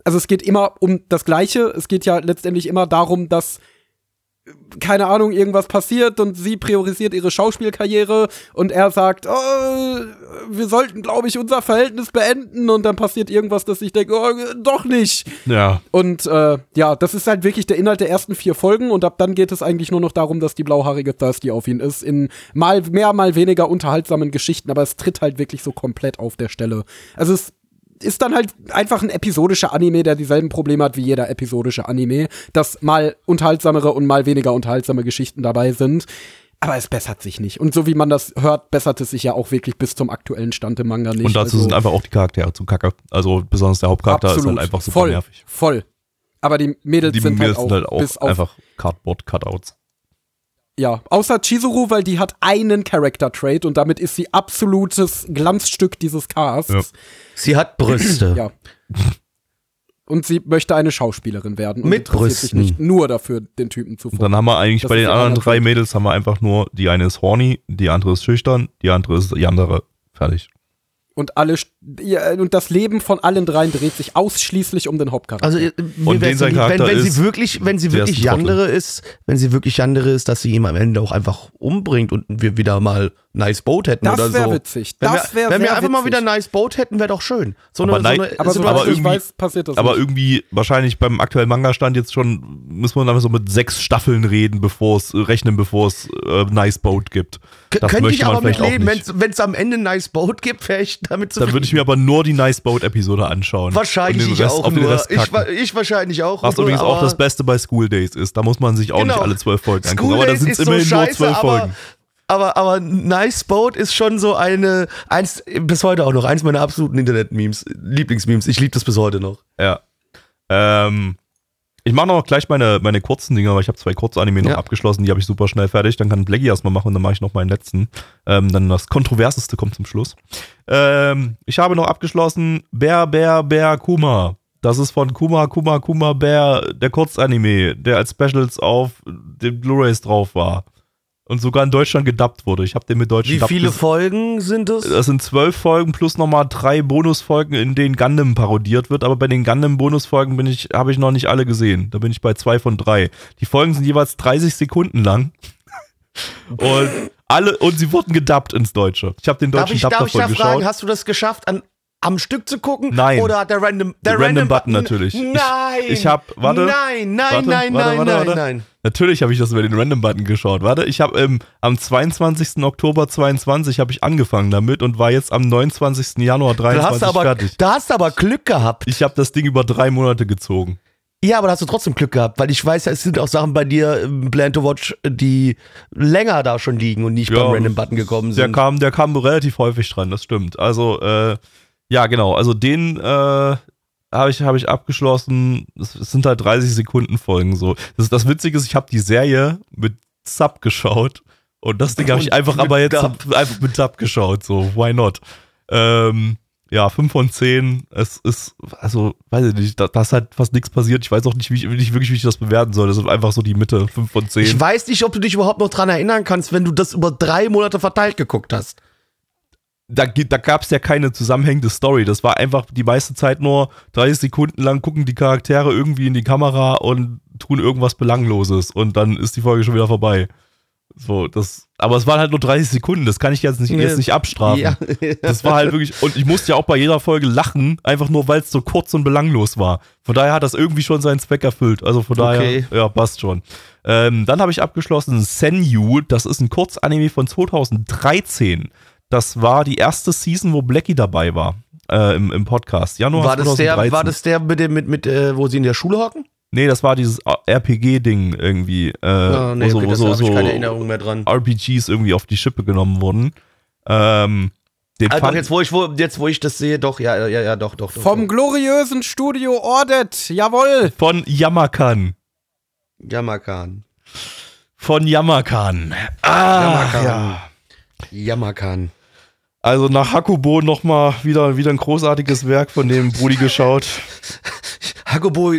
Also es geht immer um das Gleiche. Es geht ja letztendlich immer darum, dass keine Ahnung, irgendwas passiert und sie priorisiert ihre Schauspielkarriere und er sagt, oh, wir sollten, glaube ich, unser Verhältnis beenden und dann passiert irgendwas, dass ich denke, oh, doch nicht. ja. Und äh, ja, das ist halt wirklich der Inhalt der ersten vier Folgen und ab dann geht es eigentlich nur noch darum, dass die blauhaarige Thirsty auf ihn ist, in mal mehr, mal weniger unterhaltsamen Geschichten, aber es tritt halt wirklich so komplett auf der Stelle. Also es ist dann halt einfach ein episodischer Anime, der dieselben Probleme hat wie jeder episodische Anime, dass mal unterhaltsamere und mal weniger unterhaltsame Geschichten dabei sind. Aber es bessert sich nicht. Und so wie man das hört, bessert es sich ja auch wirklich bis zum aktuellen Stand im Manga nicht. Und dazu Also- sind einfach auch die Charaktere zu kacke. Also besonders der Hauptcharakter ist halt einfach super voll, nervig. Voll. Aber die Mädels, Die sind, Mädels halt auch, sind halt auch bis auf einfach Cardboard-Cutouts. Ja, außer Chizuru, weil die hat einen Character-Trait und damit ist sie absolutes Glanzstück dieses Casts. Ja. Sie hat Brüste. Ja. Und sie möchte eine Schauspielerin werden. Und Mit interessiert sich Brüsten. nicht nur dafür, den Typen zu folgen. dann haben wir eigentlich Das bei den der anderen andere drei. Mädels haben wir einfach nur, die eine ist horny, die andere ist schüchtern, die andere ist die andere. Fertig. Und alle ja, und das Leben von allen dreien dreht sich ausschließlich um den Hauptcharakter. Also äh, mir Und den sein wenn, wenn ist, sie wirklich, wenn sie wirklich. Yandere ist, wenn sie wirklich Yandere ist, dass sie ihn am Ende auch einfach umbringt und wir wieder mal Nice Boat hätten Das oder so. witzig. Wenn Das wir, wär wenn wir einfach mal witzig. wieder Nice Boat hätten, wäre doch schön. So Aber eine, nein- so eine, aber so aber ich irgendwie- weiß, passiert das Aber nicht. irgendwie, wahrscheinlich beim aktuellen Manga-Stand jetzt schon, müssen wir dann so mit sechs Staffeln reden, bevor es, rechnen, bevor es äh, Nice Boat gibt. Das könnte ich aber mit vielleicht auch leben, nicht. wenn es am Ende Nice Boat gibt, wäre ich damit zufrieden. Dann würde ich mir aber nur die Nice Boat-Episode anschauen. wahrscheinlich und ich den Rest auch auf den nur. Rest Ich, ich wahrscheinlich auch. Was nur, übrigens auch das Beste bei School Days ist. Da muss man sich auch Genau. nicht alle zwölf Folgen angucken. Aber da sind es so immerhin nur zwölf Folgen. Aber, aber Nice Boat ist schon so eine, eins, bis heute auch noch, eins meiner absoluten Internet-Memes, Lieblingsmemes. Ich liebe das bis heute noch. Ja. Ähm, ich mache noch gleich meine, meine kurzen Dinger, weil ich habe zwei Kurzanime noch Ja. abgeschlossen, die habe ich super schnell fertig. Dann kann Blackie erstmal machen und dann mache ich noch meinen letzten. Ähm, dann das Kontroverseste kommt zum Schluss. Ähm, ich habe noch abgeschlossen Bär, Bär, Bär, Kuma. Das ist von Kuma, Kuma, Kuma, Bär, der Kurzanime, der als Specials auf den Blu-Rays drauf war. Und sogar in Deutschland gedubbt wurde. Ich habe den mit deutschen Wie Dub viele Folgen sind es? das sind zwölf Folgen plus nochmal drei Bonusfolgen, in denen Gundam parodiert wird. Aber bei den Gundam-Bonusfolgen bin ich, habe ich noch nicht alle gesehen. Da bin ich bei zwei von drei. Die Folgen sind jeweils 30 Sekunden lang. und alle, und sie wurden gedubbt ins Deutsche. Ich habe den Darf deutschen ich, Dub darf ich davon da fragen, hast du das geschafft, an, am Stück zu gucken? Nein. Oder hat der Random, der Random Random, Button natürlich. Ich- Nein. ich hab- warte. Nein, nein, Warte, nein, warte, nein, warte, nein, nein. Natürlich habe ich das über den Random-Button geschaut. Warte, ich habe ähm, am 22. Oktober 22 habe ich angefangen damit und war jetzt am 29. Januar Da 23 hast, du aber, fertig. da hast du aber Glück gehabt. Ich habe das Ding über drei Monate gezogen. Ja, aber da hast du trotzdem Glück gehabt, weil ich weiß ja, es sind auch Sachen bei dir im Plan to Watch, die länger da schon liegen und nicht Ja, beim Random Button gekommen Der sind. kam, der kam relativ häufig dran, das stimmt. Also, äh, ja, genau. Also den äh, habe ich, hab ich abgeschlossen. Es sind halt 30 Sekunden Folgen so. Das, das Witzige ist, ich habe die Serie mit Sub geschaut und das Ding habe ich einfach aber jetzt Dub. einfach mit Sub geschaut. So, why not? Ähm, ja, 5 von 10. Es ist, also, weiß ich nicht, da, da ist halt fast nichts passiert. Ich weiß auch nicht, wie ich, nicht wirklich, wie ich das bewerten soll. Das ist einfach so die Mitte, 5 von 10. Ich weiß nicht, ob du dich überhaupt noch dran erinnern kannst, wenn du das über drei Monate verteilt geguckt hast. Da, da gab es ja keine zusammenhängende Story. Das war einfach die meiste Zeit nur 30 Sekunden lang gucken die Charaktere irgendwie in die Kamera und tun irgendwas Belangloses und dann ist die Folge schon wieder vorbei. So, das, aber es waren halt nur 30 Sekunden, das kann ich jetzt nicht, jetzt nicht abstrafen. Ja. Das war halt wirklich, und ich musste ja auch bei jeder Folge lachen, einfach nur weil es so kurz und belanglos war. Von daher hat das irgendwie schon seinen Zweck erfüllt. Also von daher, Okay. ja, passt schon. Ähm, dann habe ich abgeschlossen Senyu, das ist ein Kurzanime von 2013. Das war die erste Season, wo Blackie dabei war. Äh, im, im Podcast. Januar War das, 2013. der, war das der mit dem, mit, mit, äh, wo sie in der Schule hocken? Nee, das war dieses RPG-Ding irgendwie. Äh, Ah, nee, wo okay, so, das so, habe ich so keine Erinnerung mehr dran. RPGs irgendwie auf die Schippe genommen wurden. Ähm, den Also fand- jetzt wo, ich, wo, jetzt, wo ich das sehe, doch, ja, ja, ja, doch, doch. doch Vom doch. gloriösen Studio Ordet, jawohl. von Yamakan. Yamakan. Von Yamakan. Ah, Yamakan. ja. Yamakan. Also nach Hakubo nochmal wieder, wieder ein großartiges Werk von dem Brudi geschaut. Hakubo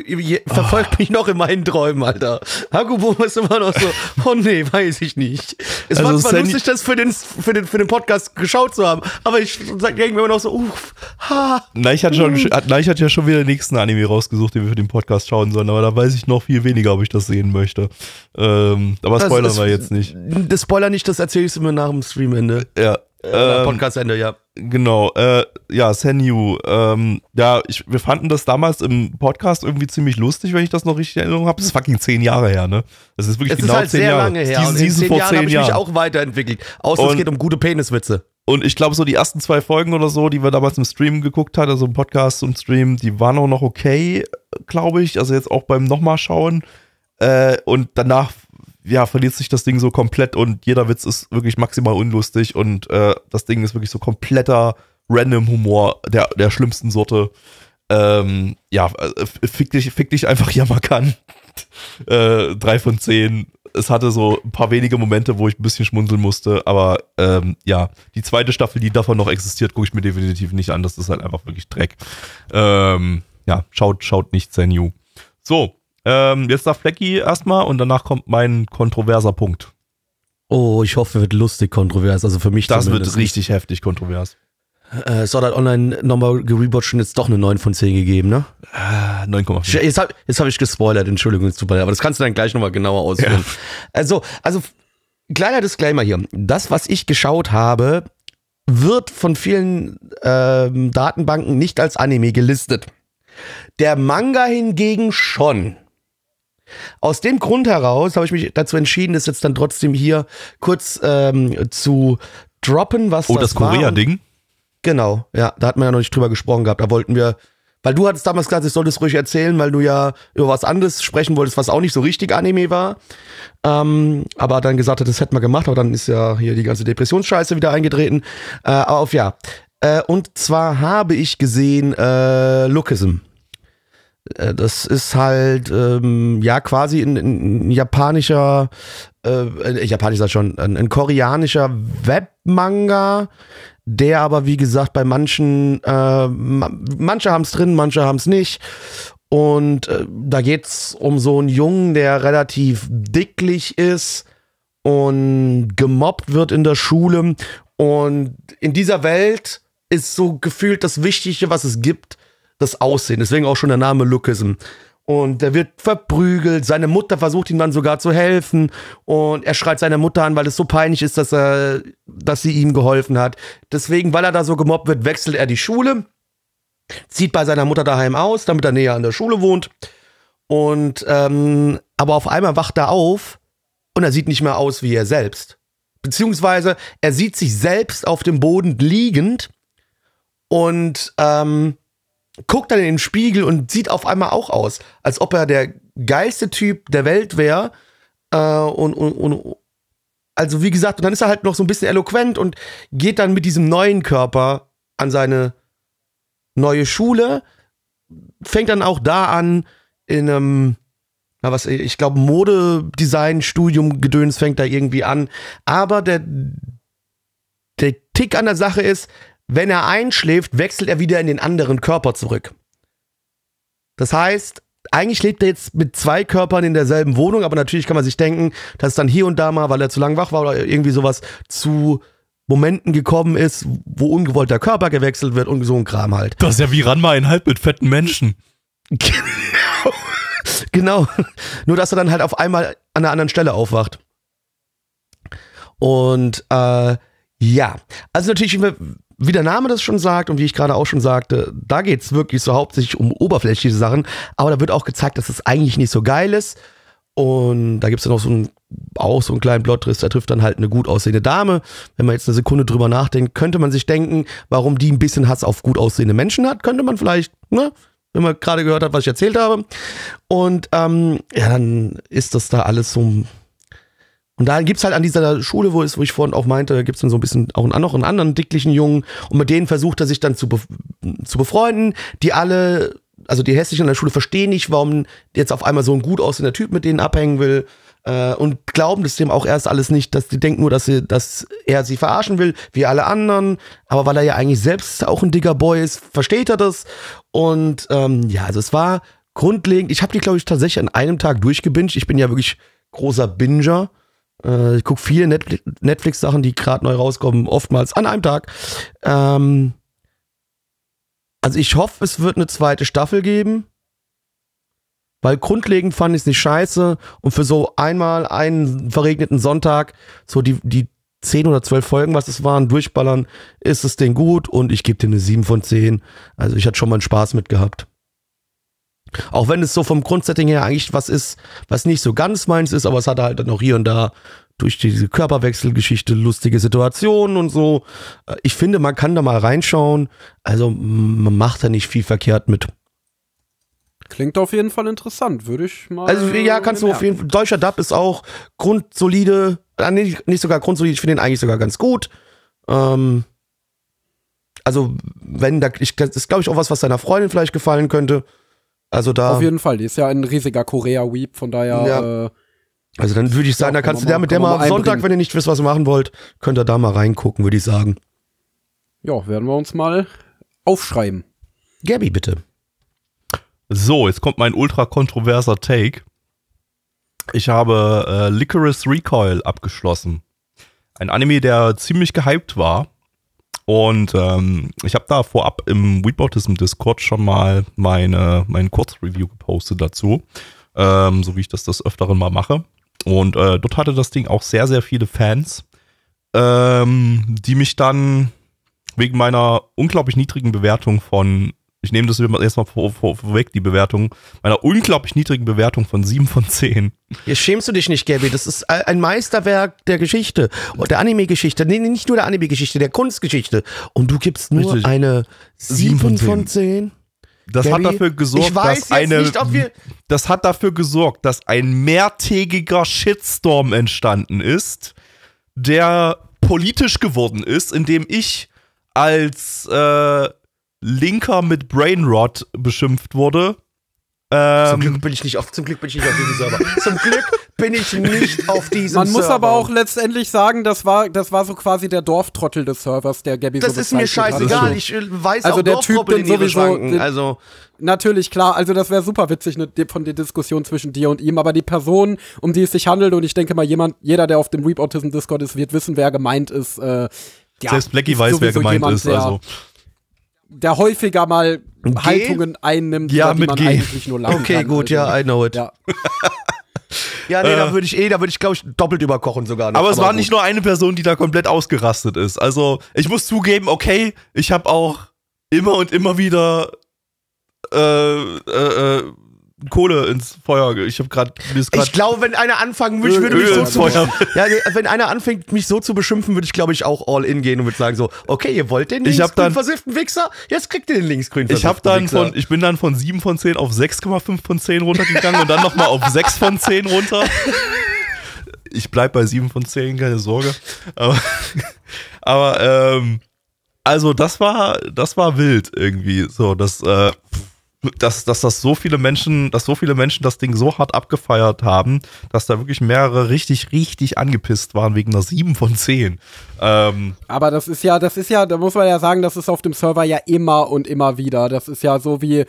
verfolgt mich noch in meinen Träumen, Alter. Hakubo ist immer noch so, oh nee, weiß ich nicht. Es Also war zwar Sandy- lustig, das für den, für, den, für den Podcast geschaut zu haben, aber ich denke mir immer noch so, uff, ha. Neich hat, schon, Neich hat ja schon wieder den nächsten Anime rausgesucht, den wir für den Podcast schauen sollen, aber da weiß ich noch viel weniger, ob ich das sehen möchte. Ähm, aber Das spoilern wir jetzt nicht. Das Spoiler nicht, das erzählst du mir nach dem Streamende. Ja. Äh, Ähm, Podcastende, ja. Genau, äh, ja, Senyu. Ähm, ja, ich, wir fanden das damals im Podcast irgendwie ziemlich lustig, wenn ich das noch richtig in Erinnerung habe. Das ist fucking zehn Jahre her, ne? Das ist wirklich Es genau ist halt zehn sehr Jahre. lange her. Diese Und in zehn vor Jahren habe ich mich auch weiterentwickelt. Außer es Und- geht um gute Peniswitze. Und ich glaube, so die ersten zwei Folgen oder so, die wir damals im Stream geguckt hatten, also im Podcast und Stream, die waren auch noch okay, glaube ich. Also jetzt auch beim nochmal schauen. Äh, und danach, ja, verliert sich das Ding so komplett und jeder Witz ist wirklich maximal unlustig und äh, das Ding ist wirklich so kompletter random Humor der, der schlimmsten Sorte. Ähm, ja, äh, fick dich, fick dich einfach Yamakan. äh, drei von zehn. Es hatte so ein paar wenige Momente, wo ich ein bisschen schmunzeln musste, aber ähm, ja, die zweite Staffel, die davon noch existiert, gucke ich mir definitiv nicht an. Das ist halt einfach wirklich Dreck. Ähm, ja, schaut, schaut nicht Senyu. So, ähm, jetzt darf Flecky erstmal und danach kommt mein kontroverser Punkt. Oh, ich hoffe, wird lustig kontrovers. Also für mich Das zumindest. wird richtig heftig kontrovers. Äh, Sword Art Online nochmal gerewatcht schon jetzt doch eine 9 von 10 gegeben, ne? Ah, 9,4. Jetzt habe hab ich gespoilert, Entschuldigung, es tut mir leid, aber das kannst du dann gleich nochmal genauer ausführen. Also, also, kleiner Disclaimer hier. Das, was ich geschaut habe, wird von vielen ähm, Datenbanken nicht als Anime gelistet. Der Manga hingegen schon. Aus dem Grund heraus habe ich mich dazu entschieden, das jetzt dann trotzdem hier kurz ähm, zu droppen, was Oh, das, war. Korea-Ding? Genau, ja, da hatten wir ja noch nicht drüber gesprochen gehabt. Da wollten wir, weil du hattest damals gesagt, ich sollte es ruhig erzählen, weil du ja über was anderes sprechen wolltest, was auch nicht so richtig Anime war. Ähm, aber dann gesagt hat, das hätten wir gemacht, aber dann ist ja hier die ganze Depressionsscheiße wieder eingetreten. Äh, auf ja. Äh, und zwar habe ich gesehen äh, Lookism. Äh, Das ist halt, ähm, ja, quasi ein, ein japanischer, äh, äh, japanisch sag ich schon, ein, ein koreanischer Webmanga, der aber, wie gesagt, bei manchen, äh, ma manche haben es drin, manche haben es nicht. Und äh, da geht's um so einen Jungen, der relativ dicklich ist und gemobbt wird in der Schule. Und in dieser Welt ist so gefühlt das Wichtige, was es gibt, das Aussehen. Deswegen auch schon der Name Lookism. Und der wird verprügelt. Seine Mutter versucht ihm dann sogar zu helfen. Und er schreit seine Mutter an, weil es so peinlich ist, dass er, dass sie ihm geholfen hat. Deswegen, weil er da so gemobbt wird, wechselt er die Schule. Zieht bei seiner Mutter daheim aus, damit er näher an der Schule wohnt. Und, ähm, aber auf einmal wacht er auf und er sieht nicht mehr aus wie er selbst. Beziehungsweise er sieht sich selbst auf dem Boden liegend und ähm, guckt dann in den Spiegel und sieht auf einmal auch aus, als ob er der geilste Typ der Welt wäre. Äh, und, und, und also wie gesagt, und dann ist er halt noch so ein bisschen eloquent und geht dann mit diesem neuen Körper an seine neue Schule, fängt dann auch da an in einem na was, ich glaube, Modedesign-Studium Gedöns fängt da irgendwie an. Aber der, der Tick an der Sache ist, wenn er einschläft, wechselt er wieder in den anderen Körper zurück. Das heißt, eigentlich lebt er jetzt mit zwei Körpern in derselben Wohnung, aber natürlich kann man sich denken, dass dann hier und da mal, weil er zu lang wach war oder irgendwie sowas, zu Momenten gekommen ist, wo ungewollt der Körper gewechselt wird und so ein Kram halt. Das ist ja wie Ranma in halb mit fetten Menschen. Genau. genau. Nur, dass er dann halt auf einmal an einer anderen Stelle aufwacht. Und äh, ja, also natürlich, wie der Name das schon sagt und wie ich gerade auch schon sagte, da geht es wirklich so hauptsächlich um oberflächliche Sachen, aber da wird auch gezeigt, dass es eigentlich nicht so geil ist. Und da gibt es dann auch so, ein, auch so einen kleinen Plot-Twist, da trifft dann halt eine gut aussehende Dame. Wenn man jetzt eine Sekunde drüber nachdenkt, könnte man sich denken, warum die ein bisschen Hass auf gut aussehende Menschen hat, könnte man vielleicht, ne? wenn man gerade gehört hat, was ich erzählt habe. Und ähm, ja, dann ist das da alles so. Und da gibt's halt an dieser Schule, wo, es, wo ich vorhin auch meinte, gibt's dann so ein bisschen auch noch einen anderen dicklichen Jungen. Und mit denen versucht er sich dann zu, bef zu befreunden. Die alle, also die Hässlichen an der Schule verstehen nicht, warum jetzt auf einmal so ein gut aussehender Typ mit denen abhängen will. äh, und glauben das dem auch erst alles nicht, dass die denken nur, dass, sie, dass er sie verarschen will, wie alle anderen. Aber weil er ja eigentlich selbst auch ein dicker Boy ist, versteht er das. Und ähm, ja, also es war grundlegend. Ich habe die, glaube ich, tatsächlich an einem Tag durchgebinged. Ich bin ja wirklich großer Binger. Äh, ich gucke viele Netflix-Sachen, die gerade neu rauskommen, oftmals an einem Tag. Ähm, also ich hoffe, es wird eine zweite Staffel geben. Weil grundlegend fand ich es nicht scheiße und für so einmal einen verregneten Sonntag so die, die 10 oder 12 Folgen, was es waren, durchballern, ist es denn gut und ich gebe dir eine 7 von 10. Also ich hatte schon mal einen Spaß mit gehabt. Auch wenn es so vom Grundsetting her eigentlich was ist, was nicht so ganz meins ist, aber es hatte halt dann auch hier und da durch diese Körperwechselgeschichte lustige Situationen und so. Äh, ich finde, man kann da mal reinschauen. Also man macht da nicht viel verkehrt mit. Klingt auf jeden Fall interessant, würde ich mal. Also ja, kannst du auf jeden Fall. Deutscher Dub ist auch grundsolide, äh, nicht, nicht sogar grundsolide, ich finde ihn eigentlich sogar ganz gut. Ähm, also wenn da, ich, das ist glaube ich auch was, was deiner Freundin vielleicht gefallen könnte. Also da. Auf jeden Fall, die ist ja ein riesiger Korea-Weep, von daher. Ja. Äh, also dann würde ich sagen, ja, da kannst du der mit der mal am Sonntag, wenn ihr nicht wisst, was ihr machen wollt, könnt ihr da mal reingucken, würde ich sagen. Ja, werden wir uns mal aufschreiben. Gabby, bitte. So, jetzt kommt mein ultra kontroverser Take. Ich habe äh, Licorice Recoil abgeschlossen. Ein Anime, der ziemlich gehypt war. Und ähm, ich habe da vorab im Weebautism Discord schon mal meine, mein Kurzreview gepostet dazu. Ähm, so wie ich das das öfteren mal mache. Und äh, dort hatte das Ding auch sehr, sehr viele Fans, ähm, die mich dann wegen meiner unglaublich niedrigen Bewertung von ich nehme das erstmal vor, vor, vorweg, die Bewertung, meiner unglaublich niedrigen Bewertung von 7 von 10. Jetzt schämst du dich nicht, Gabby. Das ist ein Meisterwerk der Geschichte. Der Anime-Geschichte. Nee, nicht nur der Anime-Geschichte, der Kunstgeschichte. Und du gibst nur Richtig. eine 7 von 10. Von 10? Das Gabby, hat dafür gesorgt, dass eine. Nicht, das hat dafür gesorgt, dass ein mehrtägiger Shitstorm entstanden ist, der politisch geworden ist, indem ich als äh, Linker mit Brainrot beschimpft wurde. Ähm, zum Glück bin ich nicht auf, zum Glück bin ich nicht auf diesem Server. zum Glück bin ich nicht auf diesem Man Server. muss aber auch letztendlich sagen, das war, das war so quasi der Dorftrottel des Servers, der Gabby das so Das ist mir scheißegal, ich äh, weiß also auch der Typ, den sowieso, den, also Natürlich, klar, also das wäre super witzig ne, von der Diskussion zwischen dir und ihm, aber die Person, um die es sich handelt, und ich denke mal, jemand, jeder, der auf dem Reap Autism Discord ist, wird wissen, wer gemeint ist. Äh, ja, Selbst Blackie weiß, wer gemeint jemand, ist, also der häufiger mal G? Haltungen einnimmt, ja, mit man G. eigentlich nur lachen Okay, kann. gut, also, ja, I know it. Ja. Ja, nee, äh, da würde ich eh, da würde ich, glaube ich, doppelt überkochen sogar. Noch. Aber es aber war gut. nicht nur eine Person, die da komplett ausgerastet ist. Also, ich muss zugeben, okay, ich habe auch immer und immer wieder äh, äh, äh Kohle ins Feuer. Ich habe gerade Ich glaube, wenn einer anfangen würde, würde mich so zu ja, wenn einer anfängt mich so zu beschimpfen, würde ich glaube ich auch all in gehen und würde sagen so, okay, ihr wollt den linksgrün versifften Wichser, jetzt kriegt ihr den linksgrün Ich habe dann Wichser. von ich bin dann von 7 von 10 auf 6,5 von 10 runtergegangen und dann nochmal auf 6 von 10 runter. Ich bleib bei 7 von 10, keine Sorge. Aber, aber ähm, also das war das war wild irgendwie so, das äh, dass, dass das so viele Menschen, dass so viele Menschen das Ding so hart abgefeiert haben, dass da wirklich mehrere richtig, richtig angepisst waren wegen einer 7 von 10. Ähm, Aber das ist ja, das ist ja, da muss man ja sagen, das ist auf dem Server ja immer und immer wieder. Das ist ja so wie,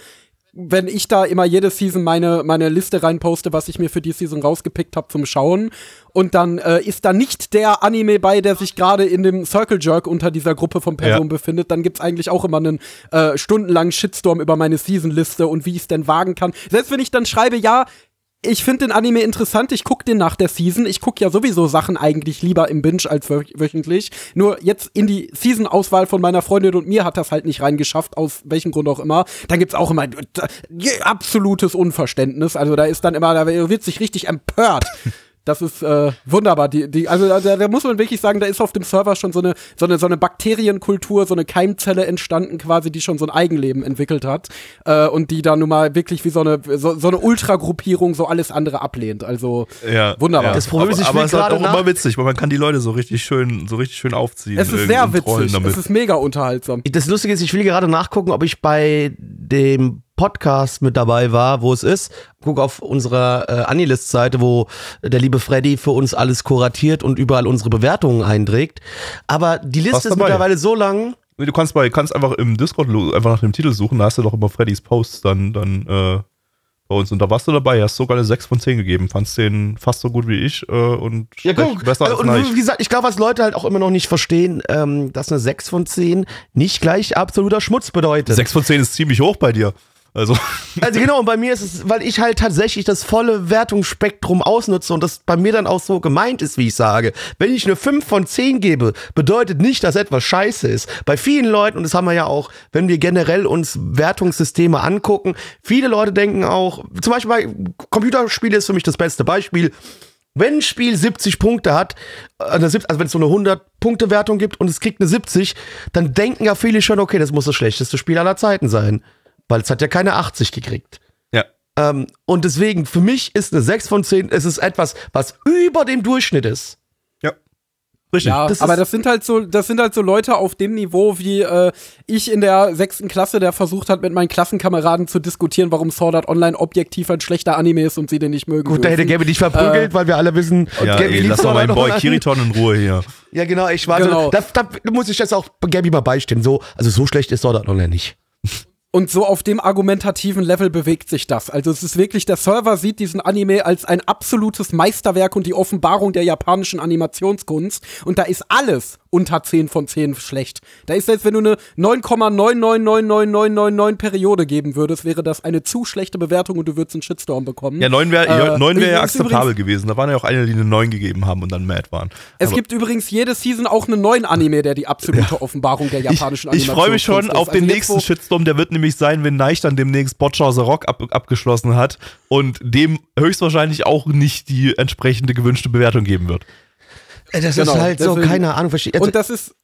wenn ich da immer jede Season meine, meine Liste reinposte, was ich mir für die Season rausgepickt habe zum Schauen. Und dann äh, ist da nicht der Anime bei, der sich gerade in dem Circle Jerk unter dieser Gruppe von Personen ja. befindet. Dann gibt's eigentlich auch immer einen äh, stundenlangen Shitstorm über meine Season-Liste und wie ich es denn wagen kann. Selbst wenn ich dann schreibe, ja, ich finde den Anime interessant, ich gucke den nach der Season. Ich gucke ja sowieso Sachen eigentlich lieber im Binge als wöchentlich. Nur jetzt in die Season-Auswahl von meiner Freundin und mir hat das halt nicht reingeschafft, aus welchem Grund auch immer. Dann gibt's auch immer absolutes Unverständnis. Also da ist dann immer, da wird sich richtig empört. Das ist äh, wunderbar. Die, die, also da, da muss man wirklich sagen, da ist auf dem Server schon so eine, so eine, so eine Bakterienkultur, so eine Keimzelle entstanden, quasi, die schon so ein Eigenleben entwickelt hat. Äh, und die dann nun mal wirklich wie so eine, so, so eine Ultragruppierung so alles andere ablehnt. Also ja, wunderbar. Ja. Das Problem ist, ich aber, aber es ist auch immer witzig, weil man kann die Leute so richtig schön, so richtig schön aufziehen. Es ist sehr witzig. Es ist mega unterhaltsam. Das Lustige ist, ich will gerade nachgucken, ob ich bei dem Podcast mit dabei war, wo es ist. Guck auf unserer äh, Anilist-Seite, wo der liebe Freddy für uns alles kuratiert und überall unsere Bewertungen einträgt. Aber die Liste ist mittlerweile so lang. Du kannst bei, kannst einfach im Discord einfach nach dem Titel suchen, da hast du doch immer Freddys Posts dann, dann äh, bei uns. Und da warst du dabei, hast sogar eine 6 von 10 gegeben. Fandst den fast so gut wie ich äh, und Ja, guck. besser Äh, als und Neich. wie gesagt, ich glaube, was Leute halt auch immer noch nicht verstehen, ähm, dass eine 6 von 10 nicht gleich absoluter Schmutz bedeutet. 6 von 10 ist ziemlich hoch bei dir. Also, Also genau, und bei mir ist es, weil ich halt tatsächlich das volle Wertungsspektrum ausnutze und das bei mir dann auch so gemeint ist, wie ich sage. Wenn ich eine 5 von 10 gebe, bedeutet nicht, dass etwas scheiße ist. Bei vielen Leuten, und das haben wir ja auch, wenn wir generell uns Wertungssysteme angucken, viele Leute denken auch, zum Beispiel bei Computerspiele ist für mich das beste Beispiel. Wenn ein Spiel 70 Punkte hat, äh, also wenn es so eine 100-Punkte-Wertung gibt und es kriegt eine 70, dann denken ja viele schon, okay, das muss das schlechteste Spiel aller Zeiten sein. Weil es hat ja keine 80 gekriegt. ja. Ähm, und deswegen, für mich ist eine 6 von 10, es ist etwas, was über dem Durchschnitt ist. Ja. Richtig. Ja, Das aber das sind halt so, das sind halt so Leute auf dem Niveau, wie äh, ich in der sechsten Klasse, der versucht hat, mit meinen Klassenkameraden zu diskutieren, warum Sword Art Online objektiv ein schlechter Anime ist und sie den nicht mögen. Gut, da hätte. Gabi dich verprügelt, weil wir alle wissen, ja, Gabi ey, lass doch meinen Boy. Kiriton in Ruhe hier. Ja, genau, ich war Genau. so, da, da muss ich jetzt auch Gabi mal beistehen. So, also so schlecht ist Sword Art Online nicht. Und so auf dem argumentativen Level bewegt sich das. Also es ist wirklich, der Server sieht diesen Anime als ein absolutes Meisterwerk und die Offenbarung der japanischen Animationskunst. Und da ist alles unter 10 von 10 schlecht. Da ist selbst, wenn du eine 9,999999 Periode geben würdest, wäre das eine zu schlechte Bewertung und du würdest einen Shitstorm bekommen. Ja, 9 wäre Äh, wär ja ist akzeptabel gewesen. Da waren ja auch einige, die eine 9 gegeben haben und dann mad waren. Es Aber gibt übrigens jede Season auch einen neuen Anime, der die absolute Offenbarung der japanischen ich freue mich schon auf ist. den Also jetzt, nächsten Shitstorm. Der wird nämlich sein, wenn Neich dann demnächst Boccia the Rock ab, abgeschlossen hat und dem höchstwahrscheinlich auch nicht die entsprechende gewünschte Bewertung geben wird. Äh, Das Genau, ist halt so, deswegen- keine Ahnung. Also, Und das ist,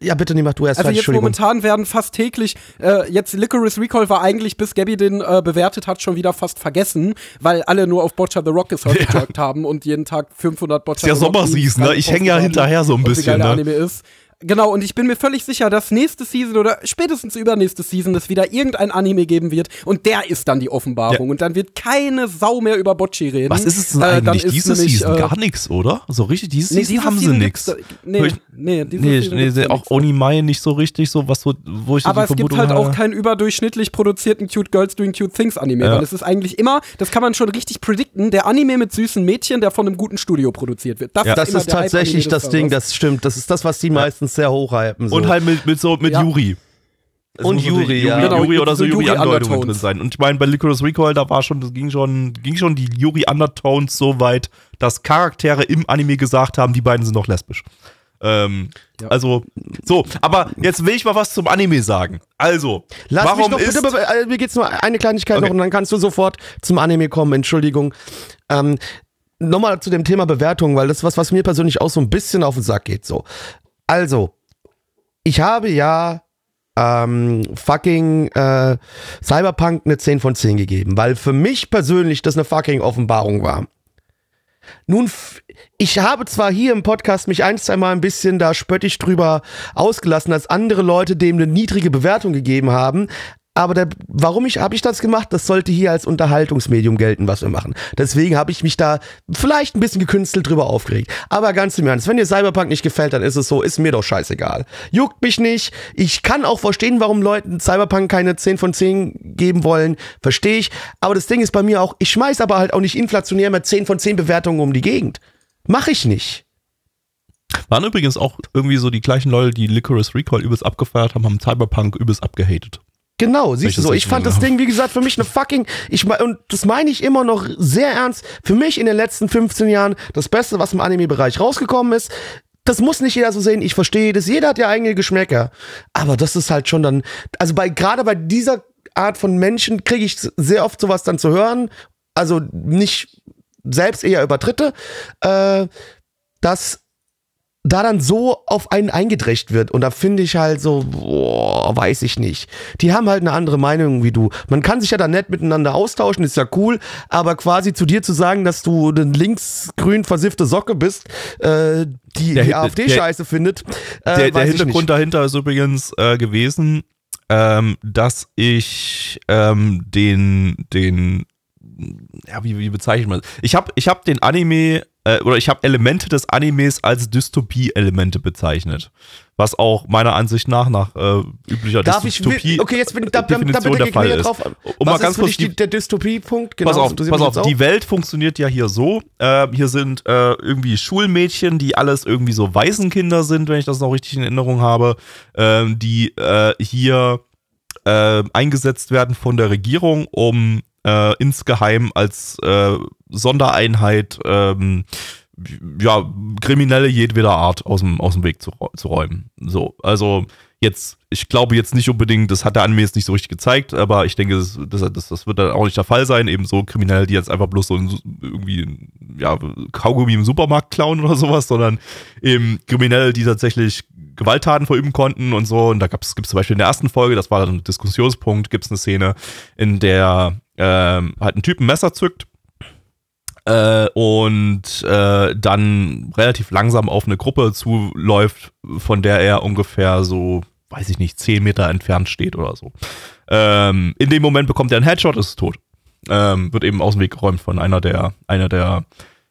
ja, bitte, nee, mach du erst Also jetzt momentan werden fast täglich, äh, jetzt Licorice Recall war eigentlich, bis Gabby den äh, bewertet hat, schon wieder fast vergessen, weil alle nur auf Boccia the Rock gesurft haben und jeden Tag 500 Boccia Ist ja the Rock Sommerseason, Memes ne? Ich häng ja hinterher so ein und wie bisschen, geil der ne? Anime ist. Genau, und ich bin mir völlig sicher, dass nächste Season oder spätestens übernächste Season es wieder irgendein Anime geben wird und der ist dann die Offenbarung Ja. und dann wird keine Sau mehr über Bocci reden. Was ist es denn Äh, eigentlich? ist Diese nämlich, Season äh, gar nichts, oder? So richtig, diese Nee, Season haben sie nichts. Nee, nee, diese Nee, nee, da auch. Onimai nicht so richtig, so was, wo, wo ich so Aber die es gibt halt auch habe. keinen überdurchschnittlich produzierten Cute Girls Doing Cute Things Anime, Ja. weil es ist eigentlich immer, das kann man schon richtig predikten, der Anime mit süßen Mädchen, der von einem guten Studio produziert wird. Ja. das immer ist der tatsächlich Hype-Anime des das Ding, Servers. das stimmt. Das ist das, was die meistens sehr hochhypen. So. Und halt mit, mit so mit Ja. Yuri. Es Und Yuri, ja. Yuri, Genau, Yuri oder so so Yuri-Andeutungen drin sein. Und ich meine, bei Licorice Recall, da war schon, das ging schon, ging schon die Yuri-Undertones so weit, dass Charaktere im Anime gesagt haben, die beiden sind doch lesbisch. Ähm, Ja. Also, so, aber jetzt will ich mal was zum Anime sagen. Also, Lass warum mich noch ist. bitte, äh, mir geht's nur eine Kleinigkeit Okay. noch und dann kannst du sofort zum Anime kommen, Entschuldigung. Ähm, Nochmal zu dem Thema Bewertung, weil das ist was, was mir persönlich auch so ein bisschen auf den Sack geht. So. Also, ich habe ja ähm, fucking äh, Cyberpunk eine 10 von 10 gegeben, weil für mich persönlich das eine fucking Offenbarung war. Nun, ich habe zwar hier im Podcast mich ein, zwei Mal ein bisschen da spöttisch drüber ausgelassen, dass andere Leute dem eine niedrige Bewertung gegeben haben. Aber der, warum ich, habe ich das gemacht? Das sollte hier als Unterhaltungsmedium gelten, was wir machen. Deswegen habe ich mich da vielleicht ein bisschen gekünstelt drüber aufgeregt. Aber ganz im Ernst, wenn dir Cyberpunk nicht gefällt, dann ist es so, ist mir doch scheißegal. Juckt mich nicht. Ich kann auch verstehen, warum Leuten Cyberpunk keine 10 von 10 geben wollen. Verstehe ich. Aber das Ding ist bei mir auch, ich schmeiß aber halt auch nicht inflationär mit 10 von 10 Bewertungen um die Gegend. Mach ich nicht. Waren übrigens auch irgendwie so die gleichen Leute, die Licorice Recall übelst abgefeiert haben, haben Cyberpunk übelst abgehatet. Genau, siehst du so. ich fand das. Ding, wie gesagt, für mich eine fucking, ich und das meine ich immer noch sehr ernst, für mich in den letzten 15 Jahren das Beste, was im Anime-Bereich rausgekommen ist. Das muss nicht jeder so sehen, ich verstehe das, jeder hat ja eigene Geschmäcker. Aber das ist halt schon dann, also bei, gerade bei dieser Art von Menschen kriege ich sehr oft sowas dann zu hören, also nicht selbst eher über Dritte, äh, dass da dann so auf einen eingedrecht wird. Und da finde ich halt so, boah, weiß ich nicht. Die haben halt eine andere Meinung wie du. Man kann sich ja da nett miteinander austauschen, ist ja cool, aber quasi zu dir zu sagen, dass du eine linksgrün versiffte Socke bist, äh, die Der die AfD der- scheiße findet. Äh, der, der ich Hintergrund dahinter ist übrigens äh, gewesen, ähm, dass ich ähm, den, den, ja, wie, wie bezeichnet man das? Ich habe ich hab den Anime, äh, oder ich habe Elemente des Animes als Dystopie-Elemente bezeichnet. Was auch meiner Ansicht nach nach äh, üblicher Darf ich, Dystopie okay, jetzt bin da, da, da der Fall ist. drauf. Um Was mal ganz kurz die, der Dystopie-Punkt? Genau, pass auf, pass auf, die Welt funktioniert ja hier so. Äh, hier sind äh, irgendwie Schulmädchen, die alles irgendwie so Waisenkinder sind, wenn ich das noch richtig in Erinnerung habe, ähm, die äh, hier äh, eingesetzt werden von der Regierung, um äh, insgeheim als äh, Sondereinheit ähm, ja, Kriminelle jedweder Art aus dem, aus dem Weg zu, zu räumen. So, also jetzt, ich glaube jetzt nicht unbedingt, das hat der Anime jetzt nicht so richtig gezeigt, aber ich denke, das, das, das, wird dann auch nicht der Fall sein. Eben so Kriminelle, die jetzt einfach bloß so irgendwie, ja, Kaugummi im Supermarkt klauen oder sowas, sondern eben Kriminelle, die tatsächlich Gewalttaten verüben konnten und so. Und da gab es zum Beispiel in der ersten Folge, das war dann ein Diskussionspunkt, gibt es eine Szene, in der ähm, halt ein Typ ein Messer zückt äh, und äh, dann relativ langsam auf eine Gruppe zuläuft, von der er ungefähr so, weiß ich nicht, 10 Meter entfernt steht oder so. Ähm, in dem Moment bekommt er einen Headshot, ist tot. Ähm, wird eben aus dem Weg geräumt von einer der, einer der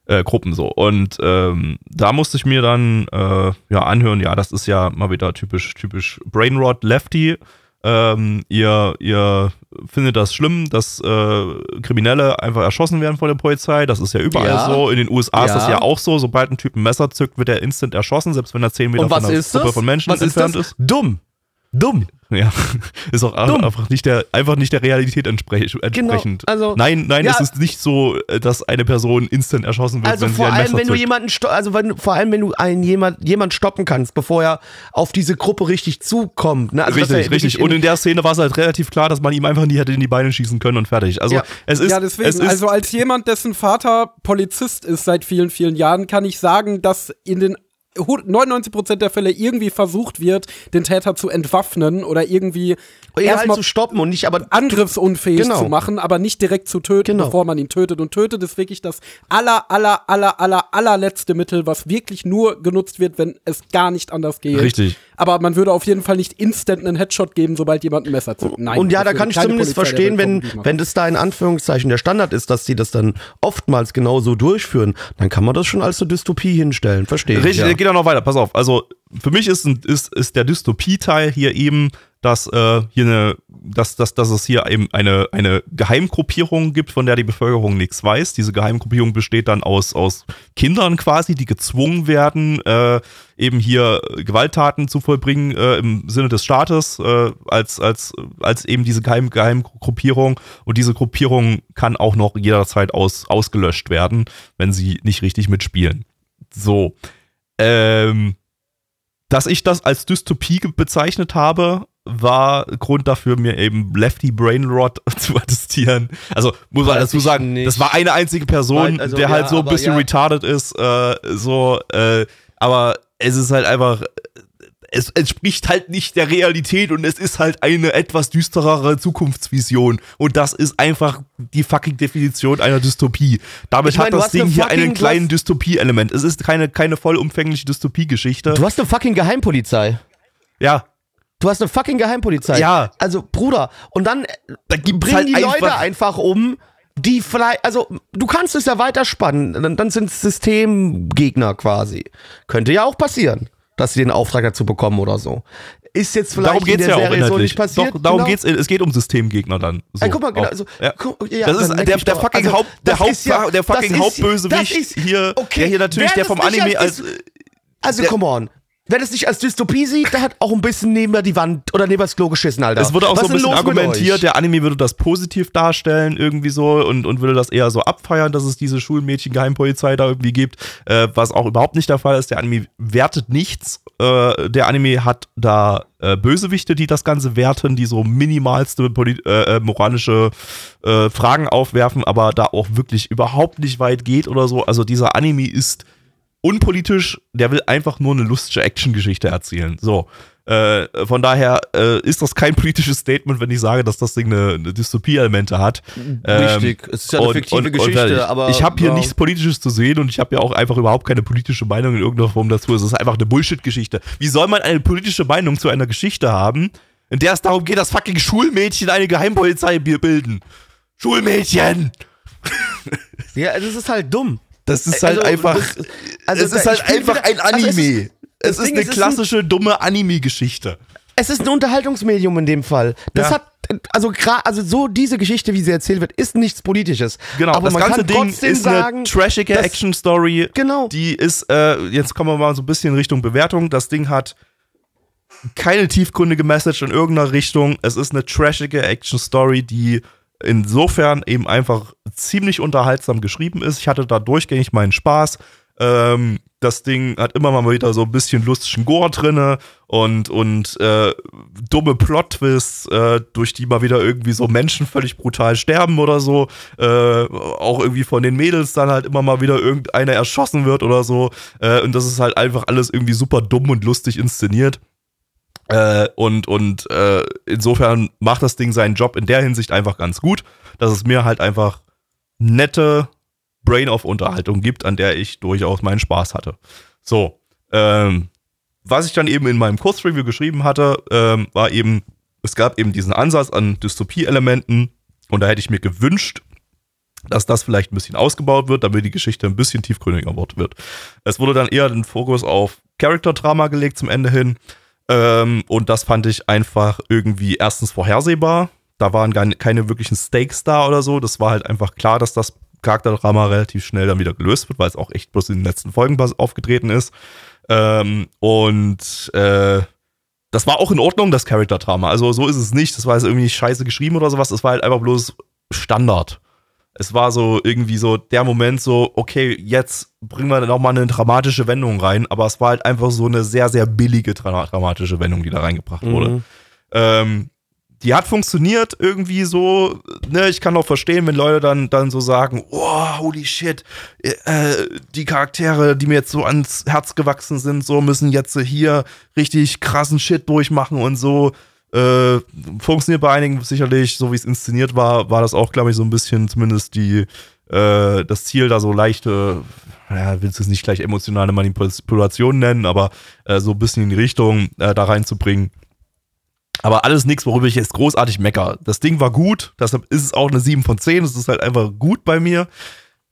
äh, Gruppen so. Und ähm, da musste ich mir dann äh, ja anhören, ja, das ist ja mal wieder typisch, typisch Brainrot Lefty. Ähm, ihr, ihr findet das schlimm, dass äh, Kriminelle einfach erschossen werden von der Polizei. Das ist ja überall Ja. so. In den USA ist das Ja. ja auch so. Sobald ein Typ ein Messer zückt, wird er instant erschossen, selbst wenn er 10 Meter von einer ist Gruppe von Menschen was ist entfernt das? ist. Dumm. Dumm. Ja, ist auch Dumm. einfach nicht der, einfach nicht der Realität entsprech entsprechend. also- nein, nein, Ja. es ist nicht so, äh, dass eine Person instant erschossen wird, Also wenn sie vor ein allem, Messer wenn du jemanden, also wenn, vor allem, wenn du einen jemand, jemand stoppen kannst, bevor er auf diese Gruppe richtig zukommt. Ne? Also, richtig, richtig. Und in- der Szene war es halt relativ klar, dass man ihm einfach nie hätte in die Beine schießen können und fertig. Also Ja. es ist, ja, deswegen. es ist also als jemand, dessen Vater Polizist ist seit vielen, vielen Jahren, kann ich sagen, dass in den 99% der Fälle irgendwie versucht wird, den Täter zu entwaffnen oder irgendwie halt erstmal zu stoppen und nicht aber angriffsunfähig Genau. zu machen, aber nicht direkt zu töten, Genau. bevor man ihn tötet. Und tötet ist wirklich das aller, aller, aller, aller, allerletzte Mittel, was wirklich nur genutzt wird, wenn es gar nicht anders geht. Richtig. Aber man würde auf jeden Fall nicht instant einen Headshot geben, sobald jemand ein Messer zückt. Nein. und ja, da kann ich zumindest Polizei verstehen, wenn, wenn das da in Anführungszeichen der Standard ist, dass die das dann oftmals genauso durchführen, dann kann man das schon als eine Dystopie hinstellen. Verstehe ich. Richtig, ja. geht auch noch weiter. Pass auf. Also für mich ist, ein, ist, ist der Dystopie-Teil hier eben, dass äh, hier eine, dass, dass, dass es hier eben eine, eine Geheimgruppierung gibt, von der die Bevölkerung nichts weiß. Diese Geheimgruppierung besteht dann aus, aus Kindern quasi, die gezwungen werden, äh, eben hier Gewalttaten zu vollbringen äh, im Sinne des Staates, äh, als, als, als eben diese Geheim, Geheimgruppierung. Und diese Gruppierung kann auch noch jederzeit aus, ausgelöscht werden, wenn sie nicht richtig mitspielen. So. Ähm, dass ich das als Dystopie bezeichnet habe, war Grund dafür, mir eben Lefty Brainrot zu attestieren. Also muss man dazu sagen, nicht. das war eine einzige Person, also, der halt ja, so ein bisschen ja. retarded ist, äh, so, äh, aber es ist halt einfach, es entspricht halt nicht der Realität und es ist halt eine etwas düsterere Zukunftsvision. Und das ist einfach die fucking Definition einer Dystopie. Damit Ich mein, hat das Ding hier einen kleinen Dystopie-Element. Es ist keine, keine vollumfängliche Dystopie-Geschichte. Du hast eine fucking Geheimpolizei. Ja, Du hast eine fucking Geheimpolizei. Ja. Also, Bruder, und dann äh, Da bringen halt die Leute einfach- einfach um, die vielleicht, also, du kannst es ja weiterspannen, dann, dann sind es Systemgegner quasi. Könnte ja auch passieren, dass sie den Auftrag dazu bekommen oder so. Ist jetzt vielleicht darum in geht's der ja auch Serie so inhaltlich. nicht passiert. Doch, darum genau. geht's, es geht um Systemgegner dann. So, Ey, guck mal, genau, auch. also, ja. guck, ja, das ist der, der fucking, Also, Haupt, der, Haupt, ja- der fucking Hauptbösewicht ist- hier, okay, der hier natürlich, wer der das vom Anime als als, Also, der- come on. Wer das nicht als Dystopie sieht, der hat auch ein bisschen neben die Wand oder neben das Klo geschissen, Alter. Es wurde auch Was so ein bisschen argumentiert, der Anime würde das positiv darstellen, irgendwie so, und, und würde das eher so abfeiern, dass es diese Schulmädchen-Geheimpolizei da irgendwie gibt, äh, was auch überhaupt nicht der Fall ist. Der Anime wertet nichts. Äh, der Anime hat da äh, Bösewichte, die das Ganze werten, die so minimalste äh, äh, moralische äh, Fragen aufwerfen, aber da auch wirklich überhaupt nicht weit geht oder so. Also dieser Anime ist unpolitisch, der will einfach nur eine lustige Actiongeschichte erzählen. So. Äh, von daher äh, ist das kein politisches Statement, wenn ich sage, dass das Ding eine, eine Dystopie-Elemente hat. Richtig. Es ist ja eine fiktive Geschichte, fertig. aber- Ich habe hier ja. nichts Politisches zu sehen und ich habe ja auch einfach überhaupt keine politische Meinung in irgendeiner Form dazu. Es ist einfach eine Bullshit-Geschichte. Wie soll man eine politische Meinung zu einer Geschichte haben, in der es darum geht, dass fucking Schulmädchen eine Geheimpolizei bilden. Schulmädchen! Ja, das ist halt dumm. Das ist halt Also, einfach. also es ist halt einfach ein also es Anime. ist- es das ist Ding eine es ist klassische, dumme Anime-Geschichte. Es ist ein Unterhaltungsmedium in dem Fall. Das Ja. hat, also gerade, also so diese Geschichte, wie sie erzählt wird, ist nichts Politisches. Genau, aber das man ganze kann Ding trotzdem ist sagen, eine trashige Action-Story. Genau. Die ist, äh, jetzt kommen wir mal so ein bisschen Richtung Bewertung. Das Ding hat keine tiefgründige Message in irgendeiner Richtung. Es ist eine trashige Action-Story, die insofern eben einfach ziemlich unterhaltsam geschrieben ist. Ich hatte da durchgängig meinen Spaß. Ähm, das Ding hat immer mal wieder so ein bisschen lustigen Gore drinne und, und äh, dumme Plot-Twists, äh, durch die mal wieder irgendwie so Menschen völlig brutal sterben oder so. Äh, auch irgendwie von den Mädels dann halt immer mal wieder irgendeiner erschossen wird oder so. Äh, und das ist halt einfach alles irgendwie super dumm und lustig inszeniert. Äh, und und äh, insofern macht das Ding seinen Job in der Hinsicht einfach ganz gut, dass es mir halt einfach nette Brain-of-Unterhaltung gibt, an der ich durchaus meinen Spaß hatte. So, ähm, was ich dann eben in meinem Kurzreview geschrieben hatte, ähm, war eben, es gab eben diesen Ansatz an Dystopie-Elementen und da hätte ich mir gewünscht, dass das vielleicht ein bisschen ausgebaut wird, damit die Geschichte ein bisschen tiefgründiger wird. Es wurde dann eher den Fokus auf Character-Drama gelegt zum Ende hin. Ähm, und das fand ich einfach irgendwie erstens vorhersehbar. Da waren gar keine wirklichen Stakes da oder so. Das war halt einfach klar, dass das Charakterdrama relativ schnell dann wieder gelöst wird, weil es auch echt bloß in den letzten Folgen aufgetreten ist. Ähm, und äh, das war auch in Ordnung, das Charakterdrama. Also so ist es nicht. Das war jetzt irgendwie nicht scheiße geschrieben oder sowas. Das war halt einfach bloß Standard. Es war so irgendwie so der Moment so, okay, jetzt bringen wir noch mal eine dramatische Wendung rein, aber es war halt einfach so eine sehr, sehr billige dra dramatische Wendung, die da reingebracht wurde. Mhm. Ähm, die hat funktioniert irgendwie so, ne, ich kann auch verstehen, wenn Leute dann, dann so sagen, oh, holy shit, äh, die Charaktere, die mir jetzt so ans Herz gewachsen sind, so müssen jetzt hier richtig krassen Shit durchmachen und so. Äh, funktioniert bei einigen sicherlich, so wie es inszeniert war, war das auch, glaube ich, so ein bisschen zumindest die, äh, das Ziel, da so leichte, ja, willst du es nicht gleich emotionale Manipulation nennen, aber äh, so ein bisschen in die Richtung äh, da reinzubringen. Aber alles nichts, worüber ich jetzt großartig mecker. Das Ding war gut, deshalb ist es auch eine 7 von 10. Es ist halt einfach gut bei mir.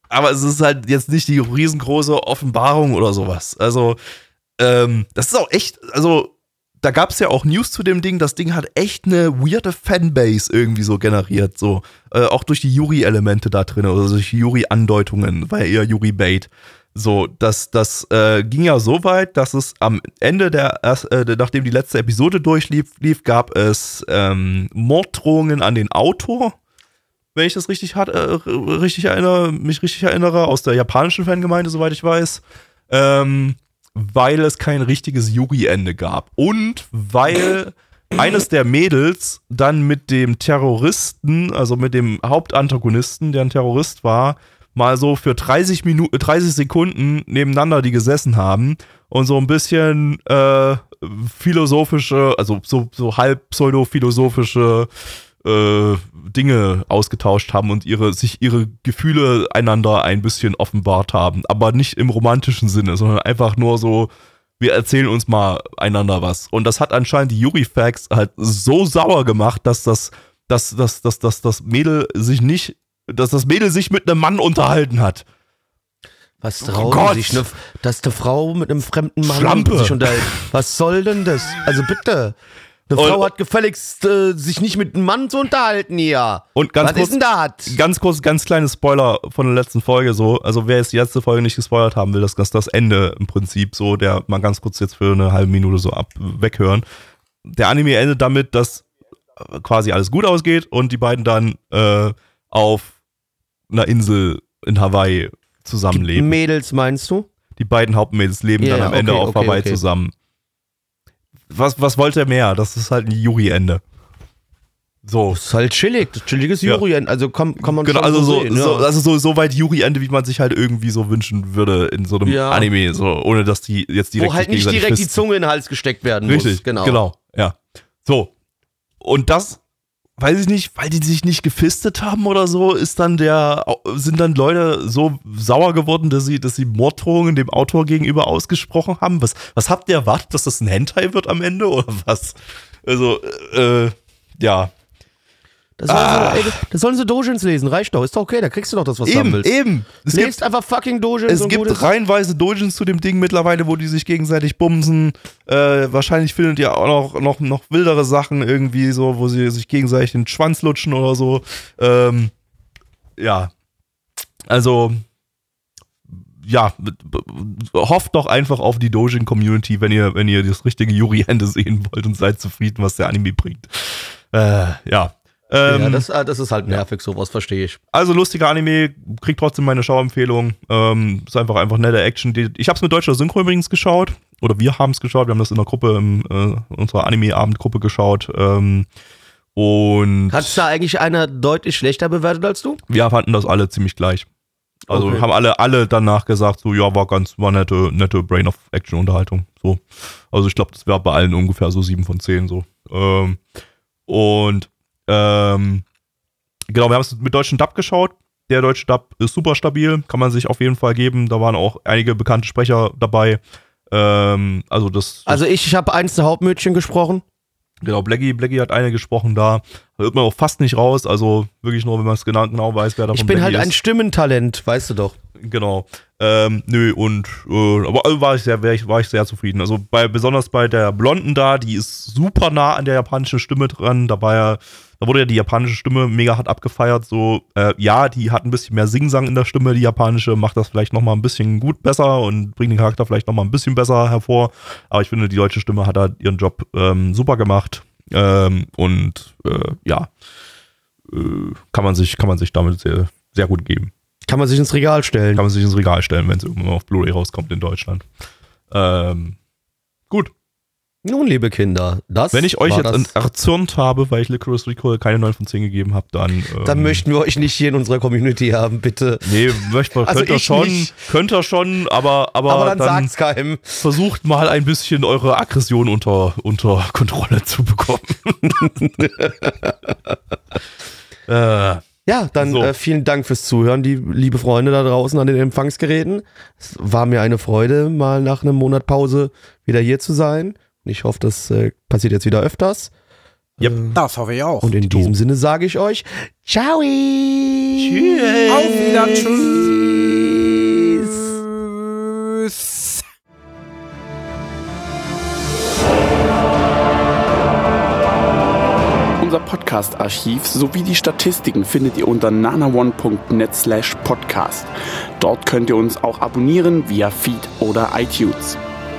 Aber es ist halt jetzt nicht die riesengroße Offenbarung oder sowas. Also, ähm, das ist auch echt, also, da gab es ja auch News zu dem Ding. Das Ding hat echt eine weirde Fanbase irgendwie so generiert. So, äh, auch durch die Yuri-Elemente da drin oder durch die Yuri-Andeutungen, ja eher Yuri-Bait. So, das, das äh, ging ja so weit, dass es am Ende der, äh, nachdem die letzte Episode durchlief, lief, gab es ähm, Morddrohungen an den Autor, wenn ich das richtig hat, äh, richtig erinnere, mich richtig erinnere, aus der japanischen Fangemeinde, soweit ich weiß, ähm, weil es kein richtiges Yuri-Ende gab und weil eines der Mädels dann mit dem Terroristen, also mit dem Hauptantagonisten, der ein Terrorist war, mal so für 30 Minuten, 30 Sekunden nebeneinander die gesessen haben und so ein bisschen äh, philosophische, also so, so halb pseudo-philosophische äh, Dinge ausgetauscht haben und ihre, sich ihre Gefühle einander ein bisschen offenbart haben. Aber nicht im romantischen Sinne, sondern einfach nur so, wir erzählen uns mal einander was. Und das hat anscheinend die Yuri-Facts halt so sauer gemacht, dass das, dass, dass, dass, dass das Mädel sich nicht, dass das Mädel sich mit einem Mann unterhalten hat. Was Oh trauen Gott. sich, ne, dass eine Frau mit einem fremden Mann Schlampe. sich unterhält? Was soll denn das? Also bitte. Eine Und- Frau hat gefälligst äh, sich nicht mit einem Mann zu unterhalten hier. Und ganz Was kurz, ist denn das? ganz kurz, ganz kleines Spoiler von der letzten Folge so. Also wer jetzt die letzte Folge nicht gespoilert haben will, das ist das Ende im Prinzip so, der mal ganz kurz jetzt für eine halbe Minute so ab weghören. Der Anime endet damit, dass äh, quasi alles gut ausgeht und die beiden dann äh, auf einer Insel in Hawaii zusammenleben. Mädels meinst du? Die beiden Hauptmädels leben Ja, dann am Ende okay, auf okay, Hawaii okay. zusammen. Was, was wollte er mehr? Das ist halt ein Yuri-Ende. So. Das ist halt chillig, das chilliges Ja. Jurien. Also kann, kann man Genau, schon also so, sehen, so, ja. also so, so weit Yuri-Ende, wie man sich halt irgendwie so wünschen würde in so einem Ja. Anime, so, ohne dass die jetzt direkt Wo halt nicht direkt die. Zunge in den Hals gesteckt werden Richtig, muss. Genau. genau, ja. So. Und das, weiß ich nicht, weil die sich nicht gefistet haben oder so, ist dann der, sind dann Leute so sauer geworden, dass sie, dass sie Morddrohungen dem Autor gegenüber ausgesprochen haben. Was, was habt ihr erwartet, dass das ein Hentai wird am Ende oder was? Also, äh, ja. Das sollen, sie, ey, das sollen sie Dojins lesen, reicht doch. Ist doch okay, da kriegst du doch das, was du haben Eben, willst. eben. Es Lest gibt, einfach fucking Dojins es und gibt gut ist. reihenweise Dojins zu dem Ding mittlerweile, wo die sich gegenseitig bumsen. Äh, wahrscheinlich findet ihr auch noch, noch, noch wildere Sachen irgendwie so, wo sie sich gegenseitig den Schwanz lutschen oder so. Ähm, ja. Also, ja, hofft doch einfach auf die Dojin-Community, wenn ihr, wenn ihr das richtige Yuri-Ende sehen wollt und seid zufrieden, was der Anime bringt. Äh, ja. Ähm, ja, das, äh, das ist halt nervig, sowas verstehe ich. also lustiger Anime, kriegt trotzdem meine Schauempfehlung. Ähm, ist einfach einfach nette Action. Ich habe es mit deutscher Synchro übrigens geschaut. Oder wir haben es geschaut. Wir haben das in der Gruppe, in äh, unserer Anime-Abendgruppe geschaut. Ähm, und Hat da eigentlich einer deutlich schlechter bewertet als du? wir fanden das alle ziemlich gleich. Also Okay. haben alle, alle danach gesagt, so ja, war ganz, war nette, nette Brain of Action Unterhaltung. So. Also ich glaube, das wäre bei allen ungefähr so 7 von 10 so. Ähm, und ähm, genau, wir haben es mit deutschen Dub geschaut. Der deutsche Dub ist super stabil, kann man sich auf jeden Fall geben. Da waren auch einige bekannte Sprecher dabei. Ähm, also das, Also ich, ich habe eins der Hauptmädchen gesprochen. Genau, Blackie, Blackie hat eine gesprochen da. Da hört man auch fast nicht raus. Also wirklich nur, wenn man es genau, genau weiß, wer davon Ich bin halt Blackie ein ist. Stimmentalent, weißt du doch. Genau. Ähm, nö, und äh, aber also war ich sehr, war ich, war ich sehr zufrieden. Also bei, besonders bei der Blonden da, die ist super nah an der japanischen Stimme dran. Da war ja, da wurde ja die japanische Stimme mega hart abgefeiert. So, äh, ja, die hat ein bisschen mehr Singsang in der Stimme, die japanische, macht das vielleicht nochmal ein bisschen gut besser und bringt den Charakter vielleicht nochmal ein bisschen besser hervor. Aber ich finde, die deutsche Stimme hat da ihren Job ähm, super gemacht. Ähm, und äh, ja, äh, kann man sich, kann man sich damit sehr, sehr gut geben Kann man sich ins Regal stellen. kann man sich ins Regal stellen, wenn es irgendwann auf Blu-ray rauskommt in Deutschland. Ähm, gut. Nun, liebe Kinder, das Wenn ich euch jetzt erzürnt habe, weil ich Licorice Recall keine 9 von 10 gegeben habe, dann. Ähm, Dann möchten wir euch nicht hier in unserer Community haben, bitte. Nee, möchte man, Also könnt ihr schon, nicht. könnt ihr schon, aber, aber, Aber dann, dann, sagt's keinem. versucht mal ein bisschen eure Aggression unter, unter Kontrolle zu bekommen. äh, Ja, dann So. äh, vielen Dank fürs Zuhören, die liebe Freunde da draußen an den Empfangsgeräten. Es war mir eine Freude, mal nach einem Monat Pause wieder hier zu sein. Ich hoffe, das äh, passiert jetzt wieder öfters. Yep. Äh, Das hoffe ich auch. und in diesem Sinne sage ich euch, ciao. Tschüss. Auf wieder. Tschüss. Tschüss. Unser Podcast-Archiv sowie die Statistiken findet ihr unter nanaone.net slash podcast. Dort könnt ihr uns auch abonnieren via Feed oder iTunes.